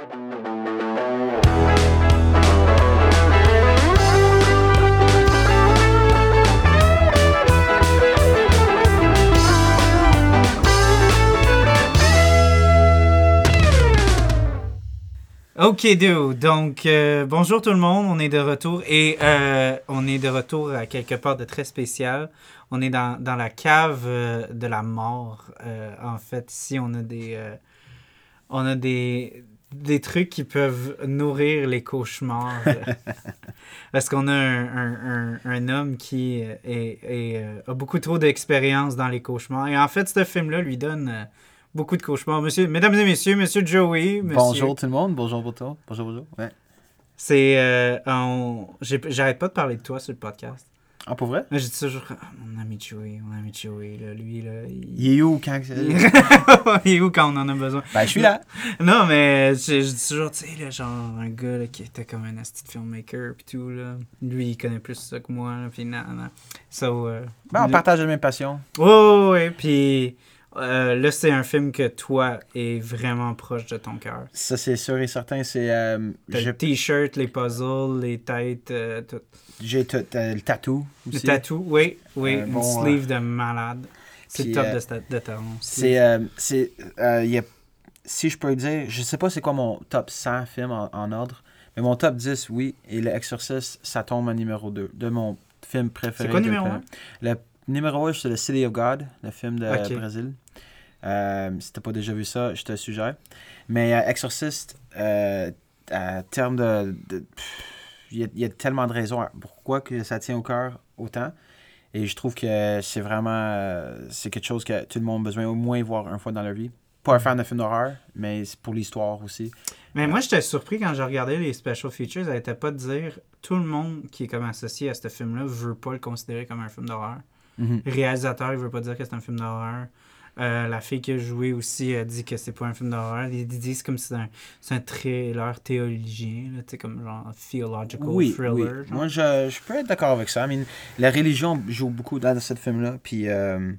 Ok, do. Donc, euh, bonjour tout le monde. On est de retour et euh, on est de retour à quelque part de très spécial. On est dans, la cave euh, de la mort. En fait, ici, on a des, on a des, des trucs qui peuvent nourrir les cauchemars. Parce qu'on a un, un, un, un homme qui est, est, euh, a beaucoup trop d'expérience dans les cauchemars. Et en fait, ce film-là lui donne euh, beaucoup de cauchemars. Monsieur, mesdames et messieurs, monsieur Joey. Monsieur, Bonjour tout le monde, bonjour bonjour, bonjour bonjour. Ouais. C'est. euh, on- J'arrête pas de parler de toi sur le podcast. Ah pour vrai? Dis toujours, Ah, mon ami Joey, mon ami Joey, là, lui, là. Il... Il est où quand il est où quand on en a besoin? Ben je suis là. Non, mais je, je dis toujours, tu sais, là, genre, un gars là, qui était comme un asti de filmmaker, pis tout, là. Lui, il connaît plus ça que moi, là, pis nan, nan. So, euh, Ben, on lui- partage la même passion. Oh, ouais, pis euh, là, c'est un film que toi est vraiment proche de ton cœur. Ça c'est sûr et certain, c'est euh, je- le t-shirt, les puzzles, les têtes, euh, tout. j'ai tout euh, le tatou Le tatou, oui, oui, une bon, sleeve de malade. C'est le top de, de talon. C'est a- si je peux le dire, je sais pas c'est quoi mon top 100 film en, en ordre, mais mon top 10 oui et le Exorcist ça tombe à numéro 2 de mon film préféré. C'est quoi numéro plein- un? Le numéro 1 c'est le City of God, le film de Ok. Brésil. Euh, si t'as pas déjà vu ça, je te suggère. Mais euh, Exorcist, euh, à terme de. Il y, a- il y a tellement de raisons pourquoi que ça tient au cœur autant. Et je trouve que c'est vraiment. euh, c'est quelque chose que tout le monde a besoin au moins voir une fois dans leur vie. Pas un fan de film d'horreur, mais c'est pour l'histoire aussi. Mais moi, j'étais surpris quand j'ai regardé les special features, ça n'était pas de dire tout le monde qui est comme associé à ce film-là veut pas le considérer comme un film d'horreur. Mhm. Le réalisateur, il veut pas dire que c'est un film d'horreur. Euh, la fille qui a joué aussi a dit que c'est pas un film d'horreur. Ils disent comme si c'est un, c'est un thriller théologien, tu sais, comme genre theological Oui, thriller. oui. genre. Moi, je, je peux être d'accord avec ça. I mean, la religion joue beaucoup dans ce film-là. Puis, euh,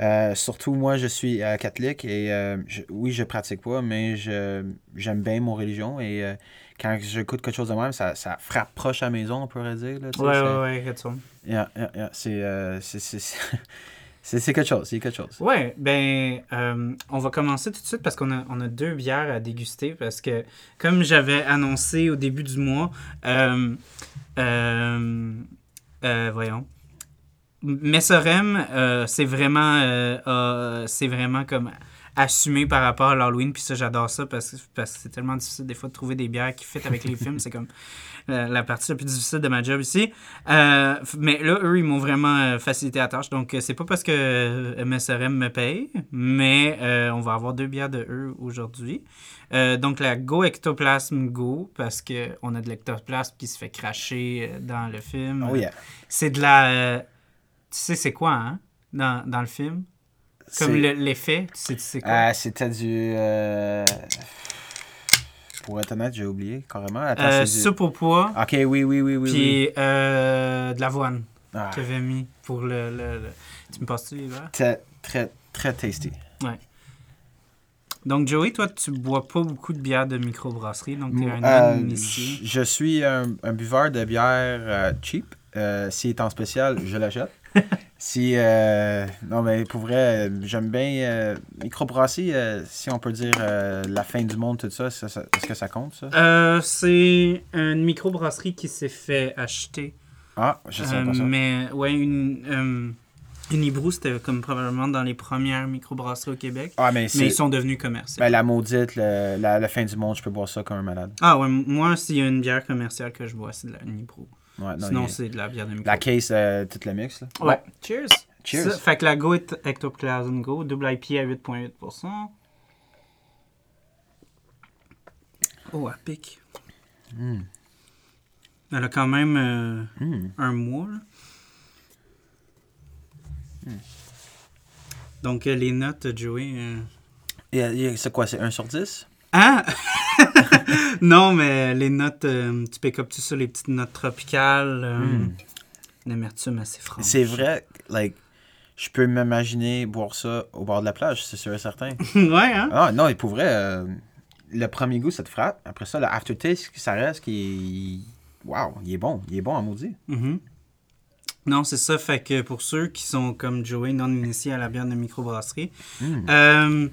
euh, surtout, moi, je suis catholique et je- oui, je pratique pas, mais je j'aime bien mon religion. Et quand j'écoute quelque chose de même, ça, ça frappe proche à la maison, on pourrait dire. Là, Ouais, c'est- ouais, ouais, quelque chose. Yeah, yeah, yeah, c'est, euh, c'est, c'est, quelque chose. C'est quelque chose. Ouais, ben, euh, on va commencer tout de suite parce qu'on a, on a deux bières à déguster parce que, comme j'avais annoncé au début du mois, euh, voyons, Messorem, c'est vraiment, c'est vraiment comme assumé par rapport à l'Halloween, puis ça, j'adore ça parce, que- parce que c'est tellement difficile des fois de trouver des bières qui fit avec les films, c'est comme la partie la plus difficile de ma job ici. Euh, mais là, eux, ils m'ont vraiment euh, facilité la tâche. Donc, euh, c'est pas parce que MSRM me paye, mais euh, on va avoir deux bières de eux aujourd'hui. Euh, donc, la Go Ectoplasm Go, parce qu'on a de l'ectoplasme qui se fait cracher dans le film. Oh yeah. C'est de la. tu sais, c'est quoi, hein, dans, dans le film? Comme l'effet, tu sais, tu sais quoi? Ah, c'était du. euh, Pour être honnête, j'ai oublié carrément. Attends, Euh, du- Soupe au pois, Ok, oui, oui, oui, oui. oui. puis euh, de l'avoine Ah, que j'avais mis pour le, le- le- Tu me passes-tu verres? très, très, très tasty. Donc, Joey, toi, tu bois pas beaucoup de bière de microbrasserie, donc t'es un Euh, non-initié. je je suis un, un buveur de bière euh, cheap. Euh, S'il est en spécial, je l'achète. si. euh, non, mais pour vrai, j'aime bien. Euh, microbrasserie, euh, si on peut dire euh, la fin du monde, tout ça, ça- ça- est-ce que ça compte, ça? C'est une microbrasserie qui s'est fait acheter. Ah, je sais pas ça. mais, ouais, une. une Hibrou, c'était comme probablement dans les premières microbrasseries au Québec. Ah, mais Mais ils sont devenus commerciaux. Ben, la maudite, le- la, la fin du monde, je peux boire ça comme un malade. Ah ouais, moi, s'il y a une bière commerciale que je bois, c'est de la Nibro. Ouais, non, Sinon, il- c'est de la bière de micro. La case, euh, toute le mix, là. Ouais. Cheers! Cheers. Ça, fait que la Go est Ectoplasm Go, double IP à 8,8%. Oh, elle pique. Mm. Elle a quand même euh, Mm. un mois. là. Donc, euh, les notes, Joey. euh, Et, et c'est quoi, c'est 1 sur 10? Ah! non, mais les notes, euh, tu pick up tout ça, les petites notes tropicales. euh, Mm. L'amertume assez franche. C'est vrai, like, je peux m'imaginer boire ça au bord de la plage, c'est sûr et certain. ouais, hein? Ah non, et pour vrai, euh, le premier goût, ça te frappe. Après ça, le aftertaste, ça reste qui. Waouh, il est bon. Il est bon à maudit. Mhm. Non, c'est ça. Fait que pour ceux qui sont comme Joey, non initiés à la bière de microbrasserie, Mm.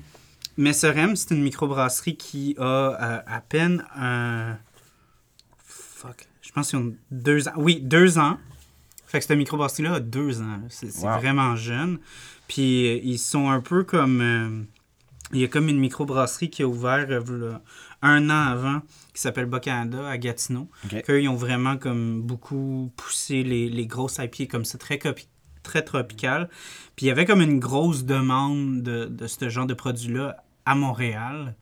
Euh, Messerem, c'est une microbrasserie qui a euh, à peine un. Fuck. Je pense qu'ils ont deux ans. Oui, deux ans. Fait que cette microbrasserie-là a deux ans. C'est Wow. vraiment jeune. Puis euh, ils sont un peu comme. euh, il y a comme une microbrasserie qui a ouvert un an avant qui s'appelle Bas-Canada à Gatineau. Ok. Qu'eux, ils ont vraiment comme beaucoup poussé les, les grosses IPA comme ça, très, copi- très tropical. Puis il y avait comme une grosse demande de, de ce genre de produit-là à Montréal.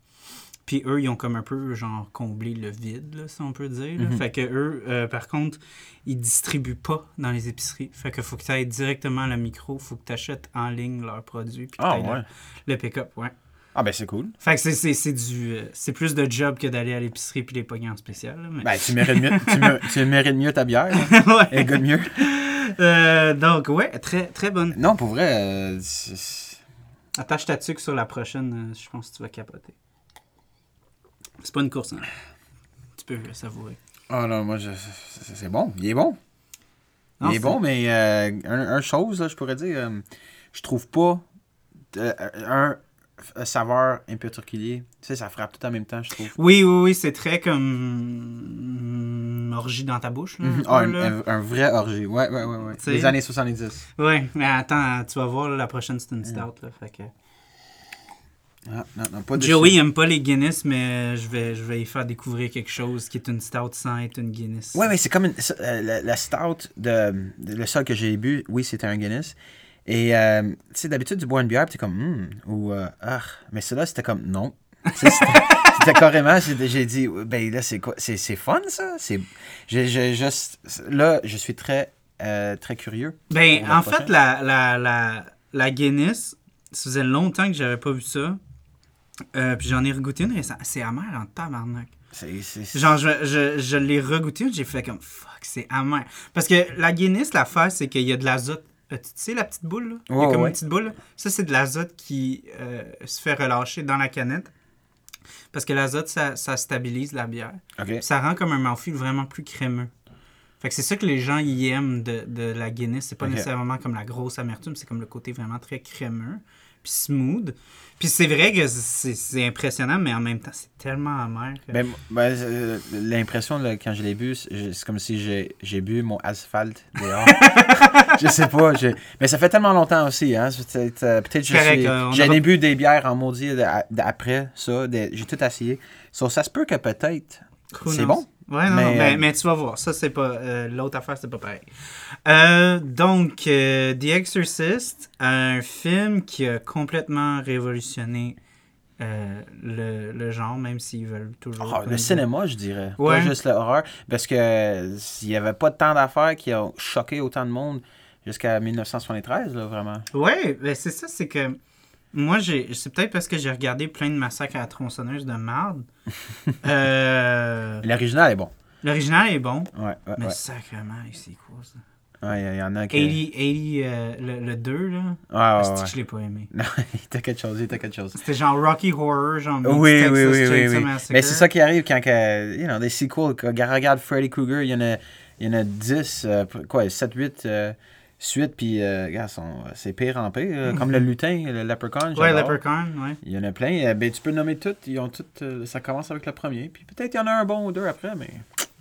Puis eux, ils ont comme un peu, genre, comblé le vide, là, si on peut dire. Mhm. Fait que eux, euh, par contre, ils distribuent pas dans les épiceries. Fait que faut que tu ailles directement à la micro, faut que tu achètes en ligne leurs produits. Puis Ah, t'ailles le- ouais. le, pick-up, ouais. Ah, ben c'est cool. Fait que c'est- du... euh, c'est plus de job que d'aller à l'épicerie puis les pogner en spécial. là, mais- Ben, tu mérites mieux, tu, mé- tu mérites mieux ta bière. là. Ouais. Elle goûte mieux. Euh, donc, ouais, très, très bonne. Non, pour vrai, euh, Attache ta tuque sur la prochaine, euh, je pense que tu vas capoter. C'est pas une course, hein. Tu peux le savourer. Oh non, moi, je- c'est bon. Il est bon. Non, il est bon, mais euh, un, un chose, là, je pourrais dire, euh, je trouve pas euh, un, un saveur imperturbé. Tu sais, ça frappe tout en même temps, je trouve. Oui, oui, oui, c'est très comme. hum, orgie dans ta bouche, là. Mhm. peu, Ah, un, là. un- un vrai orgie. Ouais, ouais, ouais. ouais. Les années 70. Ouais, mais attends, tu vas voir, là, la prochaine, c'est une stout, là. Fait que... Ah, non, non, pas Joey aime pas les Guinness, mais je vais, je vais y faire découvrir quelque chose qui est une stout sans être une Guinness. Ouais, mais c'est comme une, euh, la, la stout de, de- le seul que j'ai bu, oui, c'était un Guinness. Et euh, tu sais, d'habitude, tu bois une bière, puis t'es comme, hmm, ou euh, ah, mais celui-là, c'était comme, non. C'était c'était carrément, j'ai dit, ben là, c'est quoi, c'est c'est fun ça? C'est, j'ai- j'ai juste, là, je suis très, euh, très curieux. Ben, en fait, la, la, la, la Guinness, ça faisait longtemps que j'avais pas vu ça. Puis j'en ai regoûté une récemment. C'est amer en tabarnak. C'est, c'est- Genre, je, je, je l'ai regoûté une, j'ai fait comme fuck, c'est amer. Parce que la Guinness, l'affaire, c'est qu'il y a de l'azote. Tu sais, la petite boule, là? Il y a comme ouais. une petite boule. Ça, c'est de l'azote qui euh, se fait relâcher dans la canette. Parce que l'azote, ça, ça stabilise la bière. Ça rend comme un mouthfeel vraiment plus crémeux. Fait que c'est ça que les gens y aiment de, de la Guinness. C'est pas nécessairement comme la grosse amertume, c'est comme le côté vraiment très crémeux, puis smooth. Puis c'est vrai que c'est impressionnant, mais en même temps, c'est tellement amer. que- Ben, ben, euh, l'impression, quand je l'ai bu, c'est comme si j'ai bu mon asphalte dehors. je sais pas. Mais ça fait tellement longtemps aussi. Hein? Peut-être euh, suis- on J'en aura- ai bu des bières en maudit après ça. J'ai tout essayé. So, ça se peut que peut-être. C'est bon. Ouais, non, Mais, non, mais, euh, mais tu vas voir. Ça, c'est pas. euh, L'autre affaire, c'est pas pareil. Euh, donc, The Exorcist, un film qui a complètement révolutionné le, le genre, même s'ils veulent toujours. Ah, le cinéma, je dirais. Ouais. Pas juste l'horreur. Parce que s'il n'y avait pas de temps d'affaires qui ont choqué autant de monde jusqu'à 1973, là, vraiment. Ouais, ben c'est ça, c'est que moi, j'ai c'est peut-être parce que j'ai regardé plein de massacres à la tronçonneuse de marde. euh, L'original est bon. L'original est bon, Ouais, ouais, mais ouais. sacrément, c'est quoi ça? Ouais, il y en a qui. 80, 80 euh, le, le 2, là, ah, ouais, je l'ai pas aimé. Non, il t'a quelque chose, il t'a quelque chose. C'était genre Rocky Horror, genre Oui, Texas oui, oui. Mais c'est ça qui arrive quand, que, you know, des sequels, quand regarde Freddy Krueger, il y en a, il y en a 10, euh, quoi, 7, 8 euh, suites, puis euh, regarde, c'est pire en pire. euh, Comme le lutin, le leprechaun, Ouais, j'adore. Leprechaun, ouais. Il y en a plein. euh, ben, tu peux nommer toutes. Ils ont toutes euh, ça commence avec le premier. Puis peut-être il y en a un bon ou deux après, mais.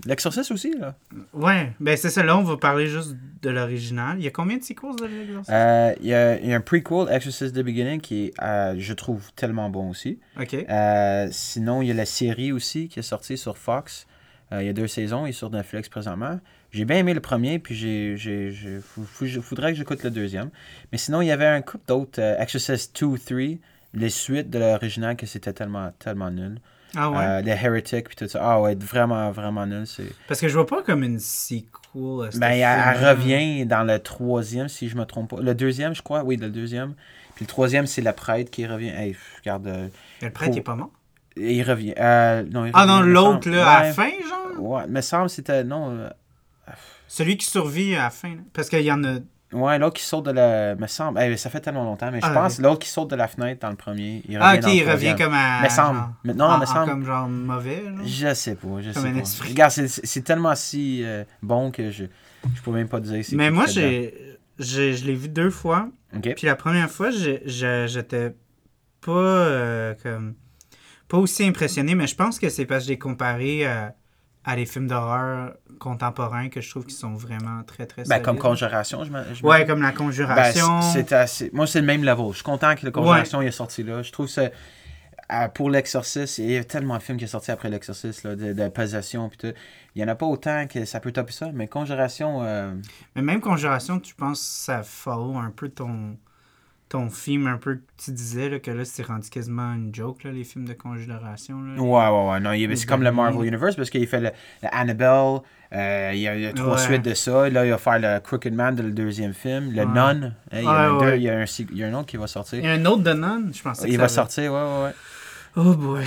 L'exorciste aussi, là. Ouais, ben c'est ça, là, on va parler juste de l'original. Il y a combien de sequels de l'exorciste? Euh, Il y, a, il y a un prequel, Exorcist The Beginning, qui est, euh, je trouve, tellement bon aussi. Ok. Euh, sinon, il y a la série aussi qui est sortie sur Fox. Euh, il y a deux saisons, il est sur Netflix présentement. J'ai bien aimé le premier, puis j'ai, j'ai, j'ai- fou- fou- je voudrais que j'écoute le deuxième. Mais sinon, il y avait un couple d'autres, euh, Exorcist 2, 3, les suites de l'original, que c'était tellement, tellement nul. Ah ouais? Euh, les Heretics, puis tout ça. Ah ouais, vraiment, vraiment nul. C'est... Parce que je vois pas comme une sequel. à ce Ben, elle, revient dans le troisième, si je me trompe pas. Le deuxième, je crois, oui, le deuxième. Puis le troisième, c'est la prêtre qui revient. Hey, regarde, euh, Mais Le prêtre Pour- il est pas mort? Il revient. Euh, non, il Ah revient, non, l'autre, là, à la fin, genre? Ouais, me semble c'était. Non. euh, Celui qui survit à la fin. là. Parce qu'il y en a Ouais, l'autre qui saute de la. Me semble. eh, ça fait tellement longtemps, mais je Ah, pense ok. l'autre qui saute de la fenêtre dans le premier. Il Ah, ok, dans le il revient comme à. Me semble. genre- non, en- me en semble. Comme genre mauvais, là. Je sais pas, je Comme sais un pas. esprit. Regarde, c'est- tellement si euh, bon que je je peux même pas dire Mais moi, j'ai, j'ai, je l'ai vu deux fois. Puis la première fois, j'étais pas euh, comme. Pas aussi impressionné, mais je pense que c'est parce que j'ai comparé à, à les films d'horreur contemporains que je trouve qu'ils sont vraiment très, très Ben, comme. Conjuration, je me. je Ouais, me- comme La Ben, Conjuration. c'est- c'est assez... Moi, c'est le même level. Je suis content que le Conjuration il est sorti là. Je trouve que c'est- euh, pour l'Exorciste, il y a tellement de films qui sont sortis après l'Exorciste, là, de, de possession puis tout. Il y en a pas autant que ça peut topper ça, mais Conjuration, euh, Mais même Conjuration, tu penses que ça follow un peu ton, ton film, un peu que tu disais là, que là, c'est rendu quasiment une joke, là, les films de Conjuration. Là. Ouais, ouais, ouais. Non, il- c'est comme le. Marvel Universe parce qu'il fait le, le Annabelle, euh, il, y a, il y a trois Ouais. suites de ça. Là, il va faire le Crooked Man, le deuxième film. Le Ouais. Nun, hein, il, y a Ouais, deux, ouais. il, y a un, sig- il y a un autre qui va Il sortir. y a un autre de Nun, je pensais que Il ça va avait- sortir, ouais, ouais, ouais. Oh boy.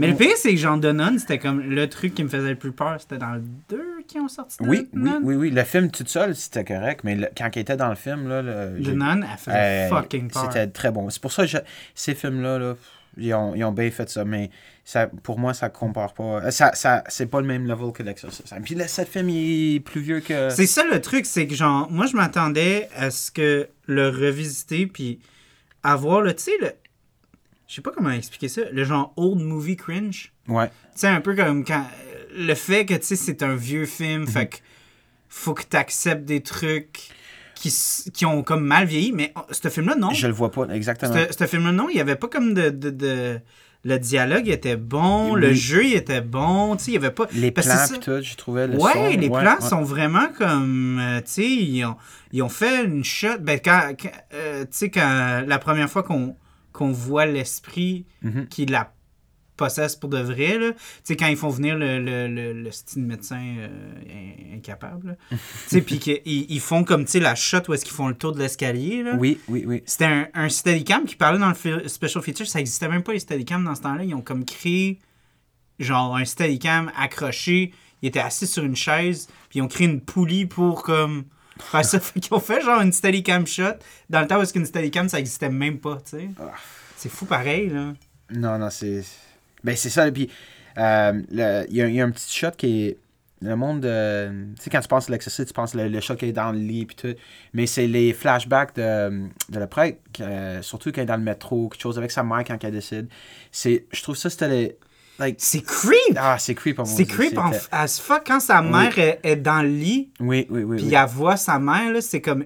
Mais le pire, c'est que genre de Nun, c'était comme le truc qui me faisait le plus peur. C'était dans le 2 qui ont sorti Oui, oui, oui, oui. Le film tout seul, c'était correct, mais le- quand il était dans le film, là, le, Nun, elle faisait euh, fucking peur. c'était très bon. C'est pour ça que je- ces films-là, là, ils, ont, ils ont bien fait ça, mais ça, pour moi, ça compare pas. euh, Ça, ça, c'est pas le même level que l'Exorcist. Puis là, ce film, il est plus vieux que. C'est ça le truc, c'est que genre, moi je m'attendais à ce que le revisiter puis avoir le, tu sais, le. Je sais pas comment expliquer ça, le genre old movie cringe. Ouais. Tu sais, un peu comme quand. Le fait que, tu sais, c'est un vieux film, Mhm. fait que faut que t'acceptes des trucs qui, qui ont comme mal vieilli, mais oh, ce film-là, non. Je le vois pas, exactement. Ce film-là, non, il y avait pas comme de. de, de- Le dialogue était bon, le jeu il était bon, tu sais, il y avait pas. Les parce plans, tout, je trouvais le Ouais, son, les ouais, plans ouais. sont vraiment comme. euh, tu sais, ils ont, ils ont fait une shot. Ben, quand. quand, euh, tu sais, quand. La première fois qu'on qu'on voit l'esprit Mhm. qui la possède pour de vrai. Tu sais, quand ils font venir le, le, le, le style médecin euh, in- incapable, tu sais, puis qu'ils ils font comme, tu sais, la shot où est-ce qu'ils font le tour de l'escalier, là. Oui, oui, oui. C'était un, un Steadicam qui parlait dans le special feature. Ça existait même pas les Steadicam dans ce temps-là. Ils ont comme créé genre un Steadicam accroché. Il était assis sur une chaise. Puis ils ont créé une poulie pour comme faire ça. Fait qu'ils ont fait genre une Steadicam shot dans le temps où est-ce qu'une Steadicam ça existait même pas, tu sais. Ah. C'est fou pareil, là. Non, non, c'est. Ben, c'est ça. Puis, euh, il y, a- il y a un petit shot qui est. Le monde. euh, tu sais, quand tu penses à l'exercice, tu penses le, le shot qui est dans le lit, puis tout. Mais c'est les flashbacks de, de le prêtre, euh, surtout quand il est dans le métro, quelque chose avec sa mère quand elle décide. Je trouve ça, c'était les. Like, C'est creep! ah, c'est creep. C'est creep en, as fuck quand sa Oui. mère est, est dans le lit. Oui, oui, oui. Puis oui. elle voit sa mère, là. C'est comme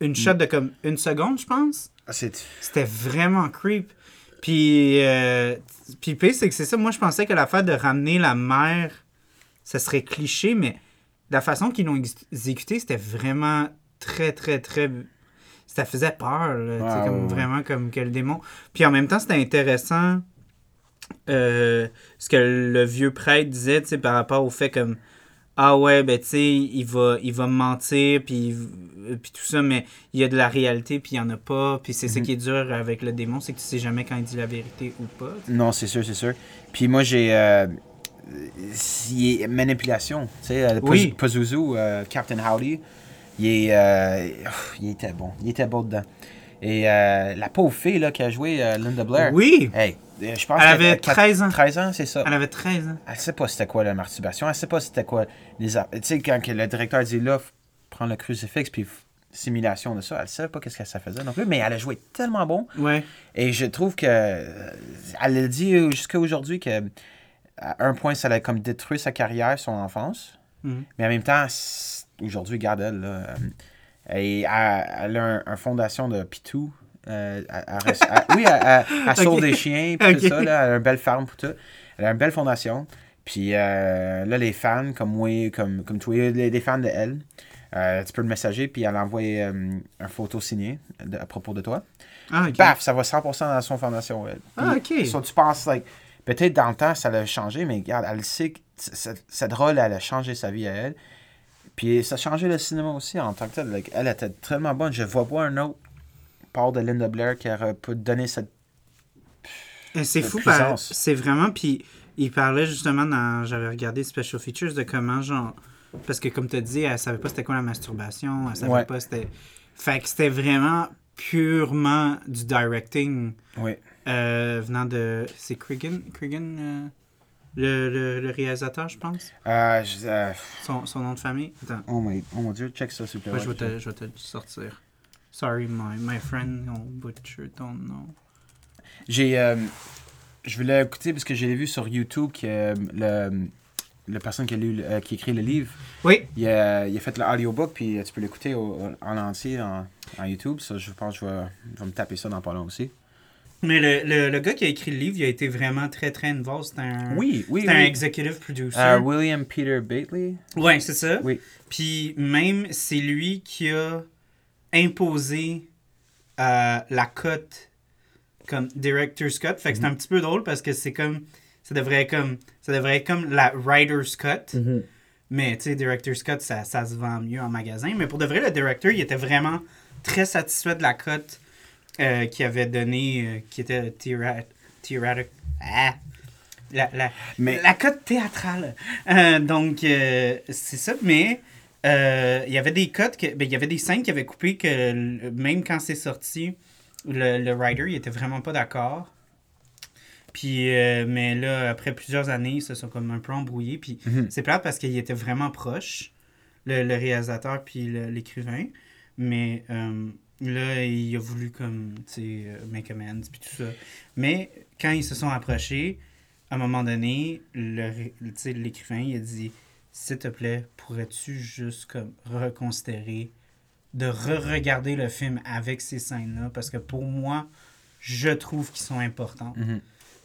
une shot de comme une seconde, je pense. Ah, c'est- C'était vraiment creep. Puis, euh, puis c'est que c'est ça. Moi, je pensais que l'affaire de ramener la mère, ça serait cliché, mais la façon qu'ils l'ont ex- exécuté, c'était vraiment très, très, très. Ça faisait peur, là, comme vraiment comme que le démon. Puis en même temps, c'était intéressant euh, ce que le vieux prêtre disait, par rapport au fait comme. Ah ouais, ben tu sais, il va, il va me mentir, puis, puis tout ça, mais il y a de la réalité, puis il n'y en a pas. Puis c'est ça Mhm. qui est dur avec le démon, c'est que tu sais jamais quand il dit la vérité ou pas. Non, c'est sûr, c'est sûr. Puis moi, j'ai. Euh, manipulation. Tu sais, euh, Oui. Pazuzu, euh, Captain Howdy, il, est, il était bon. Il était bon dedans. Et euh, la pauvre fille là, qui a joué euh, Linda Blair. Oui! Hey, euh, je pense Elle avait quatre- 13 ans. 13 ans, c'est ça. Elle avait 13 ans. Elle sait pas c'était quoi la masturbation. Elle sait pas c'était quoi les. Tu sais, quand le directeur dit là, prends le crucifix, puis simulation de ça, elle savait pas qu'est-ce que ça faisait non plus. Mais elle a joué tellement bon. Ouais. Et je trouve que elle a dit jusqu'à aujourd'hui que à un point ça a comme détruit sa carrière, son enfance. Mhm. Mais en même temps, aujourd'hui, regarde elle, là, et elle, elle a un, un fondation de Pitou. Euh, elle- oui, elle, sauve des chiens, puis tout ça. Là, elle a une belle ferme pour tout. Elle a une belle fondation. Puis euh, là, les fans, comme moi, comme, comme toi, les, les fans de elle, euh, tu peux le messager, puis elle envoie euh, une photo signée de- à propos de toi. Ah. Paf, ça va 100% dans son fondation. elle. Ah, ok. so, tu penses, like, peut-être dans le temps, ça l'a changé, mais regarde, elle sait que cette rôle, elle a changé sa vie à elle. Puis ça a changé le cinéma aussi en tant que tel. Like, elle était tellement bonne. Je vois pas un autre part de Linda Blair qui aurait pu donner cette. Et c'est fou, puissance. c'est vraiment. Puis il parlait justement dans. J'avais regardé Special Features de comment, genre, Parce que, comme tu as dit, elle savait pas c'était quoi la masturbation. Elle savait Ouais. pas c'était. Fait que c'était vraiment purement du directing Oui. euh, venant de. C'est Cregan, Cregan euh, le, le, le réalisateur, je pense. Euh, je- euh, Son, son nom de famille? Attends, oh, my, oh mon dieu, check ça s'il te plaît. je, vais te, je vais te sortir. Sorry, my, my friend, on butcher ton nom. J'ai. euh, je voulais écouter parce que j'ai vu sur YouTube que euh, le, la personne qui a, lu, euh, qui a écrit le livre, Oui, il a, il a fait l'audiobook, puis tu peux l'écouter en entier en, en YouTube. Ça, je pense que je vais, je vais me taper ça dans pas long aussi. Mais le, le, le gars qui a écrit le livre, il a été vraiment très très involved. C'est un, Oui, oui, un oui. executive producer. Euh, William Peter Bately. Ouais, c'est ça. Oui. Puis même, c'est lui qui a imposé euh, la cote comme director's cut. Fait que c'est un petit peu drôle parce que c'est comme ça devrait être comme ça devrait être comme la writer's cut. Mais tu sais, director's cut, ça, ça se vend mieux en magasin. Mais pour de vrai, le directeur, il était vraiment très satisfait de la cote euh, qu'il avait donnée, euh, qui était théorat- théoratic. Ah! La, la, Mais la cote théâtrale. Euh, donc, c'est ça, mais il y avait des cotes, que, ben, il y avait des scènes qui avaient coupé que même quand c'est sorti, le, le writer, il était vraiment pas d'accord. Puis, mais là, après plusieurs années, ils se sont comme un peu embrouillés. Puis, Mhm. c'est plate parce qu'il était vraiment proche, le, le réalisateur puis l'écrivain. Mais là, il a voulu comme, tu sais, euh, make amends puis tout ça. Mais quand ils se sont approchés, à un moment donné, l'écrivain, il a dit S'il te plaît, pourrais-tu juste comme reconsidérer de re-regarder le film avec ces scènes-là? Parce que pour moi, je trouve qu'ils sont importants Mhm.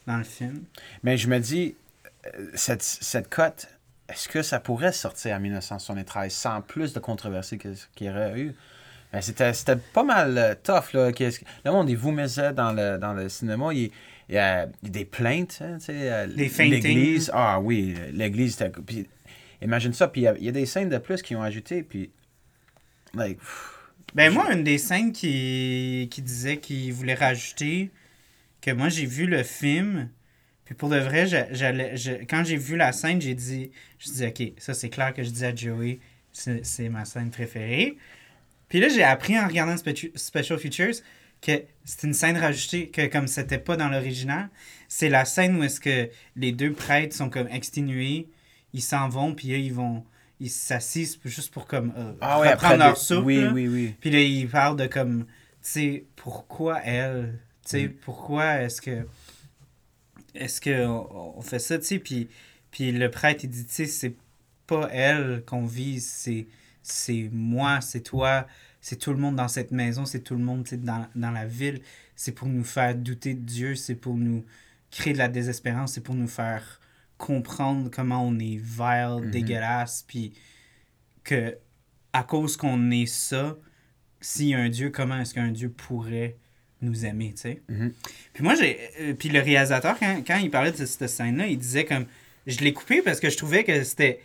dans le film. Mais je me dis, euh, cette, cette cote, est-ce que ça pourrait sortir en 1973 sans plus de controversie que- qu'il y aurait eu? Ben, C'était c'était pas mal euh, tough. Là. Le monde, il vous mettait dans le, dans le cinéma. Il, il y a des plaintes. hein, tu sais, euh, Des. L'église. Ah oui, l'église. c'était- puis Imagine ça. Puis il y a- il y, a des scènes de plus qui ont ajouté. Puis. Like, pff, Ben Je- moi, une des scènes qui, qui disait qu'il voulait rajouter, que moi j'ai vu le film, puis pour de vrai, j'allais, je- quand j'ai vu la scène, j'ai dit, je dis ok, ça c'est clair que je dis à Joey, c'est, c'est ma scène préférée. Puis là, j'ai appris en regardant Special Features que c'est une scène rajoutée, que comme c'était pas dans l'original, c'est la scène où est-ce que les deux prêtres sont comme exténués, ils s'en vont, puis là, ils vont, ils s'assisent juste pour comme euh, Ah ouais, reprendre après. leur soupe. oui, là. oui, oui. Puis là, il parle de comme, tu sais, pourquoi elle, tu sais, Mm. pourquoi est-ce que, est-ce que on, on fait ça, tu sais, puis, puis le prêtre, il dit, tu sais, c'est pas elle qu'on vise, c'est, c'est moi, c'est toi, c'est tout le monde dans cette maison, c'est tout le monde, dans, dans la ville, c'est pour nous faire douter de Dieu, c'est pour nous créer de la désespérance, c'est pour nous faire comprendre comment on est vile, Mhm. dégueulasse, puis que à cause qu'on est ça, s'il y a un Dieu, comment est-ce qu'un Dieu pourrait nous aimer, tu sais? Mhm. Puis moi, j'ai. euh, puis le réalisateur, quand, quand il parlait de cette scène-là, il disait comme. Je l'ai coupé parce que je trouvais que c'était.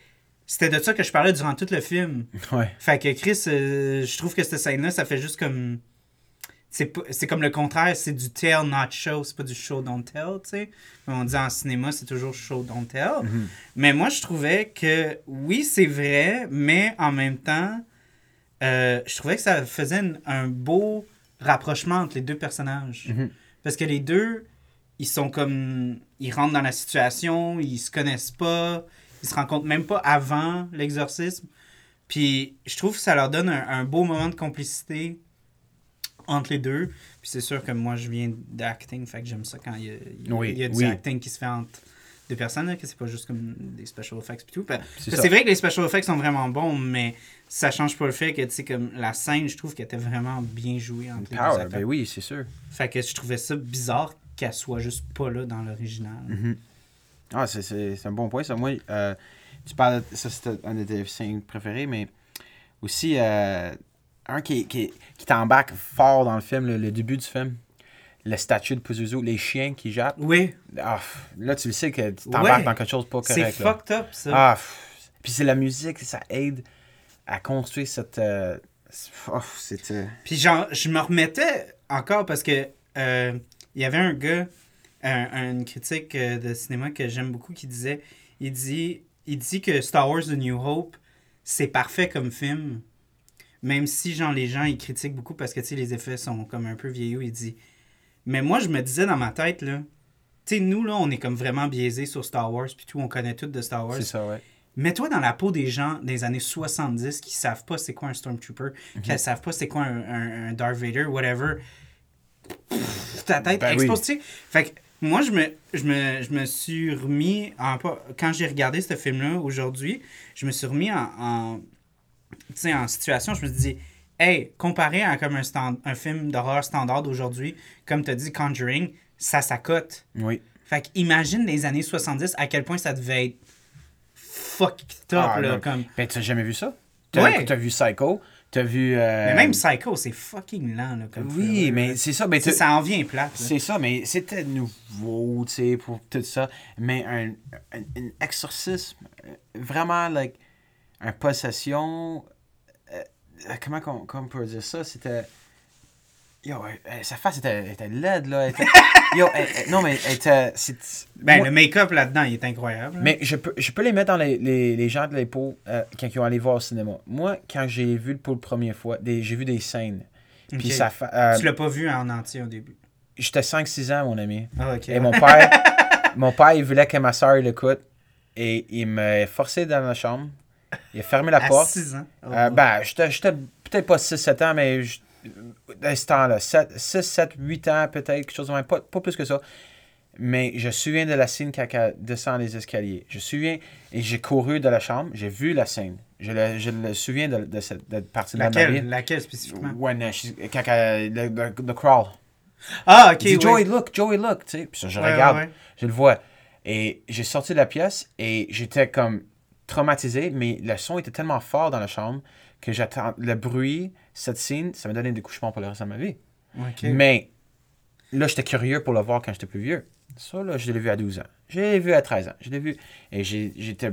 C'était de ça que je parlais durant tout le film. Ouais. Fait que Chris, euh, je trouve que cette scène-là, ça fait juste comme. C'est pas- c'est comme le contraire, c'est du tell, not show. C'est pas du show, don't tell, tu sais. On dit en cinéma, c'est toujours show, don't tell. Mhm. Mais moi, je trouvais que oui, c'est vrai, mais en même temps, euh, je trouvais que ça faisait un, un beau rapprochement entre les deux personnages. Mhm. Parce que les deux, ils sont comme. Ils rentrent dans la situation, ils se connaissent pas, ils se rencontrent même pas avant l'exorcisme. Puis je trouve que ça leur donne un, un beau moment de complicité entre les deux. Puis c'est sûr que moi, je viens d'acting, fait que j'aime ça quand il y a, il y a- Oui, il y a du oui. acting qui se fait entre deux personnes, là, que c'est pas juste comme des special effects et tout. C'est vrai que les special effects sont vraiment bons, mais ça change pas le fait que, tu sais, comme la scène, je trouve qu'elle était vraiment bien jouée entre les deux Power, acteurs. ben oui, c'est sûr. Fait que je trouvais ça bizarre qu'elle soit juste pas là dans l'original. Mhm. Ah, c'est- c'est c'est un bon point, ça. Moi, euh, tu parles de ça, c'était un de tes scènes préférées, mais aussi, euh, un qui, qui, qui t'embarque fort dans le film, le, le début du film. La statue de Pazuzu, les chiens qui jappent. Oui, Ah, là, tu le sais que tu t'embarques Ouais. dans quelque chose pas c'est correct. là. fucked up, ça. Ah, puis c'est la musique, ça aide à construire cette. euh, oh, c'est. euh, Puis genre, je me remettais encore parce que euh, il y avait un gars, un, une critique euh, de cinéma que j'aime beaucoup qui disait, il dit, il dit que Star Wars The New Hope, c'est parfait comme film. Même si, genre, les gens, ils critiquent beaucoup parce que, tu sais, les effets sont comme un peu vieillots, il dit. Mais moi, je me disais dans ma tête, là, tu sais, nous, là, on est comme vraiment biaisés sur Star Wars, puis tout, on connaît tout de Star Wars. C'est ça, ouais. Mets-toi dans la peau des gens des années 70 qui savent pas c'est quoi un Stormtrooper, qui Mhm. savent pas c'est quoi un, un- un Darth Vader, whatever. Pff, Ta tête Ben explose, oui. Fait que moi, je me, je me, je me suis remis en... Quand j'ai regardé ce film-là aujourd'hui, je me suis remis en, en, tu en situation, je me suis dit, hey, comparé à comme un, stand, un film d'horreur standard d'aujourd'hui, comme tu as dit, Conjuring, ça s'accote. Oui. Fait que imagine les années 70 à quel point ça devait être fucked up, Ah, là, comme... Ben, t'as jamais vu ça? Ouais. t'as vu Psycho, t'as vu... euh, Mais même Psycho, c'est fucking lent, là, comme Oui, mais c'est ça. Ben, Tu sais, t'as- ça en vient plate. là. C'est ça, mais c'était nouveau, tu sais, pour tout ça. Mais un, un, un exorcisme, euh, vraiment, like, un possession, euh, euh, comment, qu'on- on peut dire ça? C'était... Yo, euh, euh, sa face était, était laide, là. elle était- Yo, elle- elle- non, mais elle était... c'est- Ben, moi- le make-up là-dedans, il est incroyable. mais je peux, je peux les mettre dans les, les, les gens de l'épaule euh, quand ils ont allé voir au cinéma. Moi, quand j'ai vu pour la première fois, des- j'ai vu des scènes. Puis Ok. ça fa- euh, Tu l'as pas vu en entier au début? J'étais 5-6 ans, mon ami. Ah, ok. Et mon père, mon père, il voulait que ma soeur l'écoute. Et il m'a forcé dans la chambre. Il a fermé la à porte. 6 ans? Oh, Euh, ben, j'étais j'étais peut-être pas 6-7 ans, mais je- à ce temps-là, 6, 7, 8 ans peut-être, quelque chose de même, pas, pas plus que ça. Mais je me souviens de la scène quand elle descend les escaliers. Je me souviens, et j'ai couru de la chambre, j'ai vu la scène. Je le, je le souviens de, de cette de partie de la laquelle, vie. laquelle spécifiquement? Uh, she's- quand elle- le, le- le crawl. Ah, ok. Il dit, oui. Joey, look, Joey, look. Tu sais, puis ça, je Ouais, regarde, ouais, ouais. je le vois. Et j'ai sorti de la pièce et j'étais comme traumatisé, mais le son était tellement fort dans la chambre que j'attends le bruit, cette scène, ça m'a donné des couchements pour le reste de ma vie. Mais là, j'étais curieux pour le voir quand j'étais plus vieux. Ça, là, je l'ai vu à 12 ans. Je l'ai vu à 13 ans. Je l'ai vu. Et j'étais.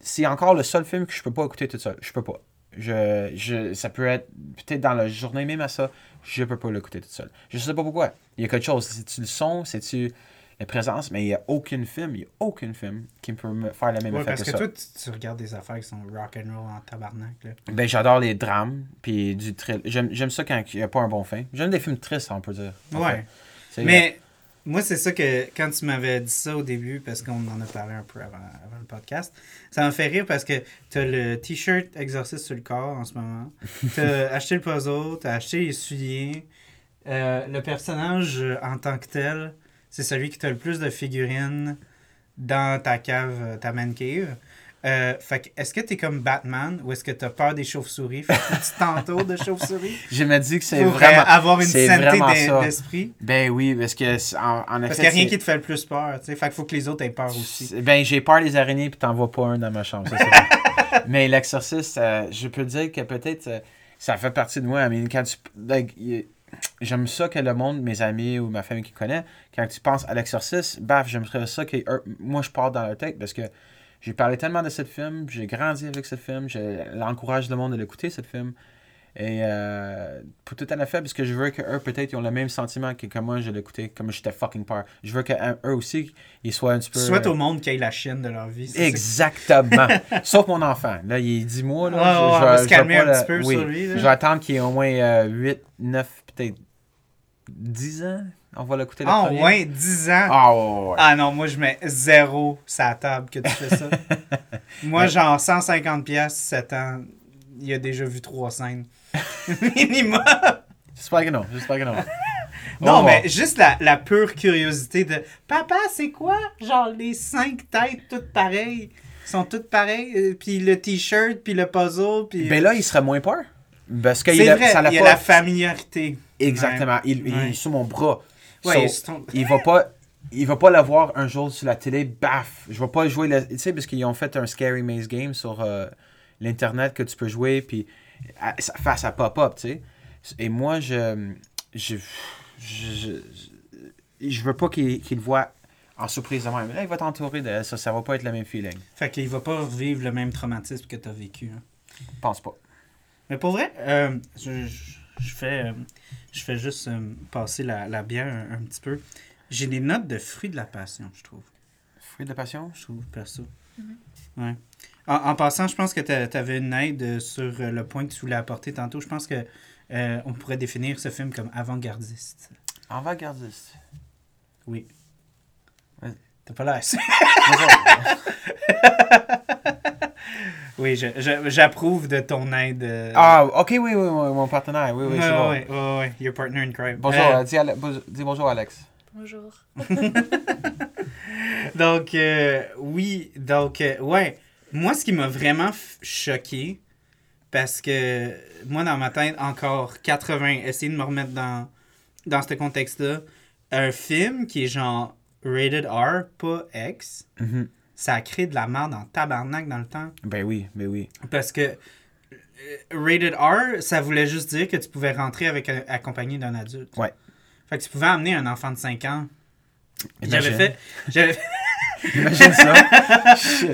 C'est encore le seul film que je peux pas écouter tout seul. Je peux pas. Je, je, ça peut être peut-être dans la journée même à ça, je peux pas l'écouter tout seul. Je sais pas pourquoi. Il y a quelque chose. C'est-tu le son, c'est-tu la présence, mais il y a aucun film, il a aucun film qui peut me faire le même Ouais, effet parce que, que ça. toi, tu, tu regardes des affaires qui sont rock and roll en tabarnak. Là. Ben, j'adore les drames, puis du thrill. J'aime ça quand il n'y a pas un bon fin. J'aime des films tristes, on peut dire. Ouais. fait. Mais moi, c'est ça que quand tu m'avais dit ça au début, parce qu'on en a parlé un peu avant, avant le podcast, ça m'a fait rire parce que tu as le t-shirt exorciste sur le corps en ce moment. Tu as acheté le puzzle, tu as acheté les souliers. Euh, le personnage euh, en tant que tel, c'est celui qui t'a le plus de figurines dans ta cave, euh, ta man cave. Euh, fait que, est-ce que t'es comme Batman ou est-ce que t'as peur des chauves-souris? Fait que tu t'entoures de chauves-souris? Je me dis que c'est vraiment. avoir une ça. d'esprit? Ben oui, parce que en, en effet. Parce qu'il n'y a rien qui te fait le plus peur, tu sais. Fait qu'il faut que les autres aient peur aussi. Ben j'ai peur des araignées puis t'en vois pas un dans ma chambre. ça, c'est vrai. Mais l'exorciste, euh, je peux dire que peut-être euh, ça fait partie de moi. Mean, quand tu, like, y- J'aime ça que le monde, mes amis ou ma famille qui connaît, quand tu penses à l'exorciste, baf, j'aimerais ça que eux- moi je parte dans leur tête parce que j'ai parlé tellement de ce film, j'ai grandi avec ce film, j'encourage le monde de l'écouter, ce film. Et euh, pour tout à fait, parce que je veux que eux, peut-être, ils ont le même sentiment que, que moi, je l'écoutais, comme j'étais fucking peur. Je veux qu'eux aussi, ils soient un petit peu. Tu souhaites au monde qu'ils aient la chienne de leur vie. Exactement. Sauf mon enfant. Là, il est 10 mois. Là, ouais, je, on je va vais- se calmer un le- petit peu oui. sur lui, là. Je vais attendre qu'il ait au moins euh, 8, 9, peut-être 10 ans? On va l'écouter la Ah, première. ouais, 10 ans. Ah, ouais. Ah non, moi je mets zéro la table que tu fais ça. moi, Ouais. genre 150 pièces 7 ans, il a déjà vu trois scènes. Minimum. J'espère que non. J'espère que non. Non, Oh. mais juste la, la pure curiosité de Papa, c'est quoi? Genre les cinq têtes toutes pareilles. sont toutes pareilles. euh, Puis le t-shirt, puis le puzzle, puis. Ben là, il serait moins peur. Parce que il a- vrai, ça il a la familiarité. Exactement. Il, il est sur mon bras. Ouais, So, ton- il va pas il va pas l'avoir un jour sur la télé baf je vais pas jouer tu sais parce qu'ils ont fait un scary maze game sur euh, l'internet que tu peux jouer puis ça- face à pop up tu sais et moi je je je, je, je veux pas qu'il qu'il le voit en surprise de même là il va t'entourer de ça ça va pas être le même feeling Fait qu'il va pas revivre le même traumatisme que tu as vécu. hein. je pense pas Mais pour vrai, euh, je, je- fais, euh, je fais juste euh, passer la, la bière un, un petit peu. J'ai des notes de fruits de la passion, je trouve. Fruit de passion, je trouve. perso. Ouais. En, en passant, je pense que tu avais une aide euh, sur le point que tu voulais apporter tantôt. Je pense que euh, on pourrait définir ce film comme avant-gardiste. Avant-gardiste. Oui. Ouais. T'as pas l'air. oui, je- je- j'approuve de ton aide. euh, ah, ok, oui, oui, oui, mon partenaire, oui, oui, c'est bon. ouais, ouais, ouais, Your partner in crime. Bonjour, Euh, euh, dis, dis bonjour, Alex. Bonjour. Donc, euh, oui, donc, euh, ouais. Moi, ce qui m'a vraiment choqué, parce que moi, dans ma tête, encore 80, essayer de me remettre dans, dans ce contexte-là, un film qui est genre rated R, pas X, Mhm. Ça a créé de la merde en tabarnak dans le temps. Ben oui, ben oui. Parce que euh, rated R, ça voulait juste dire que tu pouvais rentrer avec un- accompagné d'un adulte. Ouais. Fait que tu pouvais amener un enfant de 5 ans. J'avais fait. J'avais Imagine ça. Shit.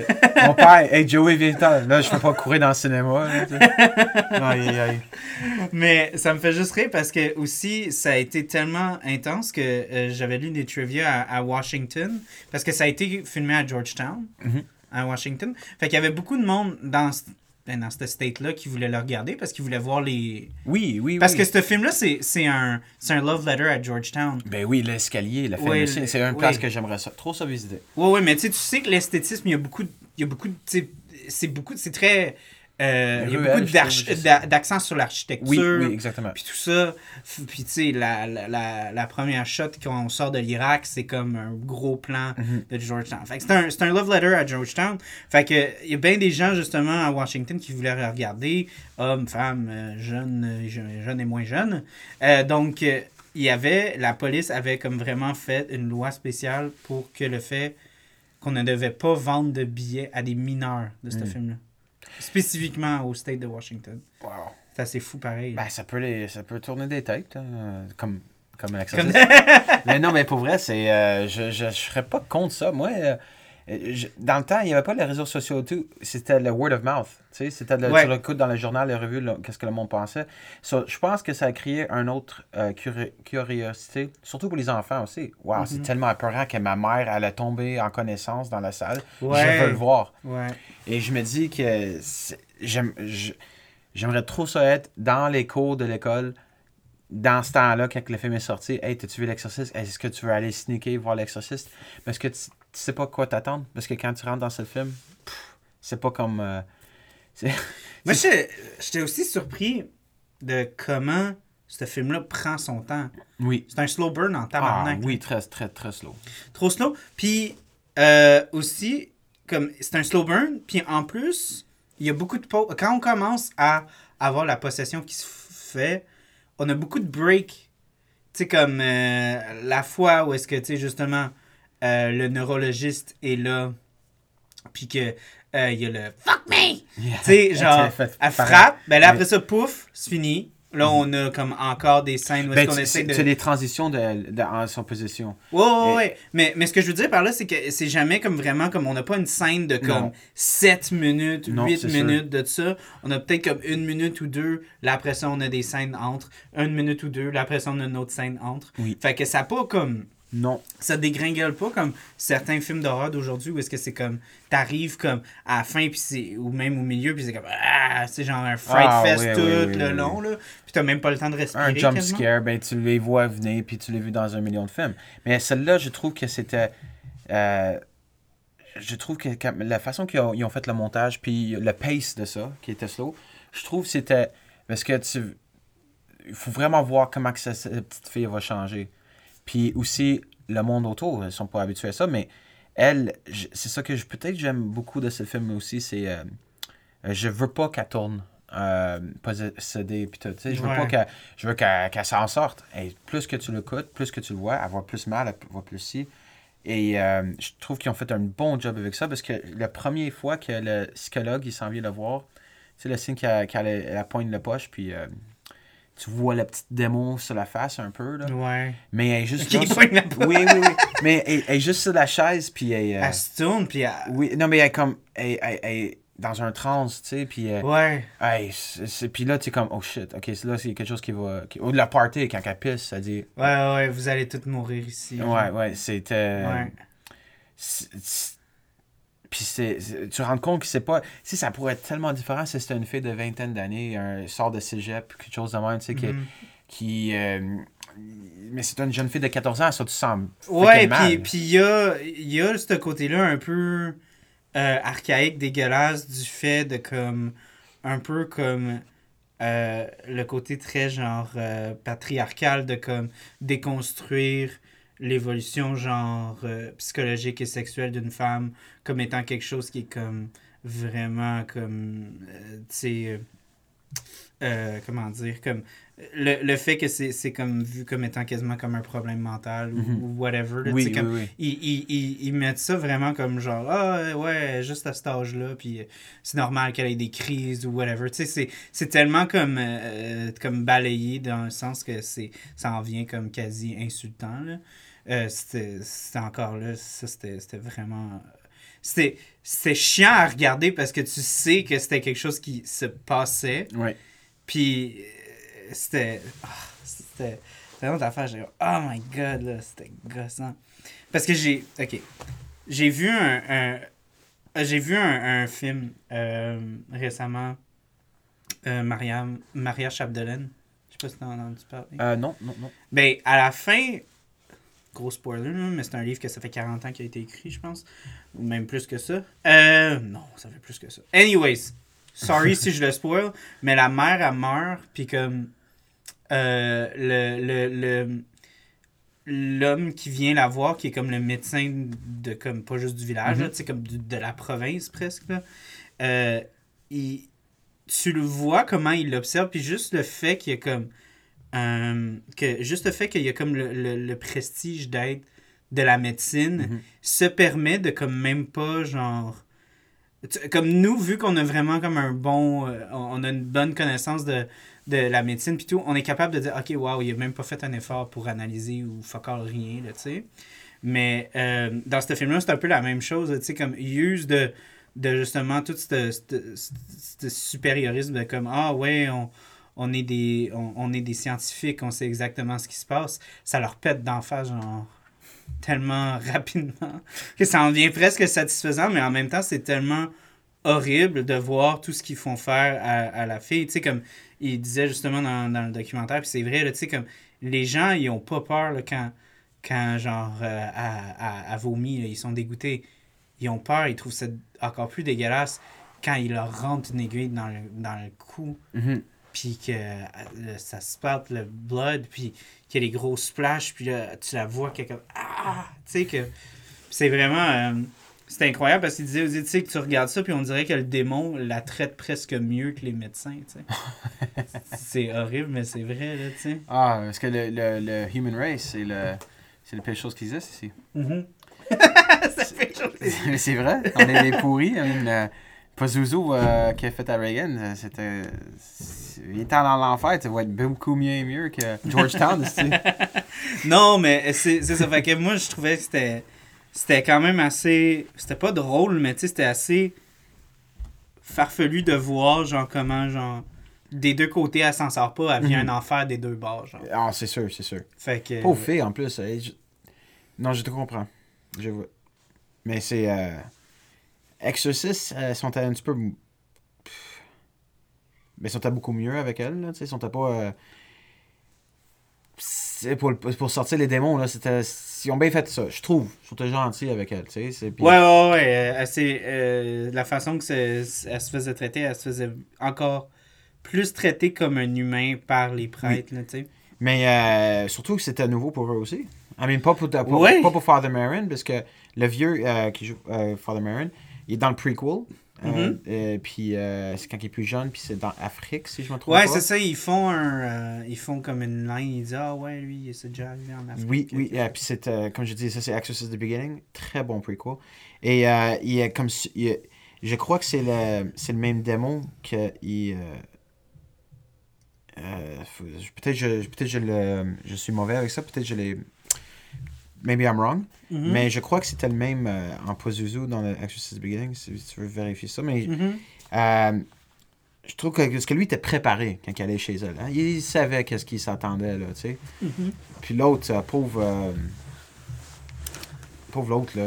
Mon père, hey Joey, viens. Là, je peux pas courir dans le cinéma. là, aïe, aïe. Mais ça me fait juste rire parce que aussi ça a été tellement intense que euh, j'avais lu des trivia à, à Washington parce que ça a été filmé à Georgetown Mhm. à Washington. Fait qu'il y avait beaucoup de monde dans ce dans cette state-là qui voulait le regarder parce qu'ils voulaient voir les. Oui, oui, Parce oui. que ce film-là, c'est c'est un, c'est un love letter à Georgetown. Ben oui, l'escalier, la Oui, le- c'est une oui. place que j'aimerais trop ça visiter. Ouais, ouais, mais tu sais, tu sais que l'esthétisme, il y a beaucoup, de- il y a beaucoup, c'est beaucoup, c'est très, euh, il y a beaucoup d'accent sur l'architecture. Oui, oui, exactement. Puis tout ça, puis tu sais, la, la, la, première shot quand on sort de l'Irak, c'est comme un gros plan Mhm. de Georgetown. Fait c'est un, un love letter à Georgetown. Fait que il y a bien des gens justement à Washington qui voulaient le regarder, hommes, femmes, euh, jeunes, euh, je- jeunes et moins jeunes. Euh, donc, il y avait, la police avait comme vraiment fait une loi spéciale pour que le fait qu'on ne devait pas vendre de billets à des mineurs de ce Mm. film-là. Spécifiquement au state de Washington. Wow. C'est assez fou pareil. Ben, ça peut, les, ça peut tourner des têtes, hein, comme, comme l'exercice. mais non, mais pour vrai, c'est, euh, je, je serais pas contre ça. Moi, euh, je- dans le temps, il n'y avait pas les réseaux sociaux et tout. C'était le word of mouth. Tu sais, c'était le, Ouais. tu l'écoutes dans le journal, les revues, qu'est-ce que le monde pensait. So, je pense que ça a créé un autre euh, curi- curiosité, surtout pour les enfants aussi. Wow, c'est Mhm. tellement apparent que ma mère allait tomber en connaissance dans la salle. Ouais. Je veux le voir. Ouais. Et je me dis que j'aimerais trop ça être dans les cours de l'école, dans ce temps-là, quand le film est sorti. Hey, t'as-tu vu l'exorciste? Est-ce que tu veux aller sneaker voir l'exorciste? Parce que tu, sais pas quoi t'attendre. Parce que quand tu rentres dans ce film, c'est pas comme. euh, Moi, j'étais aussi surpris de comment ce film-là prend son temps. oui. C'est un slow burn en Ah, tabarnak. oui, très, très, très slow. Trop slow. Puis euh, aussi, comme c'est un slow burn, puis en plus, il y a beaucoup de pauses. Quand on commence à avoir la possession qui se fait, on a beaucoup de breaks. Tu sais, comme euh, la fois où est-ce que, tu sais, justement, euh, le neurologiste est là, puis que euh, il y a le fuck me! Tu sais, genre, elle frappe, ben là, après ça, pouf, c'est fini. Là, on a comme encore des scènes où est-ce Ben, qu'on essaie c'est de... c'est les transitions de, de- en son position. Ouais, ouais, Et- ouais. Mais, mais ce que je veux dire par là, c'est que c'est jamais comme vraiment comme on n'a pas une scène de comme Non. 7 minutes, Non, 8 c'est sûr. minutes de ça. On a peut-être comme une minute ou deux. Là, après ça, on a des scènes entre. Une minute ou deux. Là, après ça, on a une autre scène entre. Oui. Fait que ça a pas comme. Non. Ça dégringole pas comme certains films d'horreur d'aujourd'hui où est-ce que c'est comme. T'arrives comme à la fin, puis c'est. Ou même au milieu, puis c'est comme. Ah, c'est genre un fright Ah, fest oui, tout oui, oui, le long, là. Puis t'as même pas le temps de respirer. un jump quasiment. scare, ben tu les vois venir, puis tu l'as vu dans un million de films. Mais celle-là, je trouve que c'était. euh, je trouve que la façon qu'ils ont, ils ont fait le montage, puis le pace de ça, qui était slow, je trouve que c'était. Parce que tu. Il faut vraiment voir comment que cette petite fille va changer. Puis aussi, le monde autour, ils sont pas habitués à ça, mais elle, c'est ça que peut-être j'aime beaucoup de ce film aussi, c'est. euh, euh, je veux pas qu'elle tourne. Euh, possédée puis tout. Tu sais, je veux Ouais. pas qu'elle je veux qu'elle s'en sorte. Et plus que tu l'écoutes, plus que tu le vois, elle va plus mal, elle va plus si. Et euh, je trouve qu'ils ont fait un bon job avec ça parce que la première fois que le psychologue il s'en vient le voir, sais, le signe qu'elle qu'elle elle, elle poigne le poche, puis tu vois la petite démo sur la face un peu. Là. Ouais. Mais elle est juste. Qui sur- la. Oui, oui, oui. Mais elle, elle est juste sur la chaise, puis elle. euh, Elle se tourne, puis elle. oui, non, mais elle est comme. Elle, elle- elle est dans un trance, tu sais, puis. euh, Ouais. C'est- puis là, tu es comme, oh shit, ok, c'est là, c'est quelque chose qui va. Qui... Ou de la party, quand elle pisse, ça dit. Ouais, ouais, vous allez tous mourir ici. Ouais, ouais, c'était. Ouais. Puis c'est, c'est- tu te rends compte que c'est pas. Si ça pourrait être tellement différent si c'était une fille de vingtaine d'années, un sort de cégep, quelque chose de même, tu sais, qui. Mhm. qui euh, mais c'est une jeune fille de 14 ans, ça, tu sens. Ouais, puis il y a, y a ce côté-là un peu euh, archaïque, dégueulasse du fait de comme. Un peu comme. euh, le côté très genre euh, patriarcal de comme déconstruire l'évolution genre euh, psychologique et sexuelle d'une femme comme étant quelque chose qui est comme vraiment comme euh, tu sais euh, euh, comment dire comme le, le fait que c'est comme vu comme étant quasiment comme un problème mental ou, Mhm. ou whatever là, Oui, comme oui, ils, ils, ils, ils mettent ça vraiment comme genre ah ouais juste à cet âge là puis c'est normal qu'elle ait des crises ou whatever. Tu sais c'est c'est tellement comme euh, comme balayé dans le sens que c'est ça en vient comme quasi insultant là Euh, c'était encore là ça c'était vraiment c'était chiant à regarder parce que tu sais que c'était quelque chose qui se passait Ouais. puis euh, c'était. ah, c'était. Une autre affaire. J'ai dit, oh my god, là, c'était gossant. Parce que j'ai. Ok. J'ai vu un. un- euh, j'ai vu un, un film euh, récemment. Euh, Mariam, Maria Chapdelaine. Je sais pas si t'en as entendu parler. Euh, non, non, non. Ben, à la fin, gros spoiler, mais c'est un livre que ça fait 40 ans qu'il a été écrit, je pense. Ou même plus que ça. Euh, non, ça fait plus que ça. Anyways, sorry si je le spoil, mais la mère, elle meurt, puis comme. euh, le. le, le l'homme qui vient la voir, qui est comme le médecin de comme pas juste du village, là, Mhm. tu sais, comme de la province presque, là, euh, il, tu le vois comment il l'observe, puis juste le fait qu'il y a comme euh, que juste le fait qu'il y a comme le, le- le prestige d'être de la médecine Mhm. se permet de comme même pas genre comme nous vu qu'on a vraiment comme un bon euh, on a une bonne connaissance de, de la médecine puis tout on est capable de dire ok wow il a même pas fait un effort pour analyser ou fuck all rien là tu sais mais euh, dans ce film là c'est un peu la même chose tu sais comme use de de justement tout ce supériorisme de comme ah ouais on on est des on, on est des scientifiques, on sait exactement ce qui se passe, ça leur pète d'en face genre tellement rapidement que ça en devient presque satisfaisant, mais en même temps c'est tellement horrible de voir tout ce qu'ils font faire à, à la fille. Tu sais, comme il disait justement dans, dans le documentaire, puis c'est vrai, tu sais, comme les gens, ils ont pas peur quand, quand genre, euh, à, à, là, ils sont dégoûtés. Ils ont peur, ils trouvent ça encore plus dégueulasse quand ils leur rentrent une aiguille dans le, dans le cou Mhm. Puis que euh, ça sparte le blood, puis qu'il y a les gros splashs, puis là, tu la vois est comme Ah! Tu sais que. c'est vraiment. euh, c'est incroyable parce qu'il disait, tu sais, que tu regardes ça, puis on dirait que le démon la traite presque mieux que les médecins, tu sais. c'est horrible, mais c'est vrai, là, tu sais. Ah, parce que le, le, le human race, c'est le, c'est le pire chose qui existe ici. Mais c'est vrai, on est des pourris. I mean, euh, Pazuzu euh, qui a fait à Reagan, euh, c'était. Il était dans l'enfer, tu vas être beaucoup mieux et mieux que Georgetown. Non, mais c'est c'est ça. Fait que moi, je trouvais que c'était. C'était quand même assez. C'était pas drôle, mais tu sais, c'était assez farfelu de voir, genre, comment, genre. Des deux côtés, elle s'en sort pas, elle vient Mhm. un enfer des deux bords, genre. Ah, c'est sûr, c'est sûr. Fait que. Pauvre fille en plus. euh, je- Non, je te comprends. Je vois. Mais c'est. Euh... Exorcist, euh, sont un petit peu. Pff. Mais sont beaucoup mieux avec elle, là, tu sais. Sont pas. euh, c'est Pour, pour sortir les démons, là, c'était. Ils ont bien fait ça, je trouve. Ils sont gentils avec elle, tu sais. Ouais, ouais, ouais. euh, euh, la façon que elle se faisait traiter, elle se faisait encore plus traiter comme un humain par les prêtres, tu sais. Mais surtout que c'était nouveau pour eux aussi. I mean, pas pour, pas, Ouais. pas pour Father Marin, parce que le vieux qui joue Father Marin, il est dans le prequel. Euh, Mhm. euh, puis euh, c'est quand il est plus jeune, puis c'est dans Afrique, si je me trompe Ouais, pas. c'est ça, ils font un. euh, ils font comme une ligne, ils disent Ah ouais, lui, c'est déjà arrivé en Afrique. Oui, oui, euh, puis c'est, comme je dis, ça c'est Exorcist the Beginning, très bon prequel. Et il est comme, il est- je crois que c'est le, c'est le même démon que il. peut-être je, peut-être je le, je suis mauvais avec ça, peut-être je l'ai. Maybe I'm wrong. Mhm. Mais je crois que c'était le même euh, en Pazuzu dans le Exorcist Beginning, si tu veux vérifier ça. Mais Mhm. euh, je trouve que, parce que lui était préparé quand il allait chez elle. hein. Il savait qu'est-ce qui s'attendait, là, tu sais. Mhm. Puis l'autre, euh, pauvre... euh, pauvre l'autre, là,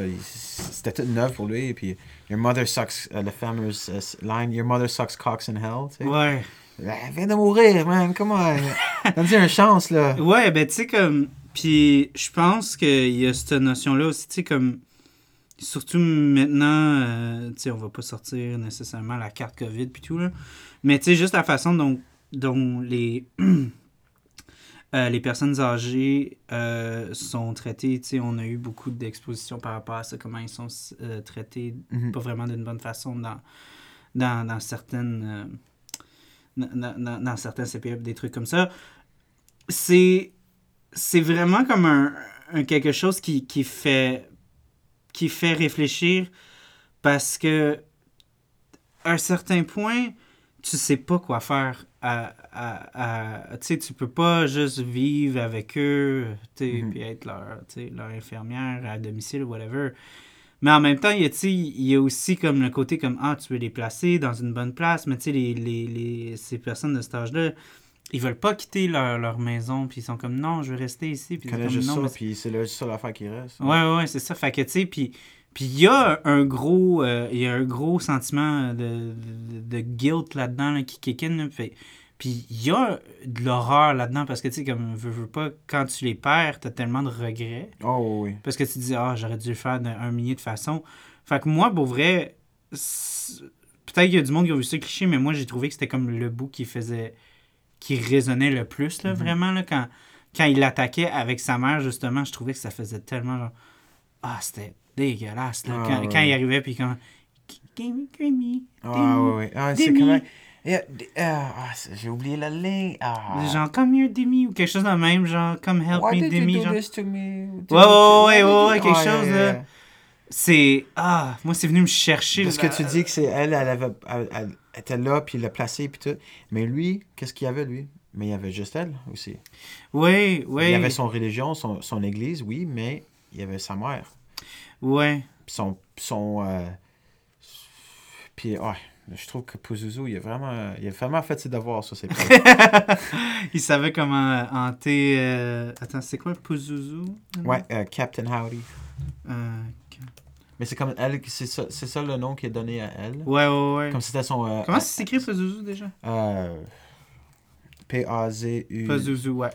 c'était toute neuve pour lui. Et puis, Your mother sucks, euh, la fameuse euh, line, Your mother sucks cocks in hell. Tu sais. Ouais. Elle vient de mourir, man, come on. Donne-lui une chance, là. Ouais, ben, tu sais, comme. Puis, je pense qu'il y a cette notion-là aussi, tu sais, comme. Surtout maintenant, euh, tu sais, on va pas sortir nécessairement la carte COVID puis tout, là. Mais, tu sais, juste la façon dont, dont les. euh, les personnes âgées euh, sont traitées, tu sais, on a eu beaucoup d'expositions par rapport à ça, comment ils sont euh, traités Mhm. pas vraiment d'une bonne façon dans, dans, dans certaines euh, dans, dans- dans certains CPF, des trucs comme ça. C'est c'est vraiment comme un, un quelque chose qui, qui fait qui fait réfléchir parce que à un certain point tu sais pas quoi faire à, à, à- tu sais tu peux pas juste vivre avec eux Mhm. puis être leur infirmière à domicile ou whatever mais en même temps, il y a, il y a aussi comme le côté comme Ah, tu veux les placer dans une bonne place, mais tu sais, les, les, les- ces personnes de cet âge-là, ils veulent pas quitter leur, leur maison, puis ils sont comme non, je veux rester ici. Puis Il ils juste non, ça, mais puis c'est la seule affaire qui reste. Ouais, ouais, ouais, c'est ça. Fait que, tu sais, puis puis il y a un gros, euh, y a un gros sentiment de, de, de guilt là-dedans là, qui kick in. là. Puis il y a de l'horreur là-dedans parce que, tu sais, comme, veux, veux pas, quand tu les perds, t'as tellement de regrets. Oh, oui. Parce que tu dis, ah, j'aurais dû le faire d'un millier de façons. Fait que moi, pour vrai, peut-être qu'il y a du monde qui a vu ça cliché, mais moi, j'ai trouvé que c'était comme le bout qui faisait. Qui résonnait le plus, là, Mhm. vraiment, là, quand, quand il l'attaquait avec sa mère, justement, je trouvais que ça faisait tellement genre. Ah, c'était dégueulasse, là. Ah, quand, ouais. quand il arrivait, puis quand. Gimme, gimme, Ah, oui, oui. Ah, c'est comment. Yeah, d- ah, j'ai oublié la ligne. Ah. Genre, come here, Demi, ou quelque chose de même, genre, come help Why me, did Demi. you do genre. this to me? Ouais, ouais, ouais, ouais, quelque chose, yeah. C'est. Ah, moi, c'est venu me chercher. Parce que tu dis que c'est elle, elle, avait, elle, elle était là, puis il l'a placée, puis tout. Mais lui, qu'est-ce qu'il y avait, lui? Mais il y avait juste elle aussi. Oui, oui. Il y avait son religion, son, son église, oui, mais il y avait sa mère. Ouais. Puis son. son euh, Puis, ouais, je trouve que Pazuzu, il a vraiment, il a vraiment fait ses devoirs sur ses il savait comment euh, hanter. euh, Attends, c'est quoi Puzuzu ouais, euh, Captain Howdy. Euh, Mais c'est comme elle, c'est ça, c'est ça le nom qu'il a donné à elle. Ouais, ouais, ouais. Comme c'était son. euh, Comment ça s'écrit Puzuzu déjà? Euh, P-A-Z-U. Puzuzu, ouais.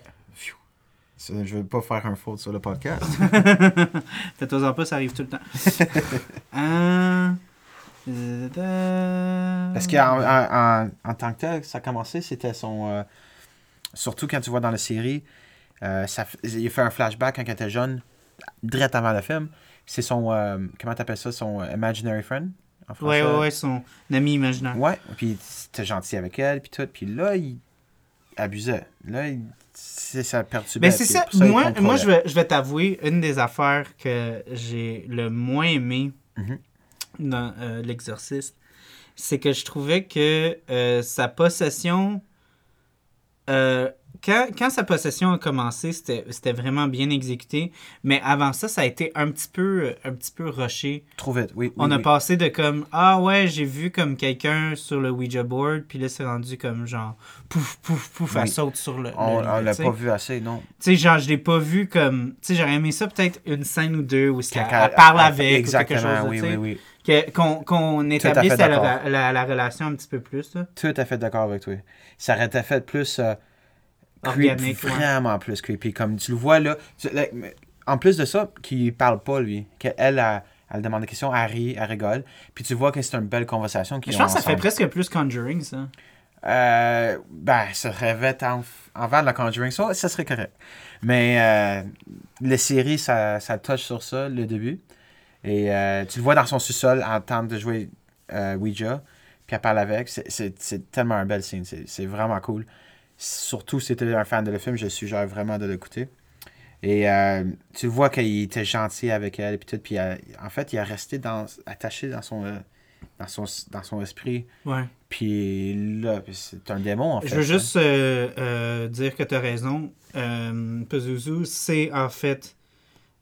Je veux pas faire un faute sur le podcast. Fais-toi-en pas, ça arrive tout le temps. Euh. Parce qu'en en, en, en tant que tel, ça a commencé, c'était son. euh, surtout quand tu vois dans la série, euh, ça, il a fait un flashback quand il était jeune, direct avant le film. C'est son. euh, comment t'appelles ça? Son euh, imaginary friend en français? ouais, ouais, son ami imaginaire. Ouais, puis c'était gentil avec elle, puis tout. Puis là, il abusait. Là, il, c'est ça perturbait. Ben, c'est puis ça. Moi, moi je vais, je vais t'avouer, une des affaires que j'ai le moins aimé Mhm. dans euh, L'Exorciste, c'est que je trouvais que euh, sa possession. euh, quand, quand sa possession a commencé, c'était vraiment bien exécuté. Mais avant ça, ça a été un petit peu, un petit peu rushé. Trop vite, oui. oui, On a oui. passé de comme Ah ouais, j'ai vu comme quelqu'un sur le Ouija board, puis là c'est rendu comme genre pouf, pouf, pouf, elle Oui. saute sur le. On, lit, l'a pas vu assez, non. Tu sais, genre, je l'ai pas vu comme. Tu sais, j'aurais aimé ça peut-être une scène ou deux où elle, elle parle elle- avec Exactement, ou quelque chose. oui, oui, oui. Qu'on établisse la, la, la relation un petit peu plus. Là. Tout à fait d'accord avec toi. Ça aurait été fait plus euh, Organique, vraiment plus creepy. Comme tu le vois là. tu- là, mais en plus de ça, qu'il parle pas lui. Qu'elle, elle, elle demande des questions, elle rit, elle rigole. Puis tu vois que c'est une belle conversation qu'ils Je pense que ça fait presque plus Conjuring, ça. Euh, ben, ça rêvait en, envers la Conjuring, ça, ça serait correct. Mais euh, la série, ça, ça touche sur ça, le début. Et euh, tu le vois dans son sous-sol en train de jouer euh, Ouija, puis elle parle avec. C'est- C'est c'est tellement un bel scene, c'est c'est vraiment cool. Surtout si tu es un fan de le film, je suggère vraiment de l'écouter. Et euh, tu vois qu'il était gentil avec elle, puis tout. Puis euh, en fait, il est resté dans, attaché dans son, euh, dans, son, dans son esprit. Ouais. Puis là, c'est un démon, en fait. Je veux juste dire que tu as raison. Pazuzu, c'est en fait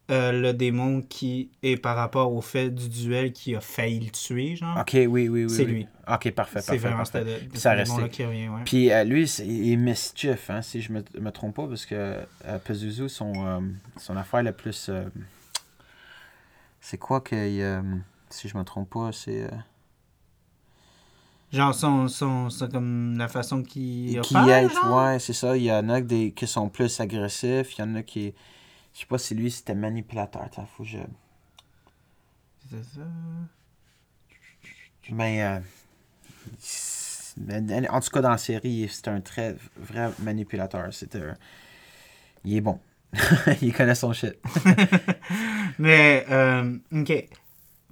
euh, le démon qui est par rapport au fait du duel qui a failli le tuer, genre. Ok, oui, oui, oui. C'est oui. lui. Ok, parfait, c'est vraiment parfait. ce Puis ça qui revient, ouais. Puis euh, lui, il est mischief, hein, si je me, me trompe pas, parce que euh, Pazuzu, son, euh, son affaire la plus. C'est quoi que. si je me trompe pas, c'est. Genre, son, son, c'est comme la façon qu'il qui aide, ouais, c'est ça. Il y en a des, qui sont plus agressifs. Il y en a qui. Je sais pas si lui c'était manipulateur. Attends, faut que je. C'est ça. Mais. euh, mais en tout cas, dans la série, c'est un très vrai manipulateur. Un. Il est bon. il connaît son shit. Mais, euh, ok.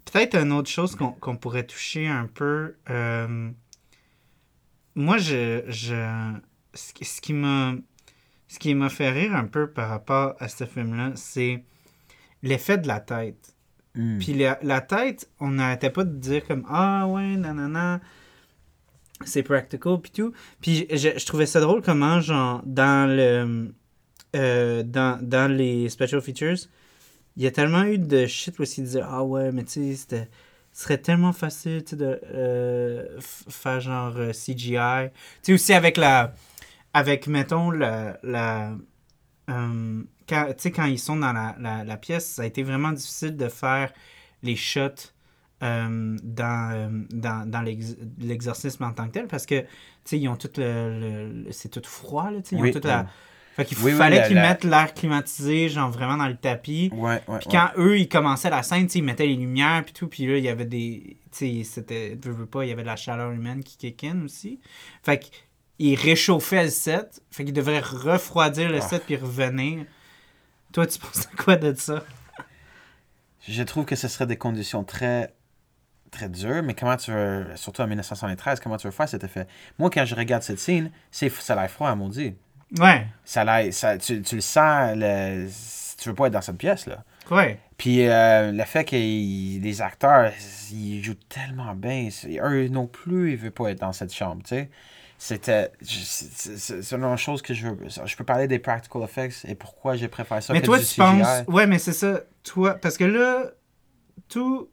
Peut-être une autre chose qu'on pourrait toucher un peu. euh, moi, je, je, ce, qui- ce qui m'a ce qui m'a fait rire un peu par rapport à ce film-là, c'est l'effet de la tête. Hmm. Puis la, la tête, on n'arrêtait pas de dire comme Ah ouais, nanana, c'est practical, puis tout. Puis je, je trouvais ça drôle comment, genre, dans le. euh, dans, dans les special features, il y a tellement eu de shit où ils disaient Ah ouais, mais tu sais, c'était. Ce serait tellement facile de euh, faire genre euh, CGI. Tu sais, aussi avec la. Avec, mettons, la. la euh, quand, tu sais, quand ils sont dans la, la, la pièce, ça a été vraiment difficile de faire les shots euh, dans, euh, dans, dans l'ex- l'exorcisme en tant que tel parce que, tu sais, ils ont tout le... c'est tout froid, là, tu sais, ils Oui, ont toute la... Fait qu'il Oui, fallait la- qu'ils mettent l'air climatisé, genre vraiment dans le tapis. Ouais, ouais. Puis ouais. quand eux, ils commençaient la scène, ils mettaient les lumières, puis tout, puis là, il y avait des... Tu sais, c'était... Veux, veux pas, il y avait de la chaleur humaine qui kick in aussi. Fait qu'ils réchauffaient le set, fait qu'ils devraient refroidir le Ah. set puis revenir. Toi, tu penses quoi de ça? Je trouve que ce serait des conditions très très dures, mais comment tu veux, surtout en 1973, comment tu veux faire cet effet? Moi, quand je regarde cette scène, c'est, ça a l'air froid, à maudit. Ouais, Ça a ça, tu, tu le sens, le, tu veux pas être dans cette pièce, là. ouais. Puis euh, le fait que il- les acteurs, ils jouent tellement bien, eux non plus, ils veulent pas être dans cette chambre, tu sais. C'était, c'est une chose que je veux, je peux parler des practical effects et pourquoi j'ai préféré ça mais que toi, du tu CGI. penses. Ouais, mais c'est ça. Toi, parce que là, tout-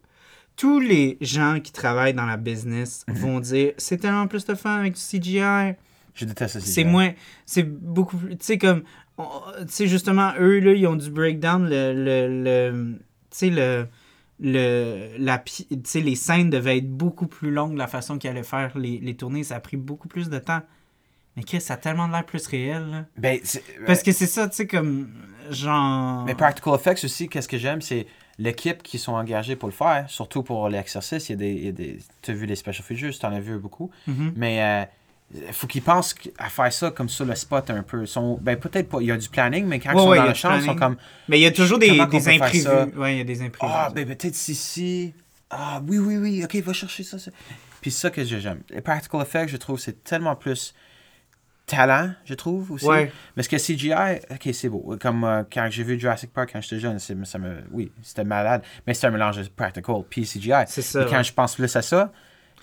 tous les gens qui travaillent dans la business Mhm. vont dire c'est tellement plus de fun avec du CGI. Je déteste le CGI. C'est moins. C'est beaucoup plus. Tu sais, comme. Tu sais, justement, eux, là, ils ont du breakdown. Le. le, le- tu sais, le. Le, la, les scènes devaient être beaucoup plus longues, la façon qu'ils allaient faire les, les tournées, ça a pris beaucoup plus de temps. Mais Chris, ça a tellement l'air plus réel. Là. Ben, c'est- Parce que c'est ça, tu sais, comme. Genre. Mais Practical Effects aussi, qu'est-ce que j'aime, c'est l'équipe qui sont engagés pour le faire, surtout pour l'exercice. Il y a des. des tu as vu les special features, tu en as vu beaucoup. Mhm. Mais euh, faut qu'ils pensent à faire ça comme sur le spot un peu. Sont, ben, peut-être pas. Il y a du planning, mais quand Ouais, ils sont ouais, dans la chambre, ils sont comme Mais il y a toujours des, des imprévus. Ouais, il y a des imprévus. Ah, ben peut-être ici. Ah, oui, oui, oui. Ok, va chercher ça. ça. Puis c'est ça que j'aime. Les Practical Effects, je trouve, c'est tellement plus talent, je trouve aussi. Ouais. Parce que CGI, ok, c'est beau. Comme euh, quand j'ai vu Jurassic Park quand j'étais jeune, c'est- ça me, oui, c'était malade. Mais c'était un mélange de practical puis CGI. C'est ça. Et quand ouais. je pense plus à ça,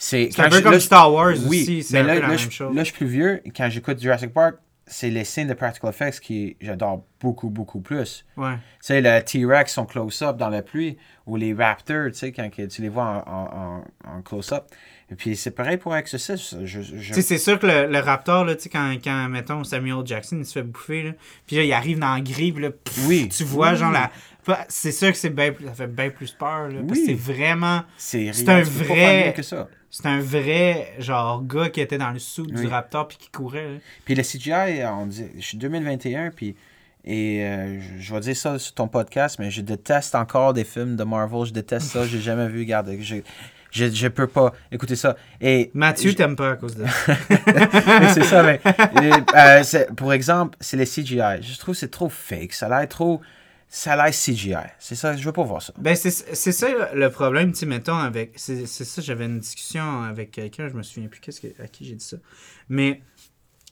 c'est. Un peu je- comme là, Star Wars oui, aussi, c'est mais un là, peu la là, même chose. là, je suis plus vieux. Quand j'écoute Jurassic Park, c'est les scènes de practical effects qui j'adore beaucoup, beaucoup plus. Ouais. Tu sais, le T-Rex, son close-up dans la pluie, ou les Raptors, tu sais, quand tu les vois en, en, en- en close-up. Et puis c'est pareil pour. Je, je, sais, c'est sûr que le, le Raptor, là, tu sais, quand, quand, mettons, Samuel Jackson, il se fait bouffer, là, puis là, il arrive dans la grille, puis là, pff, Oui. tu vois, Oui. genre, la... c'est sûr que c'est bien plus- ça fait bien plus peur, là, parce que Oui. c'est vraiment, c'est un vrai- c'est un vrai, genre, gars qui était dans le sous du. Raptor, puis qui courait. Puis le CGI, on dit, je suis 2021, puis et euh, je, vais dire ça sur ton podcast, mais je déteste encore des films de Marvel. Je déteste ça. J'ai jamais vu. Regarde, je, je, je peux pas écouter ça. Et Mathieu, je- t'aimes pas à cause de c'est ça, mais euh, pour exemple, c'est les CGI. Je trouve que c'est trop fake. Ça a l'air trop. Ça a l'air CGI. C'est ça, je veux pas voir ça. Ben, c'est ça le problème, tu mettons, avec. C'est ça, j'avais une discussion avec quelqu'un, je me souviens plus qu'est-ce que, à qui j'ai dit ça. Mais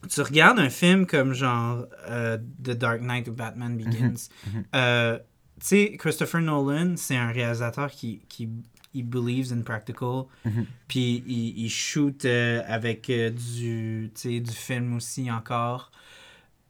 tu regardes un film comme genre euh, The Dark Knight ou Batman Begins. mhm. euh, tu sais, Christopher Nolan, c'est un réalisateur qui, qui il believes in practical. Mhm. Puis il, il shoot euh, avec du, du film aussi encore.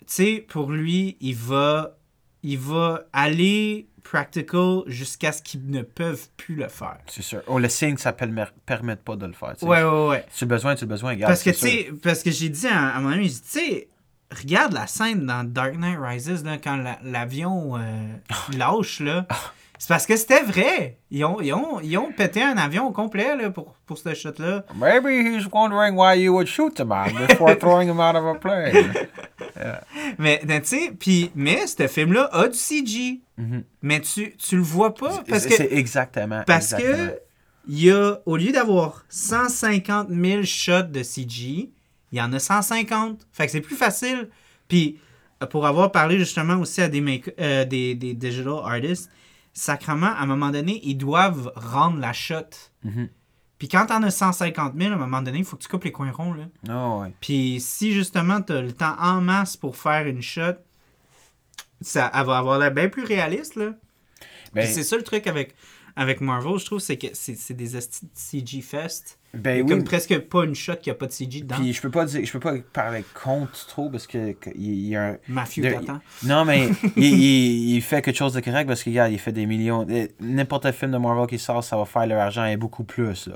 Tu sais, pour lui, il va, il va aller practical jusqu'à ce qu'ils ne peuvent plus le faire. C'est sûr. Oh, le signe, ça ne permet pas de le faire. Ouais, ouais, ouais. Tu as besoin, tu as besoin. Regarde, Parce que, tu sais, parce que j'ai dit à, à mon ami, tu sais, regarde la scène dans Dark Knight Rises, là, quand la- l'avion euh, lâche, là. C'est parce que c'était vrai. Ils ont, ils, ont, ils ont pété un avion au complet là, pour, pour ce shot-là. Maybe he's wondering why you would shoot the man before throwing him out of a plane. Mais, mais tu sais, puis- mais ce film-là a du CG. Mais tu, tu le vois pas parce que. C'est exactement. Parce exactement. que, y a, au lieu d'avoir 150 000 shots de CG, il y en a 150. Fait que c'est plus facile. Puis, pour avoir parlé justement aussi à des, make- euh, des, des digital artists, sacrement, à un moment donné, ils doivent rendre la shot. Mhm. Puis quand t'en as 150 000, à un moment donné, il faut que tu coupes les coins ronds. Là. Oh, ouais. Puis si justement tu as le temps en masse pour faire une shot, ça elle va avoir l'air bien plus réaliste. Là. Ben, c'est ça le truc avec, avec Marvel, je trouve, c'est que c'est c'est des CG Fest. Ben Il oui. comme presque pas une shot qui a pas de CG dedans. Puis je peux pas dire, je peux pas parler contre trop parce que il il y a un, Matthew de- t'attends. Non, mais il, il- il fait quelque chose de correct parce que, regarde, il fait des millions. N'importe quel film de Marvel qui sort, ça va faire leur argent et beaucoup plus. Là.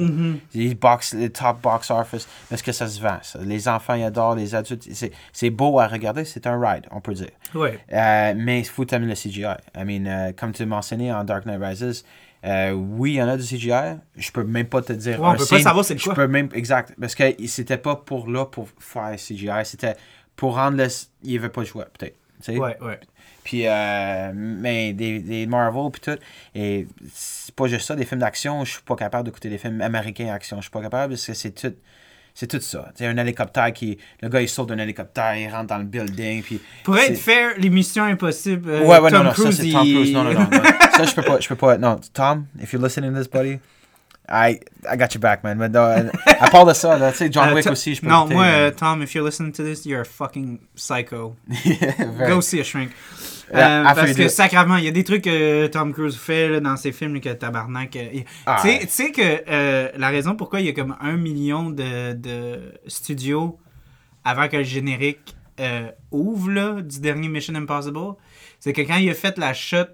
Les box, les top box office, parce que ça se vend. ça. Les enfants, ils adorent, les adultes. c'est- beau à regarder, c'est un ride, on peut dire. Ouais. Euh, mais il faut t'aimer le CGI. I mean, euh, comme tu mentionné en Dark Knight Rises, euh, oui, il y en a du CGI. Je peux même pas te dire. Ouais, on peut pas scene. savoir c'est Je quoi. peux même, exact. Parce que c'était pas pour là pour faire CGI. C'était pour rendre le. Il avait pas le choix, peut-être. tu sais. Ouais, ouais. Puis, euh, mais des, des Marvel, puis tout. Et c'est pas juste ça, des films d'action, je suis pas capable d'écouter des films américains d'action. Je suis pas capable parce que c'est tout. C'est tout ça. Sais, un hélicoptère qui. Le gars, il saute d'un hélicoptère, il rentre dans le building, puis. Pour être c'est- fair, l'émission Impossible, euh, Ouais, ouais, Tom non, non, Cruise, ça c'est Tom il-. Non, non, non. non. Ça, je peux pas, je peux pas. Non, Tom, if you're listening to this, buddy, I, I got your back, man. Mais non, à part de ça, là, tu sais, John Euh, Wick aussi, je peux Non, moi, euh, Tom, if you're listening to this, you're a fucking psycho. Very- Go see a shrink. Yeah, Euh, parce que sacrément, il y a des trucs que Tom Cruise fait là, dans ses films que tabarnak. euh, Ah, tu sais- ouais. que euh, la raison pourquoi il y a comme un million de, de studios avant que le générique euh, ouvre là, du dernier Mission Impossible, c'est que quand il a fait la shot,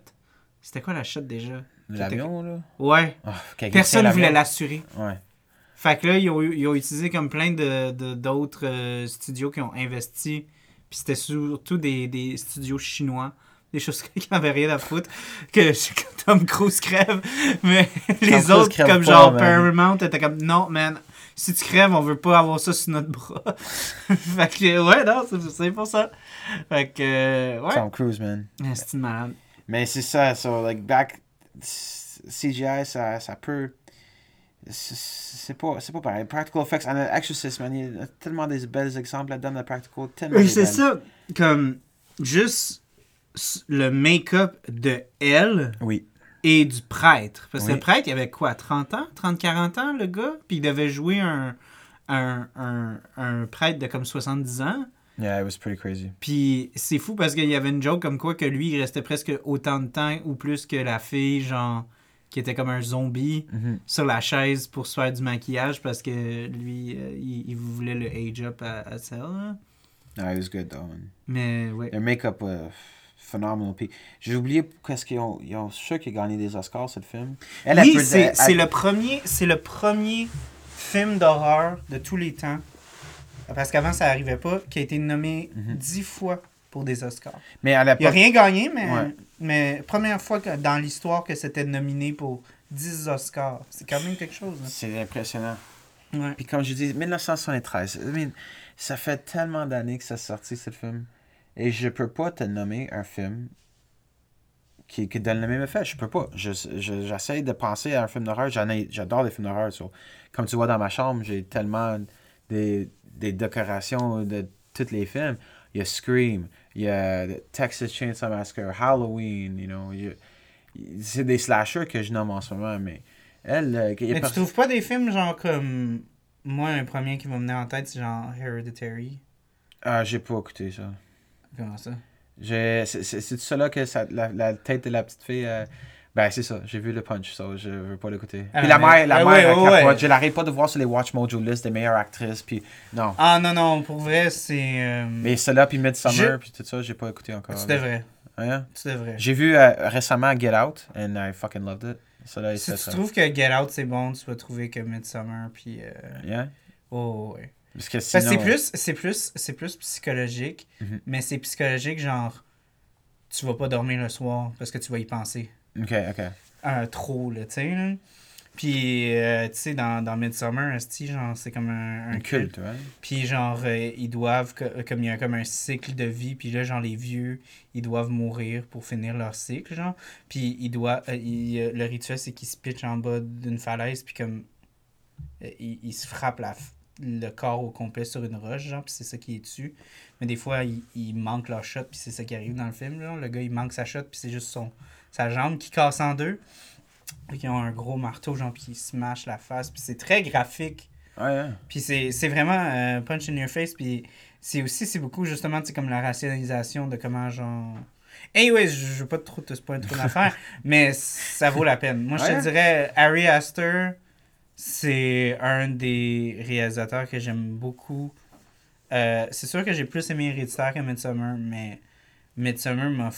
c'était quoi la shot déjà? L'avion, là? Ouais, Ah, personne tient voulait l'assurer. Ouais. Fait que là, ils ont, ils ont utilisé comme plein de, de- d'autres euh, studios qui ont investi. Puis c'était surtout des, des studios chinois. Des choses qui n'avaient rien à foutre. Que, que Tom Cruise crève. Mais les autres, comme pas, genre man. Paramount, étaient comme non, man. Si tu crèves, on veut pas avoir ça sur notre bras. fait que, ouais, non, c'est, pour ça. Fait que, euh, ouais. Tom Cruise, man. C'est une malade. Mais c'est ça, so, like, back. CGI, ça, ça peut. C'est pas, c'est pas pareil. Practical effects, and Exorcist, man, il y a tellement des belles exemples là-dedans de practical. Tellement Oui, des c'est ça. Comme, juste le make-up de elle. Oui. et du prêtre. Parce que Oui. le prêtre, il avait quoi, 30 ans? 30-40 ans, le gars? Puis il devait jouer un, un, un, un prêtre de comme 70 ans. Yeah, it was pretty crazy. Puis c'est fou parce qu'il y avait une joke comme quoi que lui, il restait presque autant de temps ou plus que la fille, genre, qui était comme un zombie Mhm. sur la chaise pour se faire du maquillage parce que lui, euh, il, il voulait le age up à, à ça. Yeah, it was good, though, man. Mais ouais. Le make-up, uh, phenomenal. Puis j'ai oublié qu'est-ce qu'ils ont. Ils ont sûr qu'il a gagné des Oscars, ce film. Elle, oui, c'est le premier, c'est le premier film d'horreur de tous les temps. Parce qu'avant ça arrivait pas, qui a été nommé Mhm. dix fois pour des Oscars. Mais elle a Il a pas. rien gagné, mais, Ouais. mais première fois que, dans l'histoire que c'était nominé pour 10 Oscars. C'est quand même quelque chose. C'est impressionnant. Ouais. Puis comme je dis, 1973. I mean, ça fait tellement d'années que ça sorti, ce film. Et je peux pas te nommer un film qui, qui donne le même effet. Je peux pas. Je- je- J'essaie de penser à un film d'horreur. J'en ai- J'adore les films d'horreur. so, Comme tu vois dans ma chambre, j'ai tellement des, des décorations de tous les films. Il y a Scream, il y a Texas Chainsaw Massacre, Halloween, you know. C'est des slashers que je nomme en ce moment, mais elle... euh, Mais tu trouves pas des films genre comme. Moi, un premier qui va me venir en tête, c'est genre Hereditary? Ah, j'ai pas écouté ça. Comment ça? J'ai- C'est ça là que ça, la, la tête de la petite fille. euh, ben, c'est ça. J'ai vu le punch, ça. Je veux pas l'écouter. Ah, puis la mère, la ah, mère, ouais, ouais. Je l'arrête pas de voir sur les Watch Mojo list des meilleures actrices. Puis non. Ah non, non, pour vrai, c'est. euh, Mais celle-là, puis Midsummer, puis tout ça, j'ai pas écouté encore. tu devrais. Hein? Tu devrais. J'ai vu euh, récemment Get Out, and I fucking loved it. Ça là, Si tu ça. trouves que Get Out c'est bon, tu vas trouver que Midsummer puis euh... Yeah? oh ouais. Parce que Parce que sinon. c'est plus c'est plus c'est plus psychologique, Mhm. mais c'est psychologique genre tu vas pas dormir le soir parce que tu vas y penser. Ok, ok. un trop, là, tu sais. là. Puis, euh, tu sais, dans, dans Midsummer, genre, c'est comme un, un Un culte, ouais. Puis, genre, euh, ils doivent, co- comme il y a comme un cycle de vie, puis là, genre, les vieux, ils doivent mourir pour finir leur cycle, genre. Puis, ils doivent, euh, ils, euh, le rituel, c'est qu'ils se pitchent en bas d'une falaise, puis comme, euh, ils, ils se frappent la, le corps au complet sur une roche, genre, puis c'est ça qui est dessus. Mais des fois, ils, ils manquent leur shot, puis c'est ça qui arrive dans le film, genre. Le gars, il manque sa shot, puis c'est juste son, sa jambe qui casse en deux. Puis ils ont un gros marteau, genre, puis ils se mâchent la face, puis c'est très graphique. Ouais, ouais. Puis c'est c'est vraiment euh, punch in your face. Puis c'est aussi, c'est beaucoup justement, tu sais, comme la rationalisation de comment, genre. Anyway, je je veux pas trop te spoiler trop d'affaires, mais ça vaut la peine. Moi, je te dirais, Harry Astor, c'est un des réalisateurs que j'aime beaucoup. Euh, c'est sûr que j'ai plus aimé Héréditaire que Midsummer, mais Midsummer m'a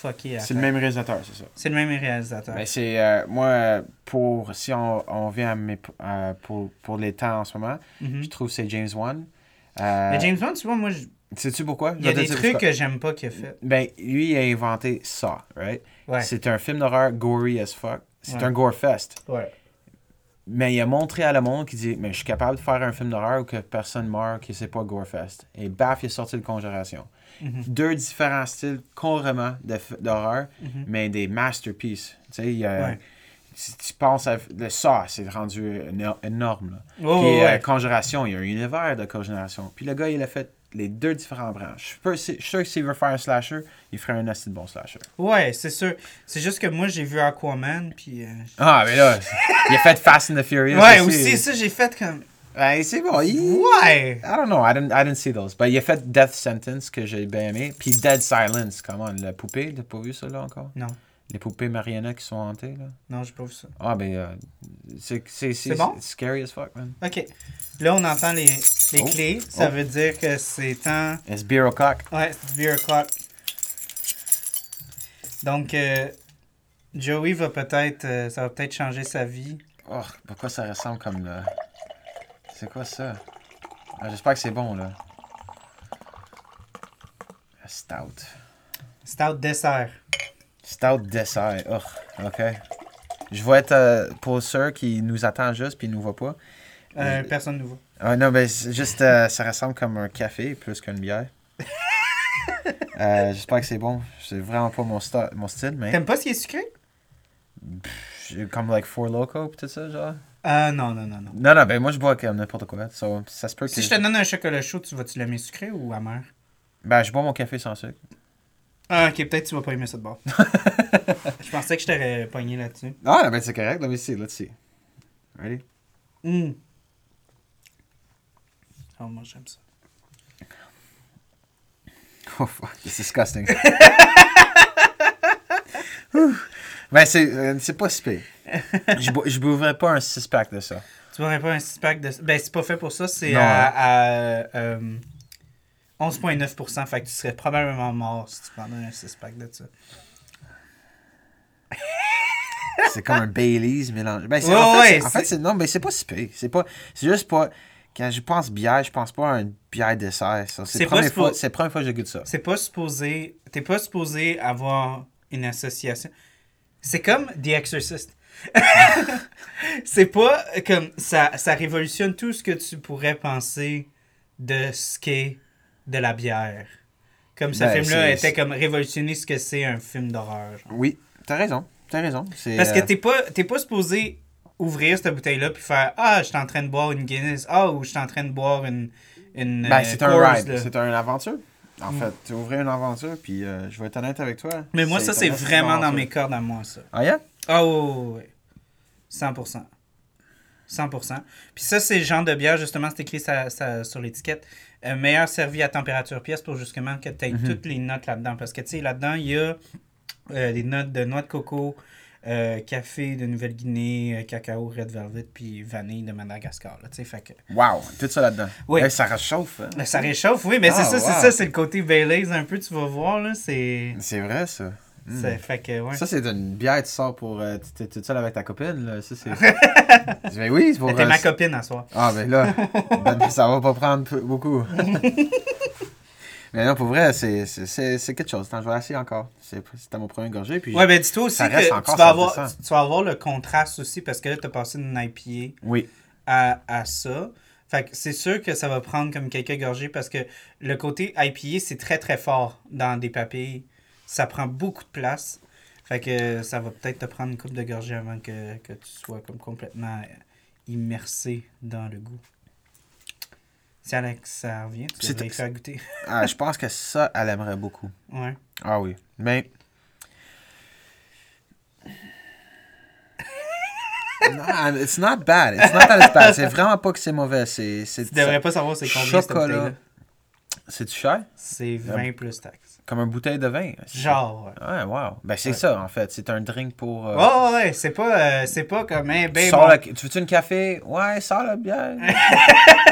fucké C'est le même réalisateur, c'est ça. C'est le même réalisateur. Ben, c'est euh, moi pour si on, on vient à mes, euh, pour, pour les temps en ce moment, Mhm. je trouve que c'est James Wan. Euh, Mais James Bond, tu vois, moi, je- Sais-tu pourquoi? il y a des trucs que j'aime pas qu'il a fait. Ben, lui, il a inventé ça, right? Ouais. C'est un film d'horreur gory as fuck. C'est Ouais. un gore fest. Ouais. Mais il a montré à le monde qui dit Mais je suis capable de faire un film d'horreur où que personne meurt, que c'est pas Gorefest. Et baf, il est sorti de Conjuration. Mhm. Deux différents styles complètement d'horreur, Mhm. mais des masterpieces. Tu sais, Ouais. si tu penses à. Le ça, c'est rendu éno- énorme. Là. Oh, Puis ouais. euh, Conjuration, il y a un univers de Conjuration. Puis le gars, il a fait les deux différentes branches. Je suis sûr que s'il veut faire un slasher, il ferait un assez de bon slasher. Ouais, c'est sûr. C'est juste que moi, j'ai vu Aquaman, puis... euh, Ah, mais là, il a fait Fast and the Furious. Ouais, aussi, ça, j'ai fait comme... Ouais, c'est bon. il- Ouais! I don't know, I didn't, I didn't see those. But il a fait Death Sentence que j'ai bien aimé. Puis Dead Silence, comment, la poupée, t'as pas vu ça là encore? Non. Les poupées marionnettes qui sont hantées là? Non, j'ai pas vu ça. Ah, ben, euh, c'est c'est- C'est bon? scary as fuck, man. OK. Là, on entend les, les Oh. clés. Ça Oh. veut dire que c'est temps... It's beer o'clock. Ouais, c'est beer o'clock. Donc, euh, Joey va peut-être... euh, ça va peut-être changer sa vie. Oh, pourquoi ça ressemble comme le. C'est quoi ça? Ah, J'espère que c'est bon, là. Stout. Stout dessert. Stout dessert. Oh, ok. Je vais être euh, pour ceux qui nous attendent juste puis nous voient pas. Euh, Je- personne ne voit. Ah non, c'est juste, euh, ça ressemble comme un café plus qu'une bière. Euh, J'espère que c'est bon. C'est vraiment pas mon, mon style, mais T'aimes pas ce qui est sucré? comme like Four Loco tout ça, genre. Ah, non, non, non, non. Non, non, ben moi je bois comme n'importe quoi. So, ça se peut que. Si je te donne un chocolat chaud, tu vas-tu l'aimer sucré ou amer? Ben je bois mon café sans sucre. Ah, ok, peut-être tu vas pas aimer ça de bord. je pensais que je t'aurais pogné là-dessus. Ah, ben c'est correct. Let me see, let's see. Ready? Hum. Oh, moi j'aime ça. Oh fuck, it's disgusting. Ouh. ben c'est euh, c'est pas si pire. Je bo- je boivrais pas un 6-pack de ça. Tu voudrais pas un 6-pack de. Ben, c'est pas fait pour ça, c'est Non, à, hein. à, euh, 11,9%. Fait que tu serais probablement mort si tu prenais un 6-pack de ça. C'est comme un Baileys mélangé. Ben, c'est- Ouais, en fait, ouais, c'est- en fait, c'est- c'est non, mais c'est pas si pire. C'est pas c'est juste pas quand je pense bière, je pense pas à une bière dessert. ça. C'est C'est la première suppo- fois, c'est la première fois que je goûte ça. C'est pas supposé. T'es pas supposé avoir une association. C'est comme The Exorcist. c'est pas comme. Ça, ça révolutionne tout ce que tu pourrais penser de ce qu'est de la bière. Comme ce Ben, film-là était comme révolutionner ce que c'est un film d'horreur. genre. Oui, t'as raison. T'as raison. C'est, Parce que euh, t'es pas, t'es pas supposé ouvrir cette bouteille-là puis faire Ah, je suis en train de boire une Guinness. Ah, ou je suis en train de boire une. une ben, euh, c'est un Coors, ride. C'est une aventure. En Mm. fait, tu ouvrais une aventure, puis euh, je vais être honnête avec toi. Mais moi, ça, c'est vraiment dans mes cordes à moi, ça. Ah, yeah? Ah, oui, oui, oui. 100%. 100%. Puis ça, c'est le genre de bière, justement, c'est écrit ça, ça- sur l'étiquette. Euh, meilleur servi à température pièce pour justement que tu aies Mhm. toutes les notes là-dedans. Parce que, tu sais, là-dedans, il y a euh, des notes de noix de coco, euh, café de Nouvelle-Guinée, euh, cacao, red velvet, puis vanille de Madagascar. Là, tu sais, fait que... Wow, tout ça là-dedans. Oui. Ça réchauffe. hein. Ben, Ça réchauffe, oui, mais Ah, c'est ça, c'est ça, c'est le côté Baileys un peu, tu vas voir, là, c'est... C'est vrai, ça. Mm. c'est- Fait que, ouais. Ça, c'est une bière, tu sors pour. euh, tu es toute seule avec ta copine, là. Ça, c'est. ben oui, c'est pour. T'es euh, ma copine à soir. Ah, ben là, ben, ça va pas prendre beaucoup. Mais non, pour vrai, c'est quelque chose. Je vais essayer encore. C'est- C'était mon premier gorgée. Puis Ouais, ben dis-toi aussi que tu, vas avoir, tu vas avoir le contraste aussi parce que là, tu as passé d'une IPA Oui. à, à ça. Fait que c'est sûr que ça va prendre comme quelques gorgées parce que le côté IPA, c'est très très fort dans des papilles. Ça prend beaucoup de place. Fait que ça va peut-être te prendre une coupe de gorgée avant que, que tu sois comme complètement immersé dans le goût. Si Alex, ça revient, tu C'est- devrais faire goûter. Ah, je pense que ça, elle aimerait beaucoup. Ouais. Ah oui. Mais. Non, it's not bad. It's not that it's bad. C'est vraiment pas que c'est mauvais. C'est. c'est- Tu devrais pas savoir c'est combien Chocolat. bouteille-là. C'est-tu cher? C'est 20 plus taxes. Comme une bouteille de vin. Genre, ouais. Wow. Ben, c'est Ouais. ça, en fait. C'est un drink pour. euh, Ouais, ouais, ouais, c'est pas, euh, c'est pas comme un tu, ben bon. la- tu veux-tu une café? Ouais, sors la bière.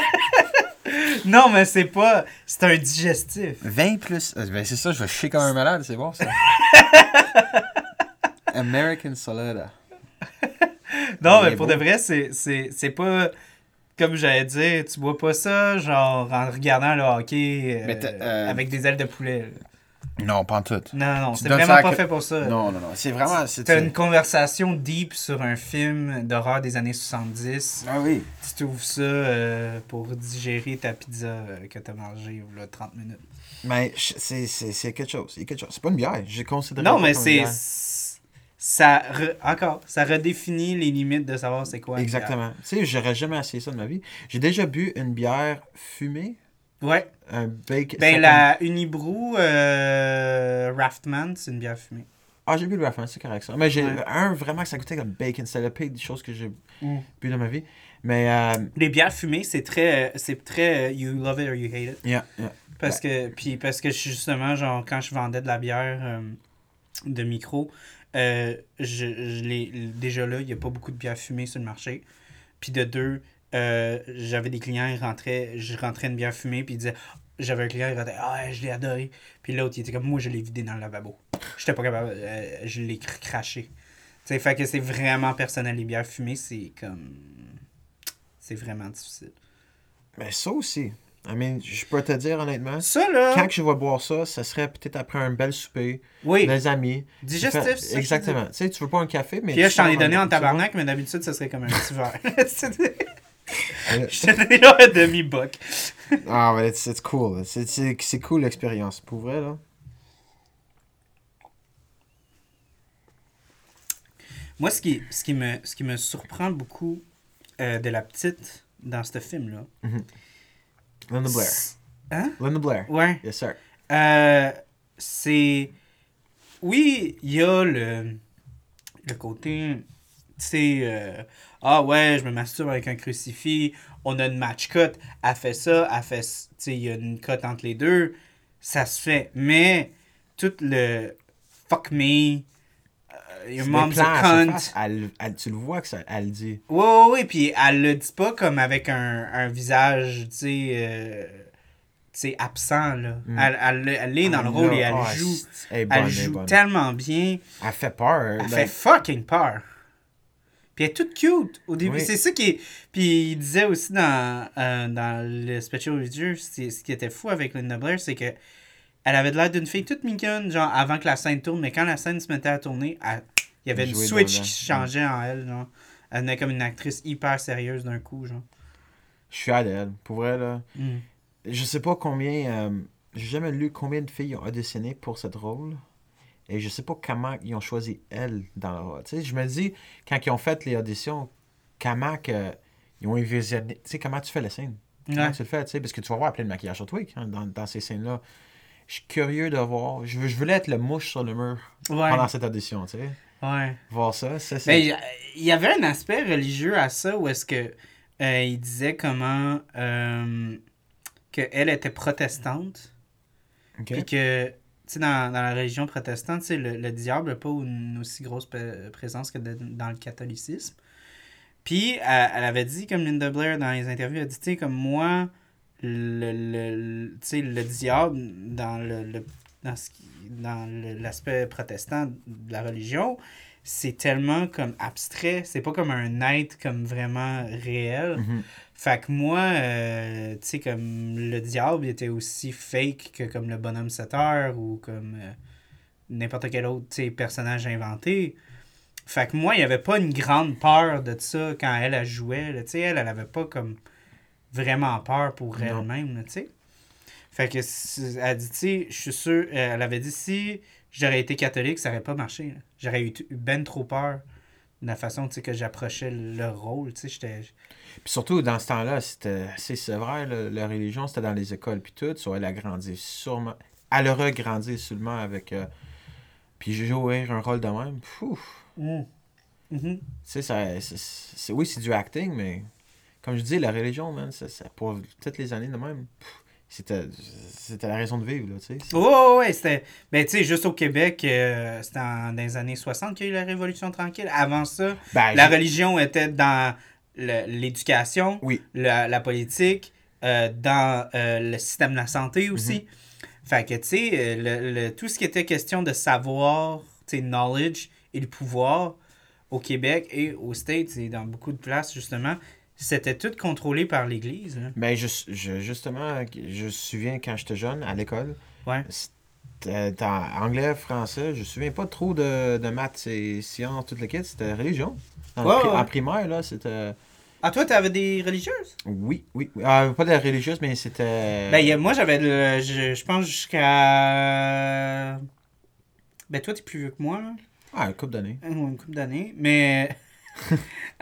Non, mais c'est pas. C'est un digestif. 20 plus. euh, Ben, c'est ça, je vais chier comme un malade, c'est bon ça. American Solida. Non, mais pour beau. de vrai, c'est, c'est, c'est pas. Comme j'allais dire, tu bois pas ça, genre, en regardant le hockey euh, euh, avec des ailes de poulet. là. Non, pas en tout. Non, non, c'est vraiment pas que- fait pour ça. Non, non, non. C'est vraiment. T'as une conversation deep sur un film d'horreur des années 70. Ah oui. Tu t'ouvres ça euh, pour digérer ta pizza euh, que t'as mangée il y a 30 minutes. Mais c'est quelque chose. C'est quelque chose. C'est pas une bière. Je considère Non, mais c'est. Ça, re- encore, ça redéfinit les limites de savoir c'est quoi. Exactement. Tu sais, j'aurais jamais essayé ça de ma vie. J'ai déjà bu une bière fumée. Ouais. Un bacon. Ben, la Unibrew euh, Raftman, c'est une bière fumée. Ah, j'ai bu le Raffin, c'est correct ça. Mais j'ai Ouais. un vraiment que ça goûtait comme bacon. C'était le pire des choses que j'ai Mm. bu dans ma vie. Mais, euh, Les bières fumées, c'est très, c'est très euh, you love it or you hate it. yeah, yeah. Parce que, puis parce que justement, genre, quand je vendais de la bière euh, de micro, euh, je, je déjà là, il n'y a pas beaucoup de bières fumées sur le marché. Puis de deux, euh, j'avais des clients, ils rentraient, je rentrais une bière fumée, puis ils disaient, j'avais un client, il rentrait, ah, je l'ai adoré. Puis l'autre, il était comme, moi, je l'ai vidé dans le lavabo. J'étais pas capable, euh, je l'ai cr- craché. Tu sais, fait que c'est vraiment personnel. Les bières fumées, c'est comme. C'est vraiment difficile. Mais ça aussi. I mean, je peux te dire honnêtement, Ça, là. quand que je vais boire ça, ça serait peut-être après un bel souper, Oui. des amis. Digestif, Fait- ça, Exactement. Tu sais, tu veux pas un café, mais. Puis là, je t'en ai donné en tabarnak, mais d'habitude, ça serait comme un petit verre. Euh, donné là un demi-buck. Ah, mais c'est cool. C'est- cool l'expérience. Pour vrai, là. Moi, ce qui, ce qui, me, ce qui me surprend beaucoup euh, de la petite dans ce film-là. Linda Blair. Hein? Linda Blair. Ouais. Yes, sir. Euh, c'est. Oui, il y a le, le côté. Tu sais, euh, ah ouais, je me masturbe avec un crucifix, on a une match cut, elle fait ça, elle fait. Tu sais, il y a une cote entre les deux, ça se fait. Mais tout le fuck me, euh, your mom's plans a cunt. face, elle- elle- tu le vois que ça, elle le dit. Ouais, ouais, ouais, puis elle le dit pas comme avec un, un visage, tu sais, euh, tu sais, absent, là. Mm. Elle, elle, elle est dans le Ah, rôle là, et elle ah, joue. Elle bonne, joue bonne. tellement bien. Elle fait peur. Elle like- fait fucking peur. Puis elle est toute cute au début. Oui. C'est ça qui est. Puis il disait aussi dans, euh, dans le special review, ce qui était fou avec Linda Blair, c'est que elle avait de l'air d'une fille toute mignonne, genre avant que la scène tourne, mais quand la scène se mettait à tourner, elle- il y avait une switch qui changeait en elle, genre. Elle venait comme une actrice hyper sérieuse d'un coup, genre. Je suis fier d'elle. Pour vrai, là. Mm. Je sais pas combien. euh, J'ai jamais lu combien de filles ont auditionné pour cette rôle. Et je sais pas comment ils ont choisi elle dans le rôle. Tu sais, je me dis, quand ils ont fait les auditions, comment que, ils ont visionné. Tu sais, comment tu fais la scène? Comment Ouais. tu le fais, tu sais, parce que tu vas voir plein de maquillage sur toi quand- dans, dans ces scènes-là. Je suis curieux de voir. Je, voulais être le mouche sur le mur Ouais. pendant cette audition, tu sais. Ouais. Voir ça, ça c'est. il y- avait un aspect religieux à ça où est-ce que euh, il disait comment euh, que elle était protestante Ok. puis que dans, dans la religion protestante le, le diable n'a pas une aussi grosse présence que dans le catholicisme puis elle, avait dit comme Linda Blair dans les interviews elle a dit tu sais comme moi le, le, le- diable dans le, le- dans ce l'aspect protestant de la religion c'est tellement comme abstrait. C'est pas comme un être comme vraiment réel. Mhm. Fait que moi, euh, tu sais, comme le diable il était aussi fake que comme le bonhomme 7 heures ou comme euh, n'importe quel autre tu sais, personnage inventé. Fait que moi, il n'y avait pas une grande peur de ça quand elle, elle jouait. là. Tu sais, elle, elle avait pas comme vraiment peur pour elle-même, tu sais. Fait que, elle dit, tu sais, je suis sûr, elle avait dit, si j'aurais été catholique, ça aurait pas marché. J'aurais eu ben trop peur de la façon, tu sais, que j'approchais le rôle, tu sais, j'étais... Puis surtout, dans ce temps-là, c'était assez sévère, là, la religion, c'était dans les écoles, puis tout. So, elle a grandi sûrement. Elle aurait grandi seulement avec. euh, Puis jouer un rôle de même. Pouf. Mm. Mhm. Tu sais, ça, oui, c'est du acting, mais comme je dis, la religion, man, ça, ça- pour toutes les années de même, pff, c'était, c'était la raison de vivre, là, tu sais. Ouais, ouais, c'était. Ben, tu sais, juste au Québec, euh, c'était dans les années 60 qu'il y a eu la Révolution tranquille. Avant ça, Ben, la religion était dans l'éducation, Oui. la, la politique, euh, dans euh, le système de la santé aussi. Mhm. Fait que, tu sais, euh, le, le- tout ce qui était question de savoir, tu sais, knowledge et le pouvoir au Québec et aux States et dans beaucoup de places, justement, c'était tout contrôlé par l'Église. là. Ben, je, je- justement, je me souviens quand j'étais jeune, à l'école, Ouais. c'était anglais, français, je me souviens pas trop de, de maths et sciences, toute le kit, c'était religion. En, Ouais, pri- ouais. en primaire, là, c'était... Ah, toi, t'avais des religieuses? Oui, oui, oui. Ah, pas de la religieuse, mais c'était... Ben, y a- moi, j'avais, le- je, je pense, jusqu'à... Ben, toi, t'es plus vieux que moi, là. Ah, une couple d'années. Euh, Une couple d'années. Mais...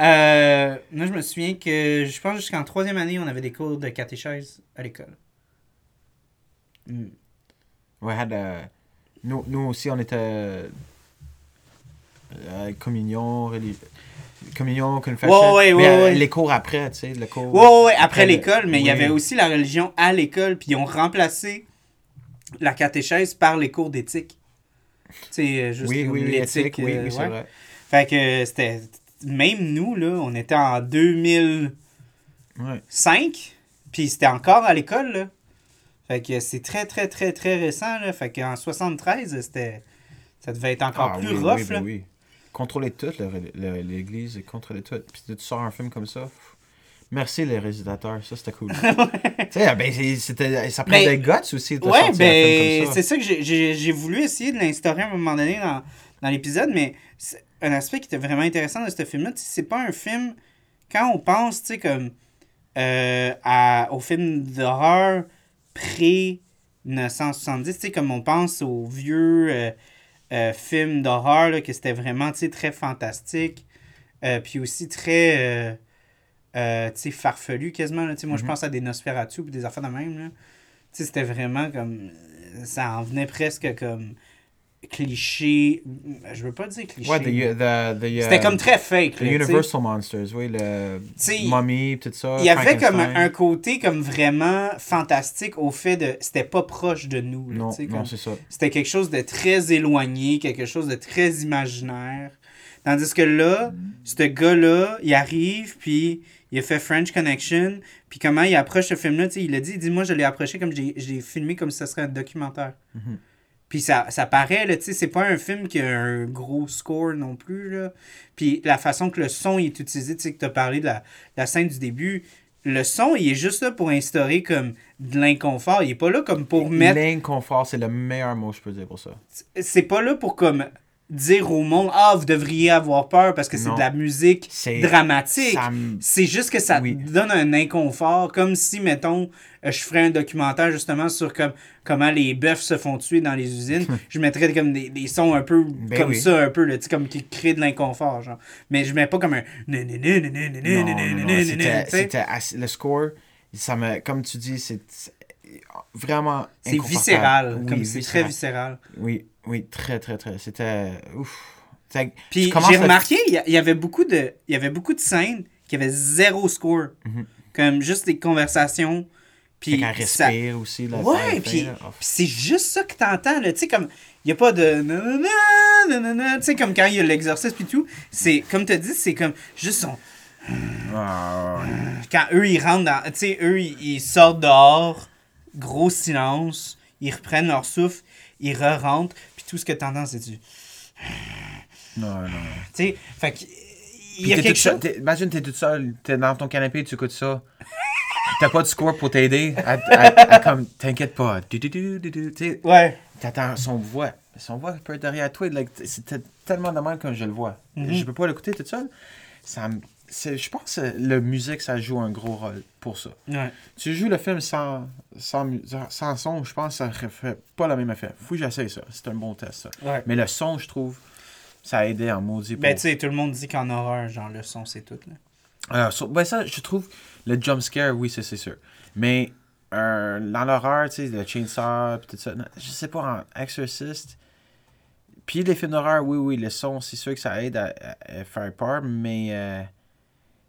euh, moi, je me souviens que, je pense, jusqu'en troisième année, on avait des cours de catéchèse à l'école. Hmm. Ouais, had, euh, nous, nous aussi, on était... euh, communion, religi- Communion, confession. Ouais, ouais, mais, ouais, euh. Les cours après, tu sais, le cours... Ouais, ouais, après Après le- l'école, mais il y oui. avait aussi la religion à l'école, puis ils ont remplacé la catéchèse par les cours d'éthique. Tu sais, euh, juste Oui, oui, oui, l'éthique, éthique, oui, euh, oui, c'est ouais. vrai. Fait que c'était. Même nous, là, on était en 2005, Ouais. puis c'était encore à l'école, là. Fait que c'est très, très, très, très récent, là. Fait qu'en 73, c'était. Ça devait être encore Ah, plus oui, rough, oui, ben là. Contrôler tout, l'Église, et contrôler tout. Puis tu sors un film comme ça. Merci les réalisateurs, ça c'était cool. tu sais, ben, c'est- c'était, ça prend Mais- des guts aussi de Ouais, ben, c'est ça. que j'ai- voulu essayer de l'instaurer à un moment donné dans, dans l'épisode, mais un aspect qui était vraiment intéressant de ce film-là, c'est pas un film. Quand on pense, tu sais, comme. euh, à, au film d'horreur pré-1970, tu sais, comme on pense aux vieux euh, euh, films d'horreur, là, que c'était vraiment, tu sais, très fantastique, euh, puis aussi très. euh, euh, farfelu quasiment. Là. Tu sais, Moi, je Mhm. pense à des Nosferatu et des affaires de même. Là. Tu sais, c'était vraiment comme. Ça en venait presque comme cliché. Je veux pas dire cliché. Ouais, the, the, the, C'était comme très fake. the là. Universal Monsters, oui, le Mummy, tout ça. Il y avait comme un côté comme vraiment fantastique au fait de. C'était pas proche de nous. là, Non, c'est ça. C'était quelque chose de très éloigné, quelque chose de très imaginaire. Tandis que là, ce gars-là, il arrive, puis il a fait French Connection, puis comment il approche ce film-là, tu sais, il a dit, il dit, moi, je l'ai approché comme, l'ai filmé comme si ce serait un documentaire. Mhm. Puis ça, ça paraît, là, tu sais, c'est pas un film qui a un gros score non plus, là. Puis la façon que le son est utilisé, tu sais, que t'as parlé de la, la scène du début, le son, il est juste là pour instaurer comme de l'inconfort. Il est pas là comme pour mettre L'inconfort, c'est le meilleur mot que je peux dire pour ça. c'est pas là pour comme dire au monde ah vous devriez avoir peur parce que c'est de la musique dramatique. c'est juste que ça Oui. donne un inconfort comme si mettons euh, je ferais un documentaire justement sur comme comment les bœufs se font tuer dans les usines. Je mettrais comme des, des sons un peu Ben comme oui. ça un peu là, comme qui créent de l'inconfort genre. Mais je mets pas comme un c'était- le score, ça me, comme tu dis, c'est vraiment c'est viscéral Oui, comme c'est très viscéral. Oui, oui, très, très, très. C'était ouf. Puis j'ai à- remarqué, il il y avait beaucoup de, il y avait beaucoup de scènes qui avaient zéro score, Mhm. comme juste des conversations. Puis ça- respire aussi. Là, à Ouais, puis. Oh, c'est juste ça que t'entends là, tu sais comme il y a pas de nanana, tu sais comme quand il y a l'exorcisme puis tout, c'est comme tu dit, c'est comme juste son ah, quand eux ils rentrent dans tu sais eux ils, ils sortent dehors, gros silence, ils reprennent leur souffle, ils re-rentrent, puis tout ce que t'entends c'est du Non, non. Tu sais, fait que. Il y a t'es quelque chose. t'es- Imagine, t'es toute seule, t'es dans ton canapé, tu écoutes ça. T'as pas de score pour t'aider. Comme, t'inquiète pas. Tu sais, Ouais. T'attends son voix. Son voix peut être derrière toi. like, C'était tellement de mal quand je le vois. Mhm. Je peux pas l'écouter toute seule. Ça me- c'est- je pense que la musique, ça joue un gros rôle pour ça. Ouais. Tu joues le film sans, sans, sans son, je pense que ça fait pas le même effet. Faut que j'essaye ça. C'est un bon test, ça. Ouais. Mais le son, je trouve, ça a aidé en maudit. Pour... Ben, tu sais, tout le monde dit qu'en horreur, genre, le son, c'est tout, là. Alors, sur- ben ça, je trouve, le jump scare, oui, c'est sûr. Mais euh, dans l'horreur, tu sais, le chainsaw, pis tout ça, non, je sais pas, en Exorcist, puis les films d'horreur, oui, oui, le son, c'est sûr que ça aide à, à- à faire peur, mais euh,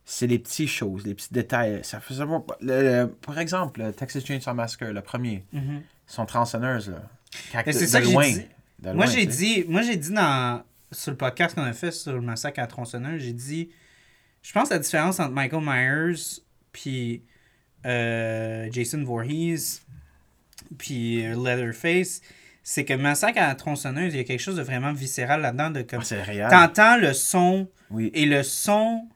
c'est les petites choses, les petits détails. Ça faisait le- le- par exemple, le Texas Chainsaw Massacre, le premier, sont tronçonneuses, là. Quand- Mais de, c'est ça que j'ai loin. dit. Moi, j'ai dit, moi, j'ai dit dans, sur le podcast qu'on a fait sur le massacre à la tronçonneuse, j'ai dit, je pense que la différence entre Michael Myers puis euh, Jason Voorhees puis euh, Leatherface, c'est que massacre à la tronçonneuse, il y a quelque chose de vraiment viscéral là-dedans, de comme, c'est réel. t'entends le son Oui. et le son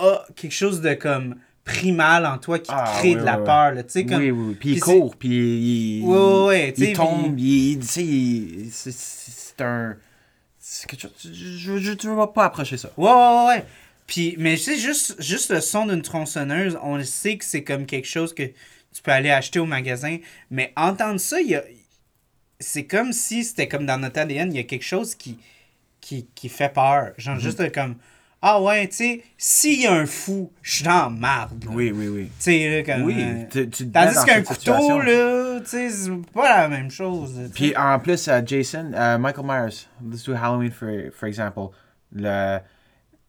a quelque chose de comme primal en toi qui Ah, crée oui, de la oui, oui. peur, là, tu sais, comme... Oui, oui, oui. Puis il Puis court, puis il, tu sais, il tombe, il, tu sais, il- c'est- c'est un... C'est quelque chose... Je, je, veux pas approcher ça. Ouais, ouais, ouais. Puis, mais tu sais, juste, juste le son d'une tronçonneuse, on le sait que c'est comme quelque chose que tu peux aller acheter au magasin. Mais entendre ça, il y a... c'est comme si c'était comme dans notre ADN, il y a quelque chose qui, qui, qui fait peur. Mhm. Genre, juste comme, ah ouais, tu sais, s'il y a un fou, je suis dans marde. Oui, oui, oui. Tu sais, là, comme. Oui, euh, tu, tu te mets Tandis qu'un couteau, situation. là, tu sais, c'est pas la même chose. Puis en plus, euh, Jason, euh, Michael Myers, let's do Halloween for, for example. Le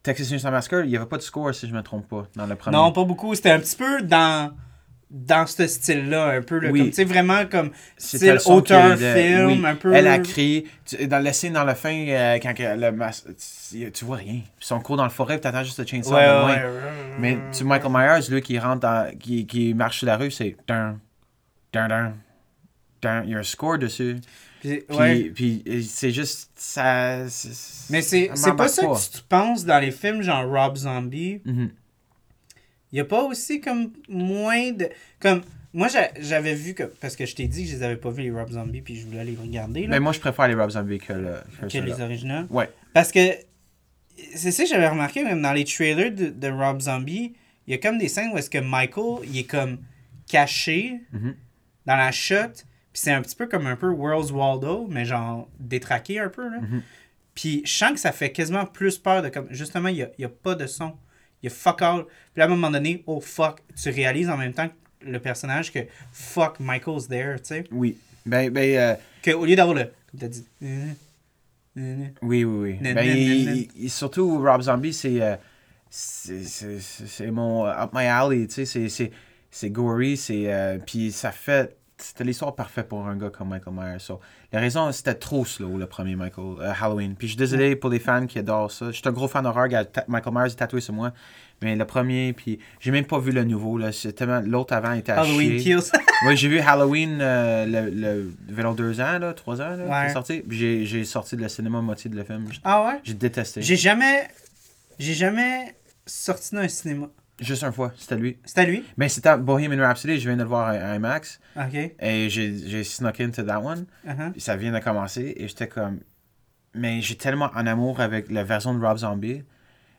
Texas Chainsaw Massacre, il n'y avait pas de score si je me trompe pas dans le premier. Non, pas beaucoup. C'était un petit peu dans dans ce style-là, un peu. Là, Oui. comme, tu sais, vraiment comme style le son qui auteur, aidait. film, Oui. un peu. Elle a crié. Tu- dans la scène, dans la fin, euh, quand le tu, tu vois rien. Puis son cours dans le forêt, puis t'attends juste le chainsaw Ouais. Mais tu Michael Myers, lui, qui rentre dans, qui, qui marche sur la rue, c'est dun, dun, dun, dun. Il y a un score dessus. Puis, Puis, ouais. puis euh, c'est juste. Ça, Mais c'est pas m'embarque ça que tu penses dans les films genre Rob Zombie? Mhm. Il y a pas aussi comme moins de. Comme. Moi, j'a- j'avais vu que. Parce que je t'ai dit que je les avais pas vus, les Rob Zombie, puis je voulais les regarder. Là, Mais moi, je préfère les Rob Zombie que, le, que les originaux. Ouais. Parce que. C'est ça que j'avais remarqué, même dans les trailers de, de Rob Zombie, il y a comme des scènes où est-ce que Michael, il est comme caché Mhm. dans la shot. Puis c'est un petit peu comme un peu World's Waldo, mais genre détraqué un peu. Là. Mhm. Puis je sens que ça fait quasiment plus peur de comme. Justement, il n'y a, y a pas de son. Il y a fuck all. Puis à un moment donné, oh fuck, tu réalises en même temps que le personnage que fuck, Michael's there, tu sais. Oui. Ben, ben euh, Qu'au lieu d'avoir le. Comme t'as dit. euh, euh, oui, oui, oui. Nan, Ben, nan, il- nan, il- il- surtout, Rob Zombie, c'est. euh, c'est c'est- c'est- c'est mon. euh, Up my alley, tu sais. c'est- C'est c'est gory, c'est. euh, Puis ça fait. C'était l'histoire parfaite pour un gars comme Michael Myers. So, la raison, c'était trop slow, le premier Michael, euh, Halloween. Puis je suis désolé pour les fans qui adorent ça. Je suis un gros fan d'horreur. Michael Myers est tatoué sur moi. Mais le premier, puis j'ai même pas vu le nouveau. L'autre avant était à Halloween chier. Kills. Oui, j'ai vu Halloween euh, le, le, vers deux ans, là, trois ans, là, Ouais. sorti. J'ai, j'ai sorti de le cinéma moitié de le film. Ah ouais? J'ai détesté. J'ai jamais. J'ai jamais sorti d'un cinéma. Juste une fois, c'était lui. C'était lui? Mais c'était Bohemian Rhapsody, je viens de le voir à IMAX. Ok. Et j'ai, snuck into that one. Puis ça vient de commencer. Et j'étais comme. Mais j'ai tellement en amour avec la version de Rob Zombie.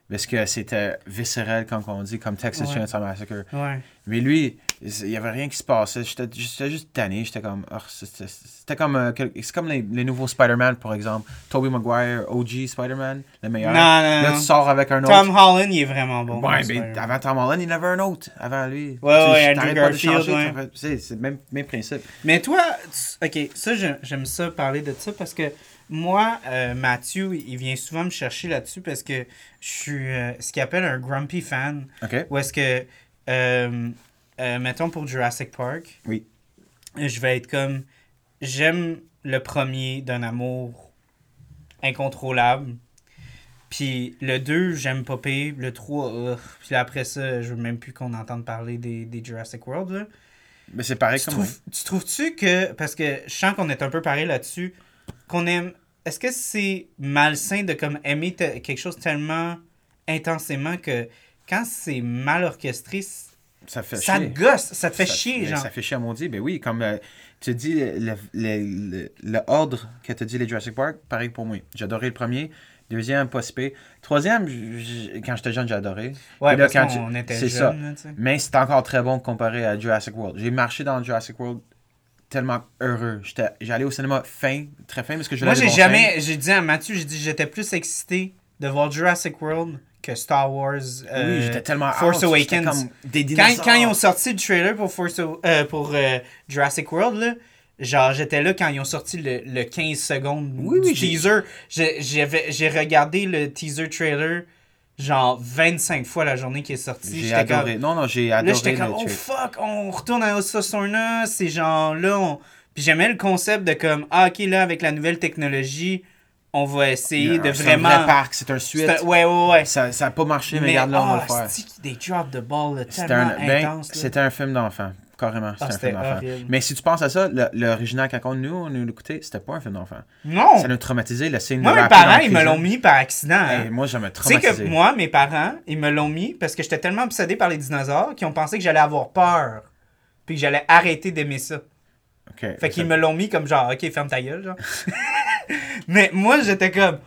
Parce que c'était viscéral, comme on dit, comme Texas Ouais. Chainsaw Massacre. Ouais. Mais lui, il y avait rien qui se passait. J'étais juste tanné. J'étais comme. oh, c'était comme. euh, c'est comme les, les nouveaux Spider-Man, par exemple. Tobey Maguire, OG Spider-Man, le meilleur. Non, non, Là, tu sors avec un autre. Tom Holland, il est vraiment bon. ouais, mais avant Tom Holland, il en avait un autre. Avant lui. Ouais, Tu- Andrew Garfield, C'est le même, même principe. Mais toi, tu- ok, ça, j'aime ça parler de ça parce que moi, euh, Mathieu, il vient souvent me chercher là-dessus parce que je suis euh, ce qu'il appelle un grumpy fan. OK? Ou est-ce que, euh, euh, mettons pour Jurassic Park, Oui. je vais être comme, j'aime le premier d'un amour incontrôlable. Puis le 2, j'aime pas pire. Le 3, euh, puis après ça, je veux même plus qu'on entende parler des, des Jurassic World. Là. Mais c'est pareil Tu, comme trouves, tu trouves-tu que, parce que je sens qu'on est un peu pareil là-dessus, qu'on aime est-ce que c'est malsain de comme aimer quelque chose tellement intensément que quand c'est mal orchestré, Ça fait ça te gosse, ça te fait Ça- chier, genre. Ça fait chier à maudit. Ben oui, comme euh, tu dis, le, le, le, le ordre que tu dit les Jurassic Park, pareil pour moi. J'ai adoré le premier. Deuxième, pas pire. Troisième, quand j'étais jeune, j'ai adoré. Ouais, là, parce quand tu- était là, tu sais. Mais c'est encore très bon comparé à Jurassic World. J'ai marché dans Jurassic World tellement heureux. J'étais- J'allais au cinéma fin, très fin, parce que je Moi, j'ai jamais. J'ai dit à Mathieu, j'ai dit j'étais plus excité de voir Jurassic World que Star Wars. euh, Oui, j'étais tellement Force out, j'étais Awakens. comme des Quand, dinosaures. quand ils ont sorti le trailer pour, Force, euh, pour euh, Jurassic World, là, genre j'étais là quand ils ont sorti le, le 15 secondes Oui, du oui, teaser. J'ai- regardé le teaser trailer genre 25 fois la journée qui est sortie. J'ai J'étais adoré. comme- Non, non, j'ai Là, adoré j'étais le comme, oh fuck, on retourne à Osasuna. C'est genre là, on... Puis j'aimais le concept de comme, ah ok, là, avec la nouvelle technologie, on va essayer de C'est vraiment. un vrai parc, c'est un C'est suite. un- Ouais, ouais, ouais. Ça n'a pas marché, mais, regarde là, on va le ah, faire. c'est-tu des drops de ball là, C'était tellement un, ben, intense. c'était un film d'enfant. Carrément, c'était Ah, un film d'enfant. Mais si tu penses à ça, le- l'original, quand on, nous, on nous l'écoutait, c'était pas un film d'enfant. Non! Ça nous traumatisait, la scène Moi, de mes rapper dans parents, ils me l'ont mis par accident. hein. Hey, moi, ça m'a Tu sais que moi, mes parents, ils me l'ont mis parce que j'étais tellement obsédé par les dinosaures qu'ils ont pensé que j'allais avoir peur. Puis que j'allais arrêter d'aimer ça. Fait qu'ils me l'ont mis comme genre, ok, ferme ta gueule, genre. Mais moi, j'étais comme,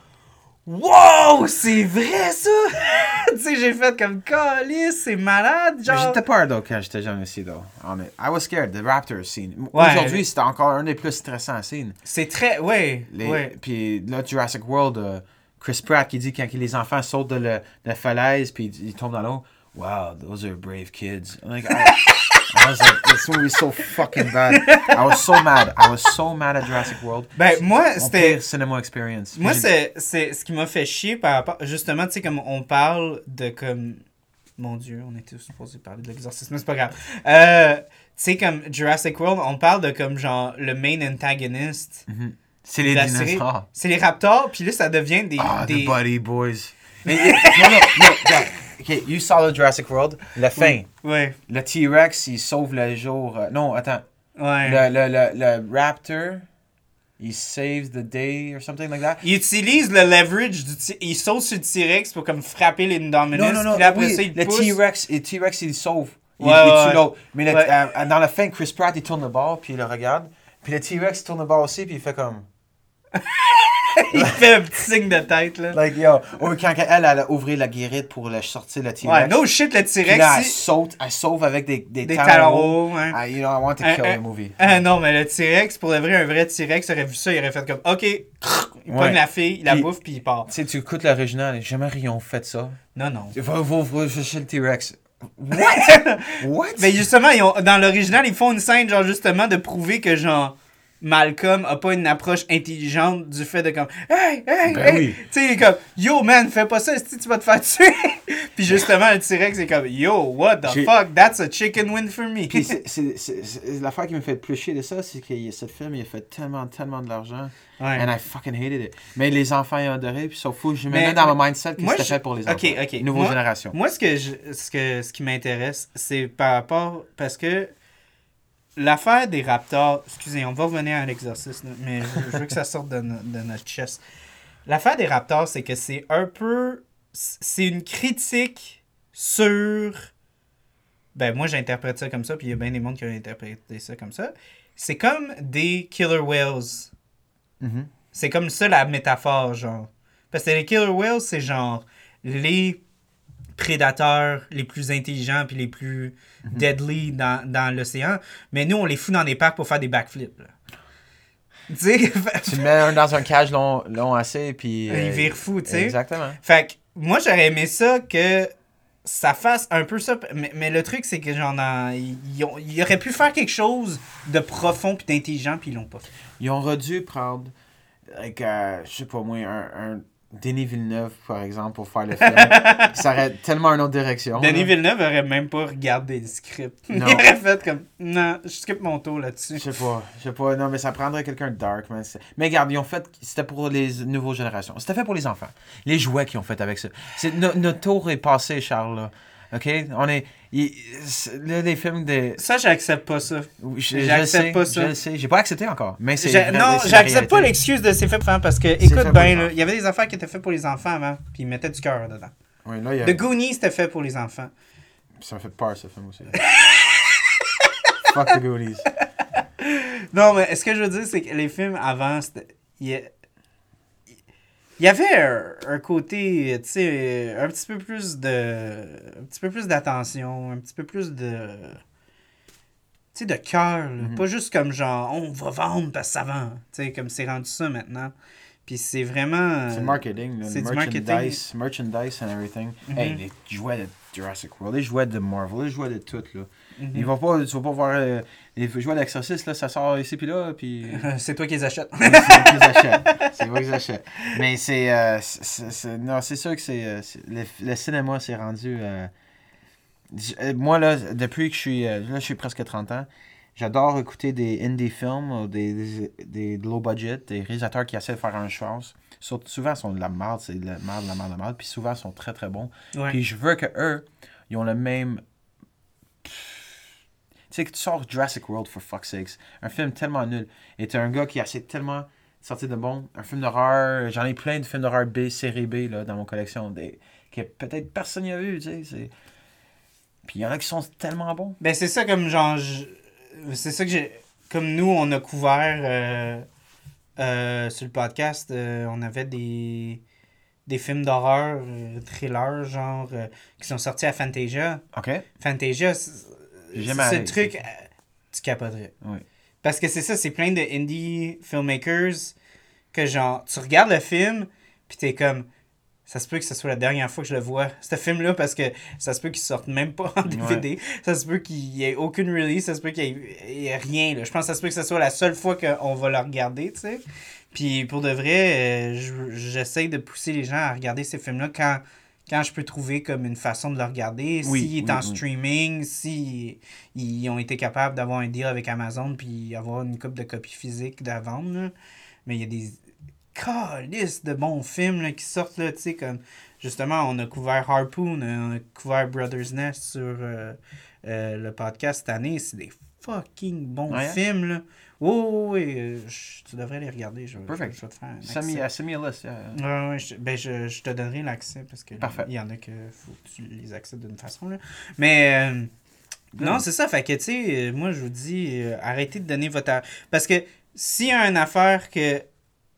wow, c'est vrai ça! tu sais, j'ai fait comme, calice, c'est malade, genre. J'étais peur, though, quand j'étais jeune aussi, though. Honnête. I was scared, the Raptors scene. Ouais. Aujourd'hui, c'était encore un des plus stressants scenes. C'est très, ouais, Les- ouais. Puis là, Jurassic World, euh, Chris Pratt qui dit quand les enfants sautent de, le- de la falaise puis ils, ils tombent dans l'eau, wow, those are brave kids. I'm Like, I, I was like, this movie is so fucking bad. I was so mad. I was so mad at Jurassic World. Ben, moi, c'était. pire cinema experience. Moi, c'est, c'est ce qui m'a fait chier par rapport. Justement, tu sais, comme on parle de comme. Mon Dieu, on était supposé parler de l'exorcisme, mais c'est pas grave. Euh, tu sais, comme Jurassic World, on parle de comme genre le main antagonist. Mhm. C'est les série. dinosaures. C'est les raptors, puis là, ça devient des. Ah, des... the Buddy Boys. Mais, non, non, non, regarde. Ok, you saw the Jurassic World. La fin. Ouais, Le T-Rex, il sauve le jour. euh, non, attends. ouais. Le, le, le, le Raptor, il saves the day or something like that. Il utilise le leverage du. Il saute sur le T-Rex pour comme frapper l'Indominus. Non, non, non. Puis là, après oui, ça, il le. T-Rex, le T-Rex, il sauve. Il, Ouais, il tue ouais. l'autre. Mais le- euh, dans la fin, Chris Pratt, il tourne le bord, puis il le regarde. Puis le T-Rex, il tourne le bord aussi, puis il fait comme. Il fait un petit signe de tête, là. Like, yo. Ou quand elle, elle a ouvert la guérite pour le sortir le T-Rex. Ouais, no shit, le T-Rex. là, elle saute, elle sauve avec des, des, Des hauts, ouais. Ah, you know, I want to Un- kill un- the movie. Ah non, mais le T-Rex, pour le vrai, un vrai T-Rex aurait vu ça, il aurait fait comme, ok, il Ouais. pogne la fille, il la bouffe, puis il part. Tu sais, tu écoutes l'original jamais rien ont fait ça. Non, non. Va, va, va chercher le T-Rex. What? What? Mais justement, ils ont, dans l'original, ils font une scène, genre, justement, de prouver que, genre, Malcolm a pas une approche intelligente du fait de comme Hey, hey, Ben hey! oui. Tu sais, il est comme Yo, man, fais pas ça, si tu vas te faire tuer! Puis justement, le T-Rex est comme Yo, what the fuck, that's a chicken win for me! Puis c'est- c'est- c'est- c'est- l'affaire qui me fait le plus chier de ça, c'est que ce film, il a fait tellement, tellement de l'argent. Ouais. And I fucking hated it. Mais les enfants, ils ont adoré, puis sauf fou, je me mets dans mon mindset que c'était je- fait pour les enfants. Ok, ok. Nouvelle génération. Moi, ce que je, ce que ce qui m'intéresse, c'est par rapport parce que l'affaire des Raptors, excusez, on va revenir à l'exercice, mais je, veux que ça sorte de, no- de notre chest. L'affaire des Raptors, c'est que c'est un peu, c'est une critique sur, ben moi j'interprète ça comme ça, puis il y a bien des mondes qui ont interprété ça comme ça. C'est comme des killer whales. Mhm. C'est comme ça la métaphore, genre. Parce que les killer whales, c'est genre les prédateurs les plus intelligents puis les plus Mhm. deadly dans, dans l'océan. Mais nous, on les fout dans des parcs pour faire des backflips. Tu mets un dans un cage long, long assez, puis. Il euh, vire fou, tu sais. Exactement. Fait que moi, j'aurais aimé ça que ça fasse un peu ça. Mais, mais le truc, c'est que dans- ils, ont- ils auraient pu faire quelque chose de profond puis d'intelligent puis ils l'ont pas fait. Ils auraient dû prendre, like, euh, je sais pas moi, un, un Denis Villeneuve, par exemple, pour faire le film. ça aurait tellement une autre direction. Denis là. Villeneuve aurait même pas regardé le script. Non. Il aurait fait comme non, je skip mon tour là-dessus. Je sais pas, je sais pas, non, mais ça prendrait quelqu'un de dark. C'est- Mais regarde, ils ont fait, c'était pour les nouvelles générations. C'était fait pour les enfants. Les jouets qu'ils ont fait avec ça. C'est, no- notre tour est passé, Charles, là. OK? On est. il- Là, des films de. Ça, j'accepte pas ça. J'accepte pas ça. Je le sais. J'ai pas accepté encore. Mais c'est. Non, j'accepte pas l'excuse de pour enfants parce que, écoute les enfants. il y avait des affaires qui étaient faites pour les enfants avant, puis ils mettaient du cœur dedans. Oui, là, il y a... The Goonies, c'était fait pour les enfants. Ça me fait peur, ce film aussi. Fuck the Goonies. Non, mais ce que je veux dire, c'est que les films avant, c'était. Il y, a- il y avait un, un côté, tu sais, un petit peu plus de. Un petit peu plus d'attention, un petit peu plus de. Tu sais, de cœur. Mhm. Pas juste comme genre, on va vendre parce que ça vend. Tu sais, comme c'est rendu ça maintenant. Puis c'est vraiment. C'est le marketing, c'est du merchandise, merchandise and everything. Mhm. Hey, les jouets de Jurassic World, les jouets de Marvel, les jouets de tout, là. Mhm. Ils vont pas, tu vas pas voir euh, les jouets d'Exorcist, là, ça sort ici puis là, puis... c'est toi qui les achètes. c'est moi qui les achète. C'est moi qui les achète. Mais c'est, euh, non, c'est sûr que c'est, euh, le, le cinéma s'est rendu... euh, euh, moi, là, depuis que je suis, euh, là, je suis presque 30 ans, j'adore écouter des indie films, des, des, des low budget, des réalisateurs qui essaient de faire une chose. Souvent, ils sont de la merde, c'est de la merde, de la merde, de la merde, puis souvent, ils sont très, très bons. Ouais. Puis je veux que eux, ils ont le même. Sais, que tu sors Jurassic World, for fuck's sakes. Un film tellement nul. Et t'es un gars qui essaie tellement de sortir de bon. Un film d'horreur. J'en ai plein de films d'horreur B, série B, là, dans mon collection. Des, que peut-être personne n'a vu, tu sais. Puis il y en a qui sont tellement bons. Ben, c'est ça comme genre. je- C'est ça que j'ai. Comme nous, on a couvert euh, euh, sur le podcast, euh, on avait des, des films d'horreur, euh, thrillers, genre, euh, qui sont sortis à Fantasia. OK? Fantasia, ce truc, euh, tu capoterais. Oui. Parce que c'est ça, c'est plein de indie filmmakers que genre, tu regardes le film, puis t'es comme, ça se peut que ce soit la dernière fois que je le vois, ce film-là, parce que ça se peut qu'il sorte même pas en DVD, ça se peut qu'il y ait aucune release, ça se peut qu'il y ait, rien, là. Je pense que ça se peut que ce soit la seule fois qu'on va le regarder, tu sais. Puis pour de vrai, euh, je- j'essaie de pousser les gens à regarder ces films-là quand, quand je peux trouver comme une façon de le regarder. Oui, S'il est oui, en oui. streaming, si ils ont été capables d'avoir un deal avec Amazon puis avoir une coupe de copies physiques de vendre. là. Mais il y a des calices de bons films là, qui sortent là, tu sais, comme justement, on a couvert Harpoon, on a couvert Brothers Nest sur euh, euh, le podcast cette année. C'est des fucking bons Ouais, films, là. Oui, oui, oui. euh, je- tu devrais les regarder. Je, Perfect. je vais te faire un Send me, accès. uh, send me a list. yeah. Ouais, ouais, je, ben je, je te donnerai l'accès parce que Parfait. il y en a que faut que tu les acceptes d'une façon. Là. Mais euh, non, c'est ça. Fait que, tu sais, euh, moi, je vous dis, euh, arrêtez de donner votre. ar- Parce que s'il y a une affaire que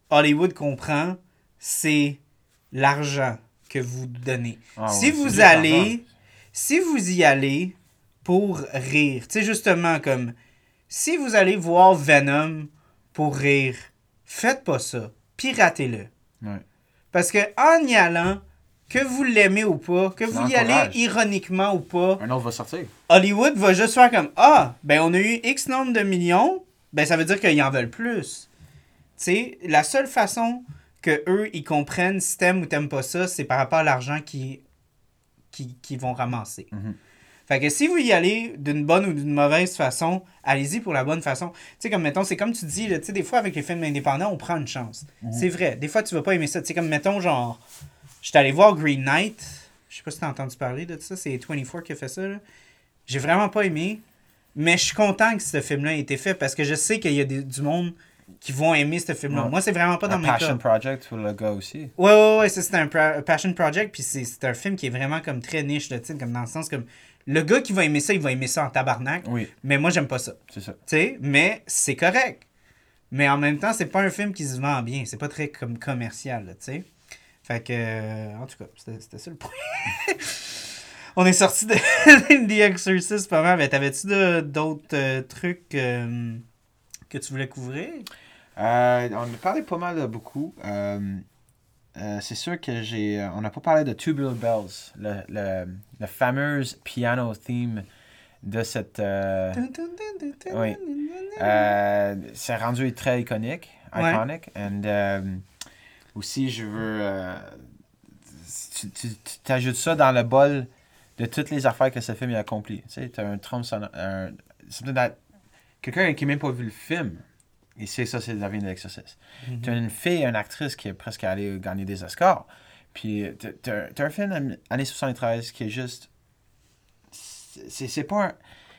Hollywood comprend, c'est l'argent que vous donnez. Ah si ouais, vous allez, si vous y allez pour rire, tu sais, justement, comme si vous allez voir Venom pour rire, faites pas ça. Piratez-le. Ouais. Parce que en y allant, que vous l'aimez ou pas, que vous y allez ironiquement ou pas, Un autre va sortir. Hollywood va juste faire comme Ah, ben on a eu X nombre de millions, ben ça veut dire qu'ils en veulent plus. Tu sais, la seule façon que eux ils comprennent si t'aimes ou t'aimes pas ça, c'est par rapport à l'argent qu'ils qui, qui vont ramasser. Mhm. Fait que si vous y allez d'une bonne ou d'une mauvaise façon, allez-y pour la bonne façon. Tu sais, comme mettons, c'est comme tu dis, là, tu sais, des fois avec les films indépendants, on prend une chance. C'est vrai. Des fois, tu vas pas aimer ça. Tu sais, comme mettons, genre, j'étais allé voir Green Knight. Je sais pas si t'as entendu parler de ça. C'est 24 qui a fait ça. J'ai vraiment pas aimé. Mais je suis content que ce film-là ait été fait parce que je sais qu'il y a des- du monde qui vont aimer ce film-là. Ouais. Moi, c'est vraiment pas dans Un mes passion cas. project pour le gars aussi. Ouais, ouais, ouais, ça, c'est un passion project, puis c'est un film qui est vraiment comme très niche, là, comme dans le sens comme le gars qui va aimer ça, il va aimer ça en tabarnak, Oui, mais moi j'aime pas ça, c'est ça. sais, mais c'est correct. Mais en même temps, c'est pas un film qui se vend bien, c'est pas très comme commercial, tu sais. Fait que, euh, en tout cas, c'était c'était ça le point. On est sorti de The Exorcist pas mal, mais t'avais-tu de- d'autres euh, trucs euh, que tu voulais couvrir? On a parlé pas mal de beaucoup. Euh, c'est sûr que j'ai. euh, On n'a pas parlé de Tubular Bells, le, le, le fameux piano theme de cette. euh, Oui. euh, c'est rendu très iconique, Ouais. iconic. And, euh, aussi, je veux. tu, t'ajoutes ça dans le bol de toutes les affaires que ce film a accompli. Tu sais, t'as un trompe sonore. un- Quelqu'un qui n'a même pas vu le film, il sait ça, c'est la vie de l'exorciste. Mhm. T'as une fille, une actrice qui est presque allée gagner des Oscars. Puis t'as t'as un film an- années 73 qui est juste c'est c'est pas un-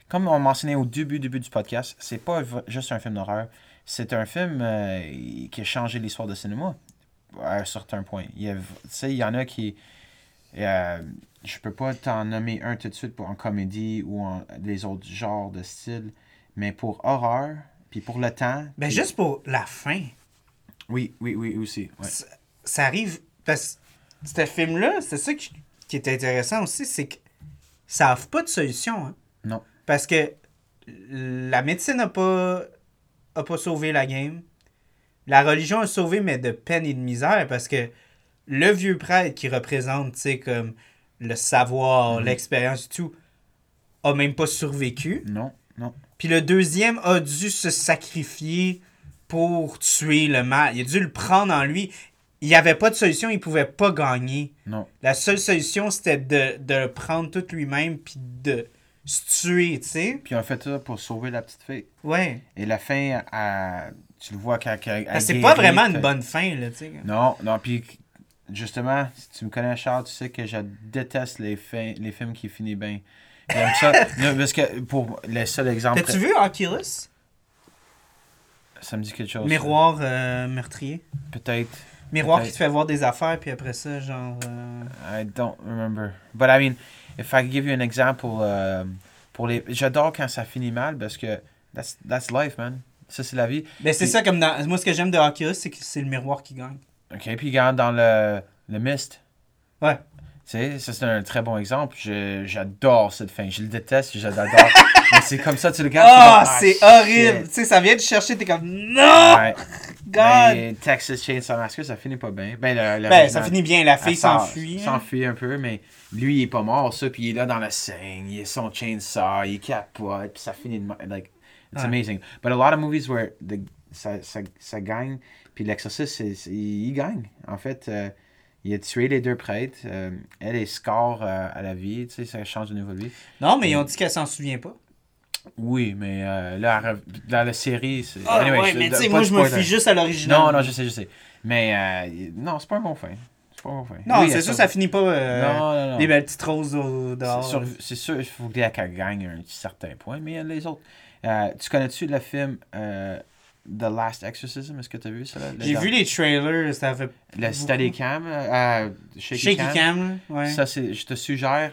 Comme on mentionnait au début, début du podcast, c'est pas juste un film d'horreur. C'est un film euh, qui a changé l'histoire du cinéma à un certain point. Il y, a- tu il y en a qui. euh, je peux pas t'en nommer un tout de suite pour en comédie ou en des autres genres de style, mais pour horreur, puis pour le temps. Ben, puis- juste pour la fin. Oui, oui, oui, aussi. ouais. ça, ça arrive. Parce que ce film-là, c'est ça qui, qui est intéressant aussi, c'est que ça offre pas de solution. hein. Non. Parce que la médecine n'a pas, a pas sauvé la game. La religion a sauvé, mais de peine et de misère, parce que le vieux prêtre qui représente, tu sais, comme le savoir, Mhm. l'expérience et tout, a même pas survécu. Non, non. Puis le deuxième a dû se sacrifier pour tuer le mal. Il a dû le prendre en lui. Il n'y avait pas de solution, il pouvait pas gagner. Non. La seule solution, c'était de, de le prendre tout lui-même puis de se tuer, tu sais. Puis on fait ça pour sauver la petite fille. Ouais. Et la fin, elle- tu le vois quand. quand elle Parce que c'est pas vraiment une bonne fin, là, tu sais. Non, non, puis justement, si tu me connais, Charles, tu sais que je déteste les, fins, les films qui finissent bien. Ça. Non, parce que pour le seul exemple. T'as-tu vu Oculus? Ça me dit quelque chose. Miroir euh, meurtrier. Peut-être. Miroir qui te fait voir des affaires, puis après ça, genre... euh, I don't remember. But I mean, if I give you an example, euh, pour les, j'adore quand ça finit mal parce que that's, that's life, man. Ça, c'est la vie. Ben, c'est ça, comme dans... Moi, ce que j'aime de Oculus, c'est que c'est le miroir qui gagne. OK, puis regarde dans le, le mist. Ouais. Tu sais, ça c'est un très bon exemple. Je- J'adore cette fin. Je le déteste, j'adore. Mais c'est comme ça, tu le regardes. Ah, tu c'est ah, horrible! Tu sais, ça vient te chercher, t'es comme... Non! Ouais. God! Ben, Texas Chainsaw Massacre, ça finit pas bien. Ben, le- le Ben, ça finit bien. La fille s'enfuit. hein. S'enfuit un peu, mais lui, il est pas mort, ça. Puis il est là dans la scène, il est son chainsaw, il capote, puis ça finit de. Like, it's Ouais. amazing. But a lot of movies where the, ça, ça, ça gagne, puis l'exorciste, il gagne. En fait, euh, il a tué les deux prêtres. euh, elle est score euh, à la vie, tu sais, ça change de niveau de vie. Non, mais ils ont dit qu'elle s'en souvient pas. Oui, mais euh, là, dans la série, c'est. Ah, Anyway, ouais, je- mais tu sais, moi, je me fie juste à l'original. Non, non, je sais, je sais. Mais euh, non, c'est pas un bon fin. C'est pas un bon fin. Non, Oui, c'est sûr, sort- ça finit pas. euh, Non, non, non. Les belles petites roses dehors. C'est sûr, il faut qu'elle gagne un certain point, mais il y a les autres. Euh, tu connais-tu le film euh, The Last Exorcism? Est-ce que tu as vu ça? Le- J'ai vu les trailers, ça fait. Le Steadicam, euh, Shaky, Shaky Cam. Cam, ouais. Ça, c'est, je te suggère,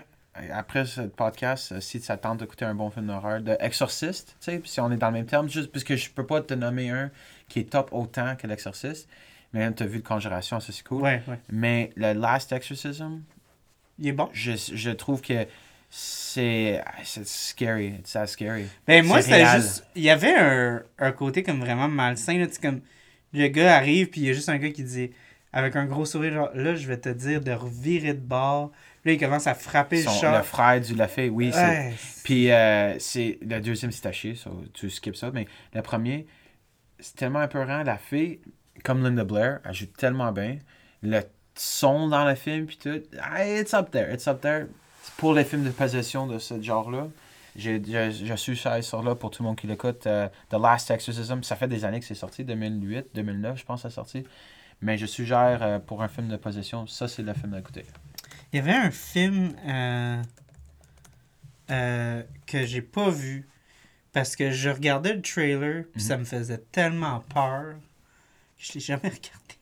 après ce podcast, euh, si ça tente d'écouter un bon film d'horreur, de Exorciste, tu sais, si on est dans le même terme, juste parce que je peux pas te nommer un qui est top autant que l'Exorciste, mais tu as vu de Conjuration, ça c'est cool. Ouais, ouais. Mais le Last Exorcism, Il est bon. je, je trouve que c'est, c'est scary, it's that scary. Ben, moi, c'était juste. Il y avait un, un côté comme vraiment malsain, là. Tu comme. Le gars arrive, puis il y a juste un gars qui dit. Avec un gros sourire, genre, là, je vais te dire de revirer de bord. Là, il commence à frapper Son- le le chat. frère du Lafay, oui, c'est. Puis euh, c'est le deuxième c'est taché, so, tu skips ça. Mais le premier, c'est tellement épeurant. La fille, comme Linda Blair, elle joue tellement bien. Le son dans le film, puis tout, ah, it's up there, it's up there. Pour les films de possession de ce genre-là, je, suis ça sur là pour tout le monde qui l'écoute. euh, The Last Exorcism, ça fait des années que c'est sorti, 2008, 2009, je pense, c'est sorti. Mais je suggère euh, pour un film de possession, ça c'est le film à écouter. Il y avait un film euh, euh, que j'ai pas vu parce que je regardais le trailer puis Mhm. ça me faisait tellement peur que je l'ai jamais regardé.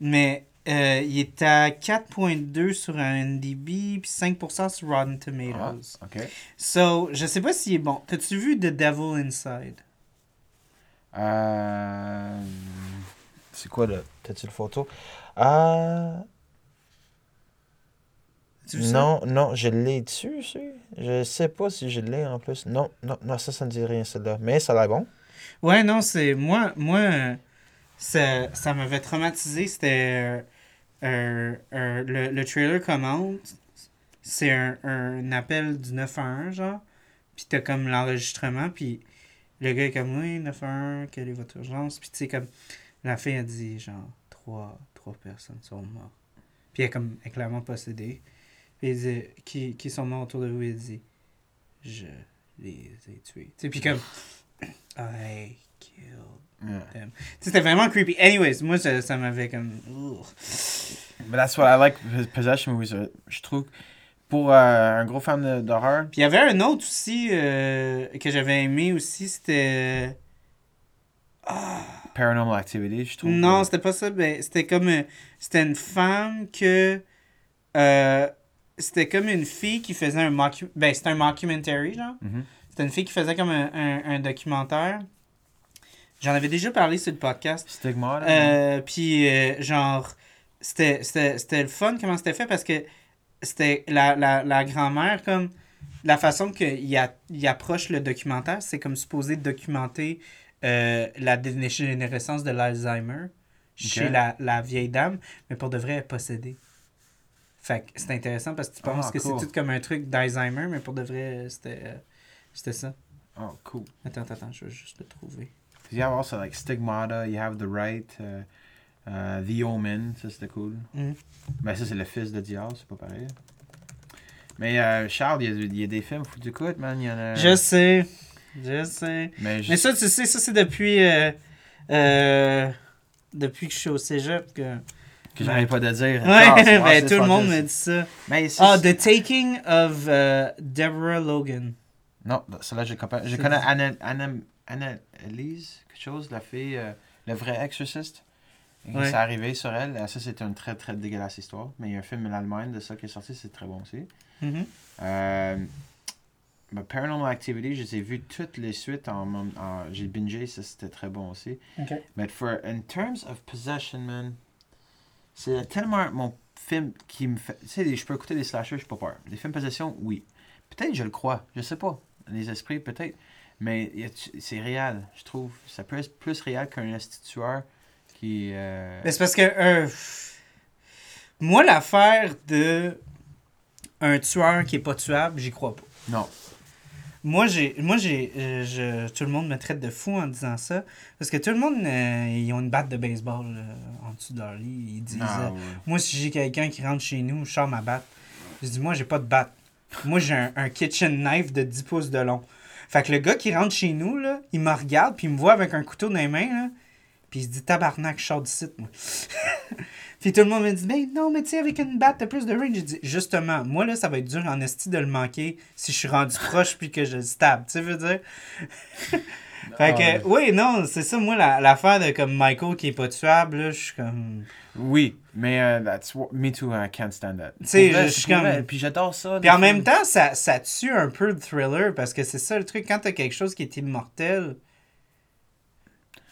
Mais euh, il est à 4.2 sur un NDB puis 5% sur Rotten Tomatoes. Ah, ok. So, je sais pas s'il est bon. T'as-tu vu The Devil Inside? Euh... C'est quoi là? T'as-tu le photo? Ça? Non, non, je l'ai dessus. Je sais pas si je l'ai en plus. Non, non, non, ça, ça ne dit rien, celle-là. Mais ça a l'air bon. Ouais, non, c'est. Moi, moi euh, ça, ça m'avait traumatisé. C'était. Euh, un- le, le trailer commente. C'est un, un appel du 911, genre. Puis t'as comme l'enregistrement. Puis le gars est comme Oui, 911, quelle est votre urgence? Puis tu sais, comme. La fille a dit, genre, trois, trois personnes sont mortes. Puis elle comme, est clairement possédée. Puis il dit, qui, qui sont morts autour de vous? Il dit, je les ai tués. Tu sais, puis comme, I killed Yeah. C'était vraiment creepy. Anyways, moi, ça, ça m'avait comme. But that's what I like possession movies. uh, Je trouve Pour euh, un gros fan d'horreur, Puis il y avait un autre aussi euh, que j'avais aimé aussi, c'était... Paranormal Activity, je trouve. Non, c'était pas ça. Ben, c'était comme. euh, C'était une femme que. euh, c'était comme une fille qui faisait un mocku... Ben, c'était un mockumentary, genre. Mhm. C'était une fille qui faisait comme un, un- un documentaire. J'en avais déjà parlé sur le podcast. Stigma, Euh, puis, euh, genre, c'était, le fun comment c'était fait parce que c'était la, la, la grand-mère, comme, la façon qu'il il approche le documentaire, c'est comme supposé documenter euh, la dégénérescence de l'Alzheimer chez la, la vieille dame, mais pour de vrai, elle possédée. Fait que c'est intéressant parce que tu penses Ah, que cool. c'est tout comme un truc d'Alzheimer, mais pour de vrai, c'était, euh, c'était ça. Oh, cool. Attends, attends, attends, je vais juste le trouver. You have also like Stigmata, you have The Right, uh, uh, The Omen, ça c'était cool. Mhm. Ben ça c'est le fils de diable, c'est pas pareil. Mais euh, Charles, il y, a, il y a des films, tu écoutes, man. Il y en a. Je sais, je sais. Mais, je- Mais ça, tu sais, ça, c'est depuis. euh, euh, depuis que je suis au cégep que. que pas de dire. Ouais, ben, tout le monde me dit ça. Ah, The Taking of euh, Deborah Logan. Non, celle-là, je connais. Je C'est- connais Anna, Anna, Anna Elise, quelque chose, la fille, euh, le vrai exorciste. Ouais. C'est arrivé sur elle. Ça, c'était une très, très dégueulasse histoire. Mais il y a un film en Allemagne de ça qui est sorti, c'est très bon aussi. Euh, mais Paranormal Activity, je les ai vus toutes les suites. En, en- en- J'ai bingé, ça c'était très bon aussi. Ok. Mais for, in terms of possession, man, c'est tellement mon film qui me fait. Tu sais, je peux écouter des slashers, je pas peur. Les films possession, oui. Peut-être je le crois, je sais pas. Les esprits, peut-être. Mais c'est réel, je trouve. Ça peut être plus réel qu'un instituteur qui. euh, Mais c'est parce que. euh, moi, l'affaire de. Un tueur qui est pas tuable, j'y crois pas. Non. Moi, j'ai, moi j'ai, euh, je, tout le monde me traite de fou en disant ça. Parce que tout le monde, euh, ils ont une batte de baseball en dessous de leur lit. Ils disent, Ah, ouais. moi, si j'ai quelqu'un qui rentre chez nous, je sors ma batte. Je dis, moi, j'ai pas de batte. Moi, j'ai un, un kitchen knife de 10 pouces de long. Fait que le gars qui rentre chez nous, là, il me regarde, puis il me voit avec un couteau dans les mains, là, puis il se dit, tabarnak, je sors d'ici, moi. puis tout le monde me dit, mais non, mais tu sais, avec une batte, t'as plus de range. J'ai dit, justement, moi, là, ça va être dur en esti de le manquer si je suis rendu proche puis que je le stab. Tu veux dire? fait que, Ah, oui, non, c'est ça, moi, la- l'affaire de comme Michael qui est pas tuable, là, je suis comme. Oui, mais euh, that's what, me too, I can't stand that. Tu sais, je suis comme- Puis j'adore ça. Puis en même temps, ça, ça tue un peu le thriller parce que c'est ça le truc. Quand t'as quelque chose qui est immortel,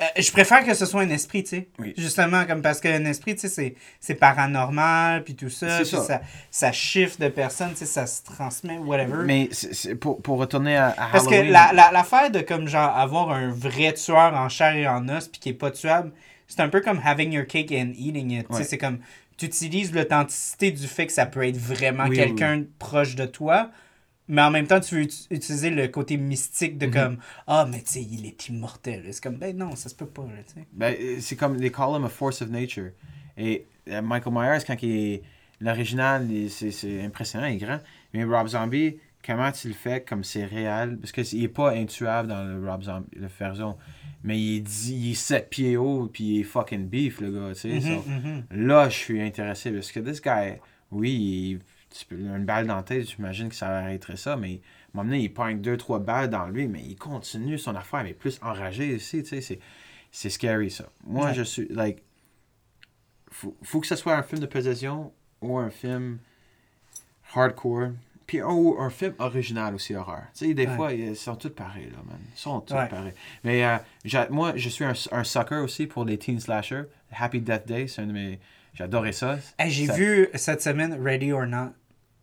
euh, je préfère que ce soit un esprit, tu sais. Oui. Justement, comme parce qu'un esprit, tu sais, c'est- paranormal, puis tout ça. Puis ça. ça. Ça shift de personnes, tu sais, ça se transmet, whatever. Mais c'est- c'est pour, pour retourner à, à Parce que Halloween. la- la- l'affaire de comme genre avoir un vrai tueur en chair et en os puis qui est pas tuable, c'est un peu comme having your cake and eating it. Tu sais. C'est comme tu utilises l'authenticité du fait que ça peut être vraiment Oui, quelqu'un proche de toi, mais en même temps tu veux ut- utiliser le côté mystique de Mhm. comme ah mais tu sais il est immortel. C'est comme ben non ça se peut pas là, tu sais. Ben, euh, c'est comme, they call him a force of nature. Et euh, Michael Myers, quand il est. L'original, c'est impressionnant, il est grand. Mais Rob Zombie, comment tu le fais comme c'est réel? Parce qu'il est pas intuable dans le Rob Zombie, le version. Mais il est, dit, il est 7 pieds haut, puis il est fucking beef, le gars, tu sais. Mhm, so, mhm. Là, je suis intéressé parce que this guy, oui, il, tu peux- une balle dans la tête, j'imagine que ça arrêterait ça, mais à un moment donné, il pogne deux, trois balles dans lui, mais il continue son affaire, mais plus enragé aussi, tu sais, c'est, scary ça. Moi, Ouais. je suis, like, faut, faut que ce soit un film de possession ou un film hardcore, puis ou un film original aussi, horreur. Tu sais, des Ouais. fois, ils sont tous pareils, là, man. Ils sont tous Ouais. pareils. Mais euh, moi, je suis un, un sucker aussi pour les teen slashers. Happy Death Day, c'est un de mes... J'adorais ça. Hey, J'ai Ça- vu cette semaine Ready or Not.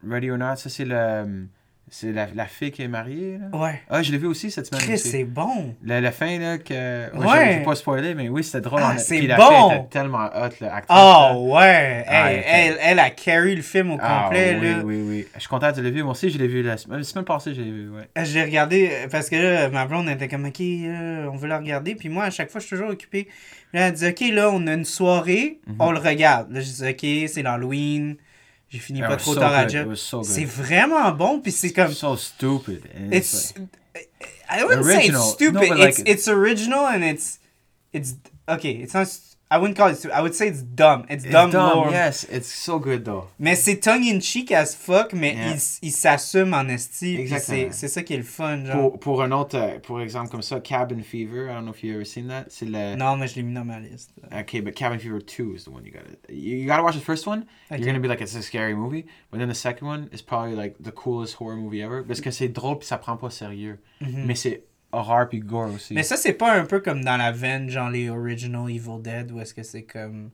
Ready or Not, ça c'est le... C'est la, la fille qui est mariée, là. Ouais. Ah, je l'ai vu aussi cette semaine Chris c'est bon. La, la fin, là, que... Ouais. Ouais. Je vais pas spoiler, mais oui, c'était drôle. Ah, c'est Puis la bon. fille était tellement hot, l'actrice. Oh ouais. Ah, ok. elle, elle a carry le film au Ah, complet oui, là. oui, oui. Je suis content de le vu. Moi aussi, je l'ai vu la semaine, la semaine passée, je l'ai vu, ouais. J'ai regardé euh, parce que là, ma blonde était comme ok, euh, on veut la regarder. Puis moi, à chaque fois, je suis toujours occupé. Là, elle dit ok, là, on a une soirée, Mhm. on le regarde. Là, je dis ok, c'est l'Halloween. J'ai fini pas trop so tard à job. C'est vraiment bon, puis c'est comme. So stupid. It's. I wouldn't say it's stupid. It's, it's original and it's. It's. Okay, it's not. I wouldn't call it stupid. I would say it's dumb. It's, It's dumb, dumb, lore. yes. It's so good, though. Mais c'est tongue-in-cheek as fuck, mais Yeah. il, il s'assume en esti. Exactement. C'est ça qui est le fun, genre. Pour, pour un autre, euh, pour exemple comme ça, Cabin Fever, I don't know if you've ever seen that. C'est le... Non, mais je l'ai mis dans ma liste. Okay, but Cabin Fever 2 is the one you gotta... You, you gotta watch the first one. Ok. You're gonna be like, it's a scary movie. But then the second one is probably like the coolest horror movie ever. Parce que c'est drôle puis ça prend pas au sérieux. Mais c'est horreur puis gore aussi. Mais ça, c'est pas un peu comme dans la veine, genre les original Evil Dead, où est-ce que c'est comme